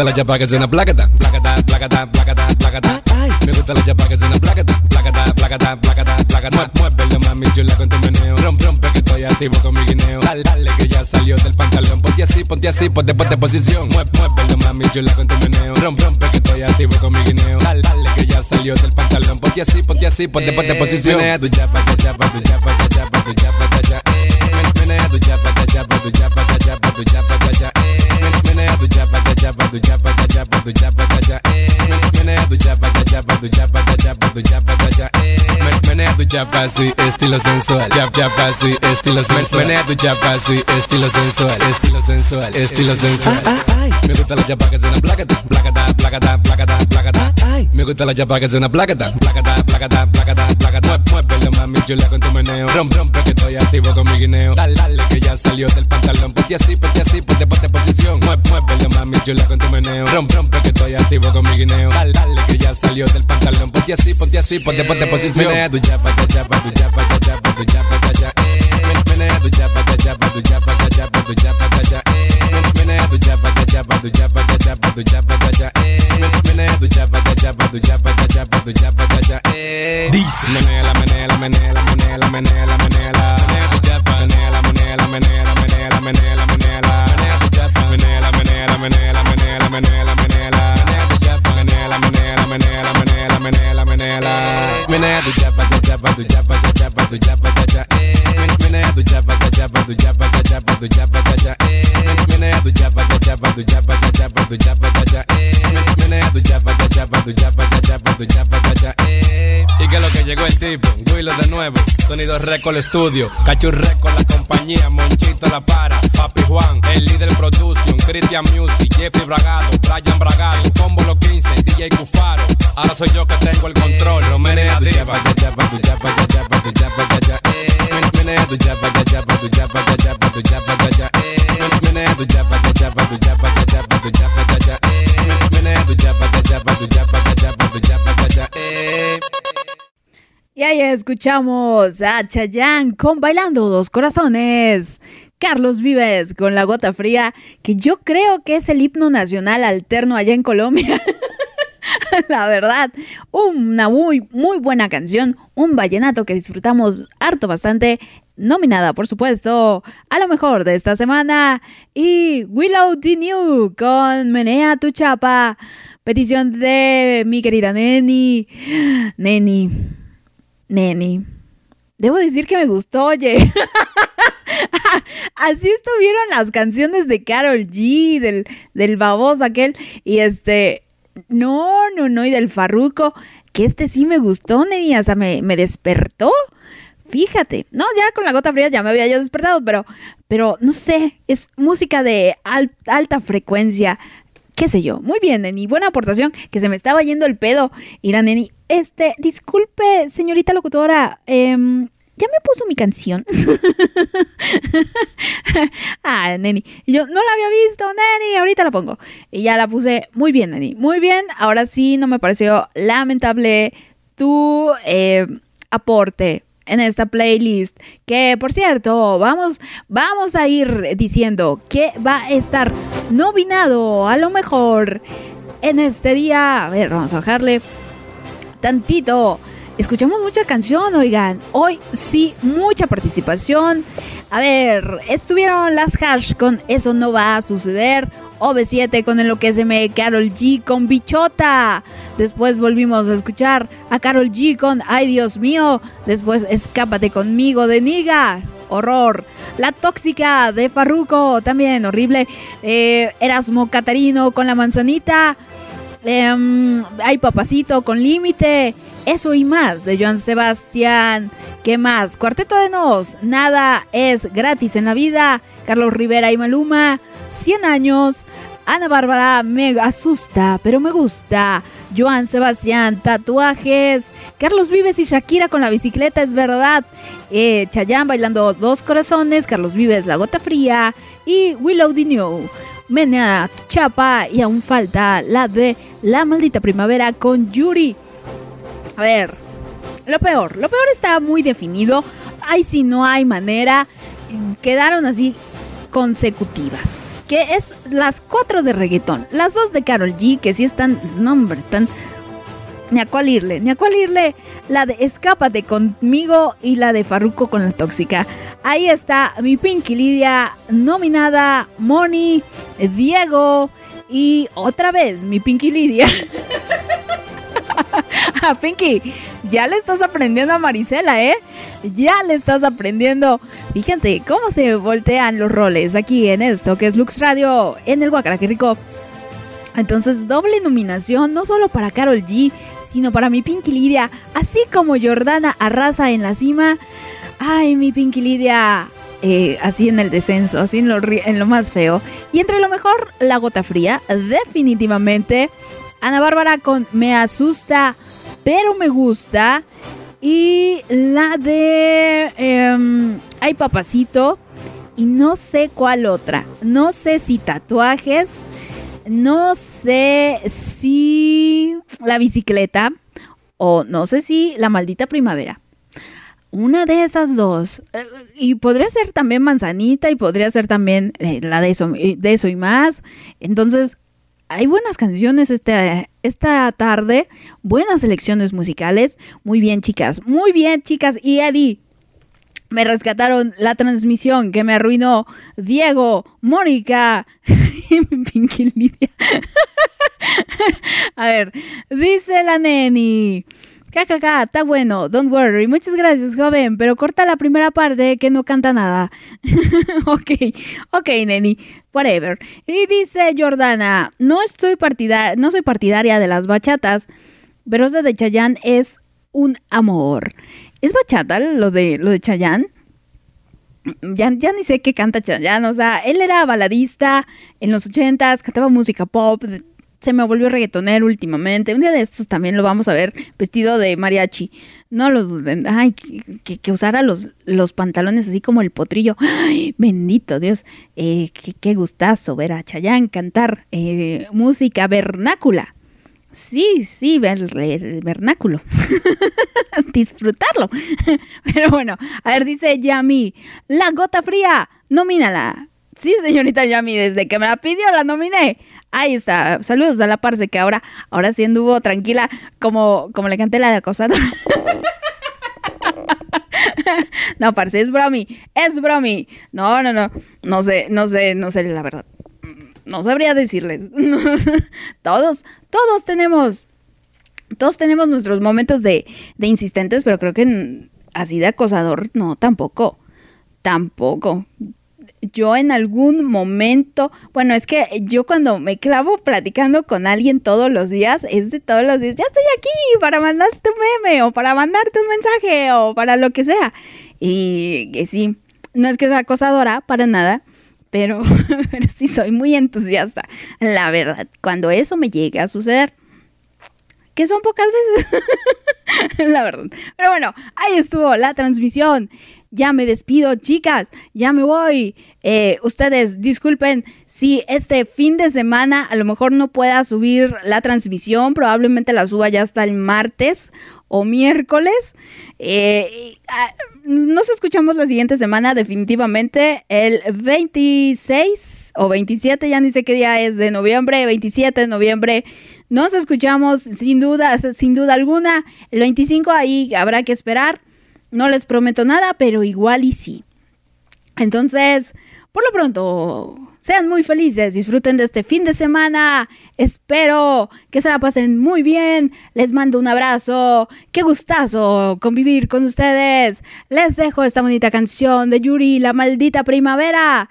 gusta la chapa que suena placata, placata, placata, placata, placata. Me gusta la chapa que suena placata, placata, placata, placata, placata. Muévelo mami chula con tu meneo. Rompe, rompe que estoy activo con mi guineo. Dale, dale que ya salió del pantalón. Ponte así, ponte así, ponte, ponte posición. Mueve, muévelo mami chula con tu meneo. Rompe, rompe que estoy activo con mi guineo. Dale, dale que ya salió del pantalón. Ponte así, ponte así, ponte, ponte posición. Menea tu chapa, cha chapa, tu chapa, cha chapa, tu chapa, cha cha. Eh, menea tu chapa, cha chapa, tu chapa, cha chapa, tu chapa, chapa, cha chapa, tu chapa, cha chapa, tu chapa, cha cha. Eh, menea tu chapa, cha chapa, tu chapa, cha chapa, tu chapa, cha cha. Men- menea tu chapa, sí, estilo sensual. Chap, chapa, sí, estilo sensual. Menea tu chapa, sí, estilo sensual, estilo sensual, estilo sensual. Me gusta la chapa que suena placata, placata, placata, placata, placata. Me gusta la chapa que suena placata, placata, placata, placata, placata. Muévelo mami chula con tu meneo. Rompe, rompe que estoy activo con mi guineo. Dale, dale que ya salió del pantalón. Ponte así, ponte así, ponte, ponte posición. Mueve, muévelo mami chula con tu meneo. Rompe, rompe que estoy activo con mi guineo. Dale, dale que ya salió del pantalón. Ponte así, ponte así, ponte, ponte posición. Dice. Menea tu chapa, menela, menela, menela, menela, menela, menela. Menea tu chapa, cha chapa, tu chapa, cha chapa, tu chapa, cha cha. Eh, men- menea tu chapa, cha chapa, tu chapa, cha chapa, tu chapa, cha cha. Eh, men- menea tu chapa, cha chapa, tu chapa, cha chapa, tu chapa, cha cha. Eh, men- menea tu chapa, cha chapa, tu chapa, cha chapa, tu chapa, cha cha. Eh, y que lo que llegó el tipo, Willow de nuevo, Sonido Record Studio, Cachu Record la compañía, Monchito la para, Papi Juan, el líder production, Christian Music, Jeffrey Bragado, Brian Bragado, Combo los 15, DJ Cufaro, ahora soy yo que tengo el control, Romero Diva, cha chapa, tu chapa, cha chapa, tu chapa, cha cha, eh, men- menea tu chapa, cha chapa, tu chapa, cha chapa, tu chapa, cha cha, eh, men- menea tu chapa, cha chapa, tu chapa, cha chapa, tu chapa, cha cha, eh, men- menea tu chapa, cha chapa, tu chapa, cha chapa, tu chapa, cha cha, eh. Y ahí escuchamos a Chayanne con Bailando Dos Corazones. Carlos Vives con La Gota Fría, que yo creo que es el himno nacional alterno allá en Colombia. [laughs] La verdad, una muy, muy buena canción, un vallenato que disfrutamos harto bastante, nominada por supuesto a lo mejor de esta semana, y Willow D. New con Menea tu chapa, petición de mi querida Neni, Neni, Neni. Debo decir que me gustó, oye. [laughs] Así estuvieron las canciones de Carol G, del, del baboso aquel, y este, no, no, no, y del Farruco, que este sí me gustó, Neni, o sea, me, me despertó. Fíjate, no, ya con la gota fría ya me había yo despertado, pero, pero no sé, es música de al- alta frecuencia, qué sé yo. Muy bien, Neni, buena aportación, que se me estaba yendo el pedo. Y la Neni, este, disculpe, señorita locutora, em, ya me puso mi canción. [laughs] ah, Neni. Yo, no la había visto, Neni, ahorita la pongo. Y ya la puse muy bien, Neni. Muy bien, ahora sí no me pareció lamentable tu eh, aporte en esta playlist. Que por cierto, vamos, vamos a ir diciendo que va a estar nominado a lo mejor en este día. A ver, vamos a bajarle tantito. Escuchamos mucha canción, oigan. Hoy sí, mucha participación. A ver, estuvieron las hash con Eso no va a suceder. OV7 con Enloqueceme, Carol G con Bichota. Después volvimos a escuchar a Carol G con Ay Dios mío. Después Escápate conmigo de Niga. Horror. La tóxica de Farruko, también horrible. Eh, Erasmo Catarino con la manzanita. Em, Ay Papacito con Límite. Eso y más de Joan Sebastián. ¿Qué más? Cuarteto de Nos. Nada es gratis en la vida. Carlos Rivera y Maluma. 100 años. Ana Bárbara me asusta, pero me gusta. Joan Sebastián, tatuajes. Carlos Vives y Shakira con la bicicleta, es verdad. Eh, Chayanne bailando Dos Corazones. Carlos Vives, La Gota Fría. Y Willow New. Menea Chapa. Y aún falta la de La Maldita Primavera con Yuri. A ver, lo peor, lo peor está muy definido. Ay, si no hay manera. Quedaron así consecutivas. Que es las cuatro de reggaetón. Las dos de Carol G, que sí están. No, hombre, están. Ni a cuál irle, ni a cuál irle. La de Escápate conmigo y la de Farruko con la tóxica. Ahí está mi Pinky Lidia, nominada Moni, Diego y otra vez mi Pinky Lidia. [laughs] [laughs] Ah, Pinky, ya le estás aprendiendo a Marisela, ¿eh? Ya le estás aprendiendo. Fíjate cómo se voltean los roles aquí en esto que es Lux Radio, en el Guacara, qué rico. Entonces, doble nominación, no solo para Carol G, sino para mi Pinky Lidia, así como Jordana arrasa en la cima. Ay, mi Pinky Lidia, eh, así en el descenso, así en lo, en lo más feo. Y entre lo mejor, la gota fría, definitivamente. Ana Bárbara con Me asusta, pero me gusta. Y la de em, Ay Papacito. Y no sé cuál otra. No sé si tatuajes. No sé si la bicicleta. O no sé si la maldita primavera. Una de esas dos. Eh, Y podría ser también manzanita y podría ser también eh, la de de eso y más. Entonces, hay buenas canciones este, esta tarde, buenas selecciones musicales. Muy bien, chicas, muy bien, chicas. Y Eddie, me rescataron la transmisión que me arruinó Diego, Mónica [laughs] y Pinky Lidia. [laughs] A ver, dice la neni. KKK, está bueno, don't worry. Muchas gracias, joven, pero corta la primera parte que no canta nada. [laughs] ok, ok, neni, whatever. Y dice Jordana, no estoy partidar no soy partidaria de las bachatas, pero esa de Chayanne es un amor. ¿Es bachata lo de, lo de Chayanne? Ya, ya ni sé qué canta Chayanne, o sea, él era baladista en los ochentas, cantaba música pop, se me volvió reggaetonero últimamente. Un día de estos también lo vamos a ver vestido de mariachi. No lo duden. Ay, que, usara los, los pantalones así como el potrillo. Ay, bendito Dios. Eh, qué, gustazo ver a Chayanne cantar eh, música vernácula. Sí, sí, ver, el vernáculo. [laughs] Disfrutarlo. [laughs] Pero bueno, a ver, dice Yami, la gota fría, nomínala. Sí, señorita Yami, desde que me la pidió la nominé. Ahí está. Saludos a la parce que ahora, ahora sí anduvo tranquila, como, como le canté la de acosador. [laughs] no, parce, es bromi, es bromi. No, no, no, no sé, no sé, no sé la verdad. No sabría decirles. [laughs] todos, todos tenemos, todos tenemos nuestros momentos de, de insistentes, pero creo que así de acosador, no, tampoco. Tampoco. Yo en algún momento, bueno, es que yo cuando me clavo platicando con alguien todos los días, es de todos los días, ya estoy aquí para mandarte un meme o para mandarte un mensaje o para lo que sea. Y que sí, no es que sea acosadora, para nada, pero, [laughs] pero sí soy muy entusiasta, la verdad, cuando eso me llega a suceder. Que son pocas veces, [laughs] la verdad. Pero bueno, ahí estuvo la transmisión ya me despido, chicas, ya me voy. Eh, ustedes disculpen si este fin de semana a lo mejor no pueda subir la transmisión, probablemente la suba ya hasta el martes o miércoles. Eh, ah, nos escuchamos la siguiente semana, definitivamente, el 26 o 27, ya ni sé qué día es de noviembre, 27 de noviembre. Nos escuchamos sin duda, sin duda alguna. El 25 ahí habrá que esperar. No les prometo nada, pero igual y sí. Entonces, por lo pronto, sean muy felices, disfruten de este fin de semana. Espero que se la pasen muy bien. Les mando un abrazo. Qué gustazo convivir con ustedes. Les dejo esta bonita canción de Yuri, La maldita primavera.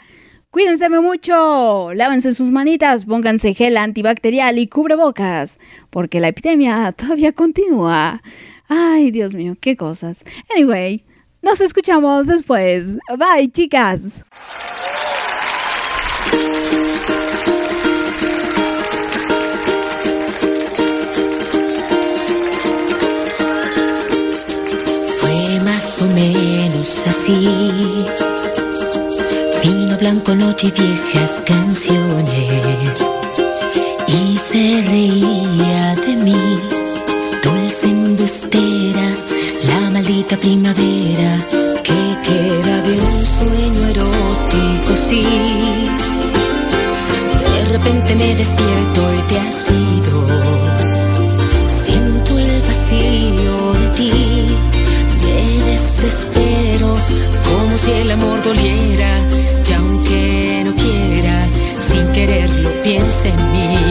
Cuídense mucho, lávense sus manitas, pónganse gel antibacterial y cubrebocas, porque la epidemia todavía continúa. Ay, Dios mío, qué cosas. Anyway, nos escuchamos después. Bye, chicas. Fue más o menos así. Vino blanco, noche y viejas canciones. Y se reía de maldita primavera que queda de un sueño erótico, sí. De repente me despierto y te has ido. Siento el vacío de ti, me desespero, como si el amor doliera, y aunque no quiera, sin quererlo piensa en mí.